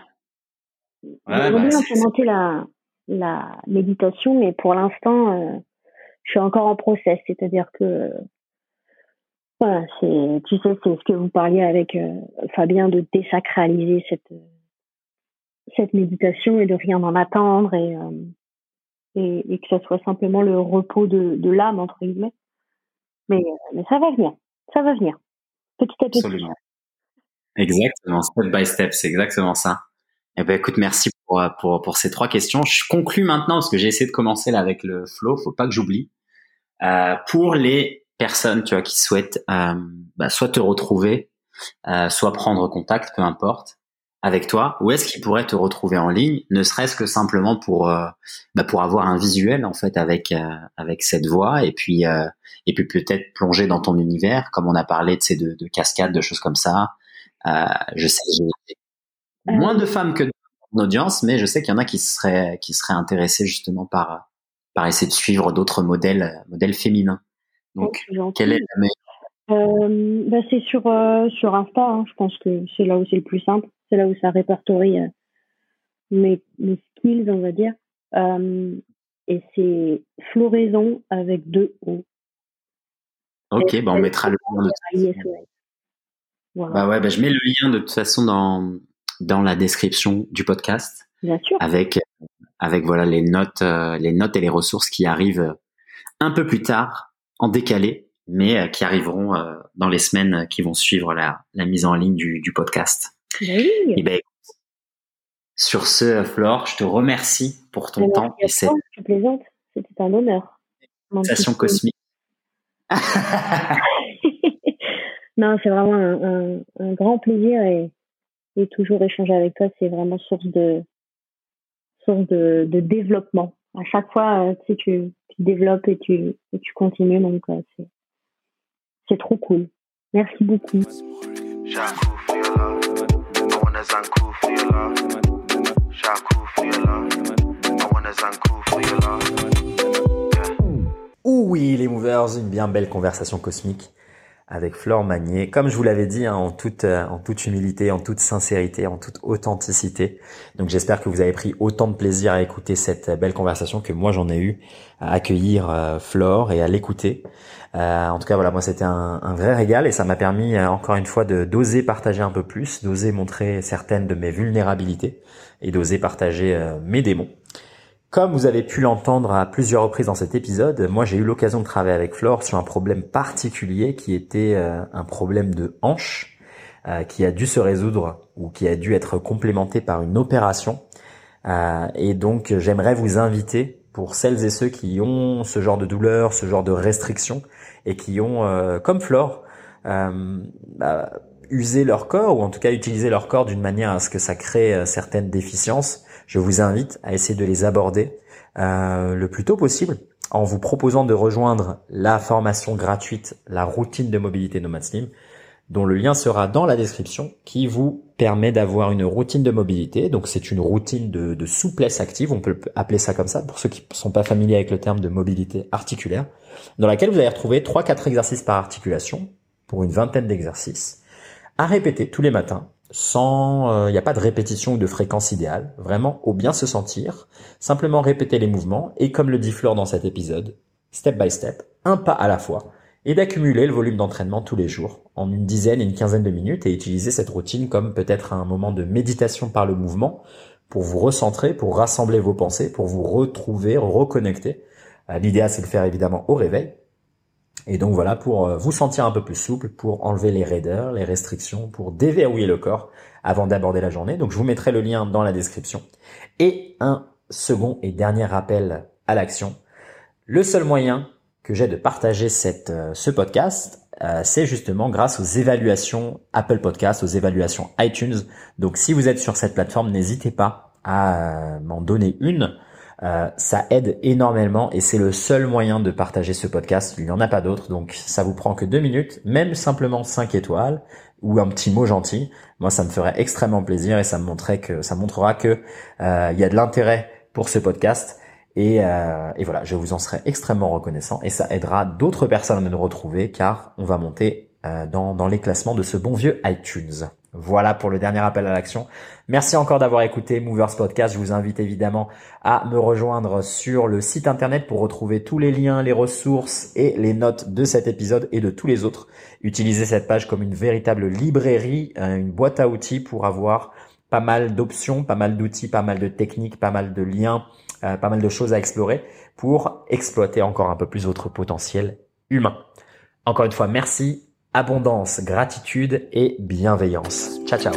ouais bah, implémenter la, la méditation, mais pour l'instant, euh, je suis encore en process, c'est-à-dire que voilà, c'est, tu sais, c'est ce que vous parliez avec euh, Fabien de désacraliser cette cette méditation et de rien en attendre et, euh, et, et que ce soit simplement le repos de, de l'âme entre guillemets. Mais mais ça va venir, ça va venir, petit à petit. Absolument. Exactement, step by step, c'est exactement ça. Eh ben, écoute, merci pour, pour, pour ces trois questions. Je conclue maintenant parce que j'ai essayé de commencer là avec le flow, faut pas que j'oublie. Euh, pour les personnes, tu vois, qui souhaitent euh, bah, soit te retrouver, euh, soit prendre contact, peu importe, avec toi, où est-ce qu'ils pourraient te retrouver en ligne, ne serait-ce que simplement pour euh, bah, pour avoir un visuel en fait avec euh, avec cette voix et puis euh, et puis peut-être plonger dans ton univers, comme on a parlé de ces de, de cascades, de choses comme ça. Euh, je sais, j'ai moins de femmes que d'audience, mais je sais qu'il y en a qui seraient qui seraient intéressés justement par par essayer de suivre d'autres modèles modèles féminins. Donc, quelle est la meilleure euh, bah c'est sur euh, sur Insta. Hein. je pense que c'est là où c'est le plus simple. C'est là où ça répertorie euh, mes, mes skills, on va dire. Et c'est floraison avec deux O. Ok, bah on mettra le lien bah ouais, bah je mets le lien de toute façon dans dans la description du podcast. Bien sûr. Avec avec voilà les notes euh, les notes et les ressources qui arrivent un peu plus tard en décalé, mais euh, qui arriveront euh, dans les semaines qui vont suivre la la mise en ligne du du podcast. Bah oui. Et ben sur ce, Flore, je te remercie pour ton temps et plaisante, c'était un honneur. Sensation cosmique. (laughs) non, c'est vraiment un, grand plaisir et, toujours échanger avec toi, c'est vraiment source de source de, développement. À chaque fois, euh, tu, sais, tu, développes et tu, et tu continues, donc euh, c'est c'est trop cool. Merci beaucoup. oui, les movers, une bien belle conversation cosmique avec Flore Magnier. Comme je vous l'avais dit, hein, en toute euh, en toute humilité, en toute sincérité, en toute authenticité. Donc j'espère que vous avez pris autant de plaisir à écouter cette belle conversation que moi j'en ai eu à accueillir euh, Flore et à l'écouter. Euh, en tout cas, voilà, moi c'était un, vrai régal et ça m'a permis euh, encore une fois de d'oser partager un peu plus, d'oser montrer certaines de mes vulnérabilités et d'oser partager mes démons. Comme vous avez pu l'entendre à plusieurs reprises dans cet épisode, moi j'ai eu l'occasion de travailler avec Flore sur un problème particulier qui était euh, un problème de hanche euh, qui a dû se résoudre ou qui a dû être complémenté par une opération. Euh, et donc j'aimerais vous inviter pour celles et ceux qui ont ce genre de douleur, ce genre de restriction et qui ont, comme Flore, bah, usé leur corps ou en tout cas utilisé leur corps d'une manière à ce que ça crée certaines déficiences je vous invite à essayer de les aborder euh, le plus tôt possible en vous proposant de rejoindre la formation gratuite, la routine de mobilité Nomad Slim, dont le lien sera dans la description, qui vous permet d'avoir une routine de mobilité. Donc c'est une routine de, de, souplesse active, on peut appeler ça comme ça pour ceux qui ne sont pas familiers avec le terme de mobilité articulaire, dans laquelle vous allez retrouver 3-4 exercices par articulation, pour une vingtaine d'exercices à répéter tous les matins sans, il euh, n'y a pas de répétition ou de fréquence idéale, vraiment au bien se sentir, simplement répéter les mouvements et comme le dit Flore dans cet épisode, step by step, un pas à la fois, et d'accumuler le volume d'entraînement tous les jours en une dizaine et une quinzaine de minutes et utiliser cette routine comme peut-être un moment de méditation par le mouvement pour vous recentrer, pour rassembler vos pensées, pour vous retrouver, reconnecter. Euh, l'idéal, c'est de le faire évidemment au réveil. Et donc voilà, pour euh, vous sentir un peu plus souple, pour enlever les raideurs, les restrictions, pour déverrouiller le corps avant d'aborder la journée. Donc je vous mettrai le lien dans la description. Et un second et dernier rappel à l'action. Le seul moyen que j'ai de partager euh, ce podcast, c'est justement grâce aux évaluations Apple Podcast, aux évaluations iTunes. Donc si vous êtes sur cette plateforme, n'hésitez pas à m'en donner une. Euh, ça aide énormément et c'est le seul moyen de partager ce podcast. Il n'y en a pas d'autre, donc ça vous prend que deux minutes, même simplement cinq étoiles ou un petit mot gentil. Moi, ça me ferait extrêmement plaisir et ça me montrerait que ça montrera que euh, il y a de l'intérêt pour ce podcast. Et, euh, voilà, je vous en serai extrêmement reconnaissant et ça aidera d'autres personnes à nous retrouver car on va monter dans les classements de ce bon vieux iTunes. Voilà pour le dernier appel à l'action. Merci encore d'avoir écouté Movers Podcast. Je vous invite évidemment à me rejoindre sur le site internet pour retrouver tous les liens, les ressources et les notes de cet épisode et de tous les autres. Utilisez cette page comme une véritable librairie, euh, une boîte à outils pour avoir pas mal d'options, pas mal d'outils, pas mal de techniques, pas mal de liens, euh, pas mal de choses à explorer pour exploiter encore un peu plus votre potentiel humain. Encore une fois, merci abondance, gratitude et bienveillance. Ciao ciao.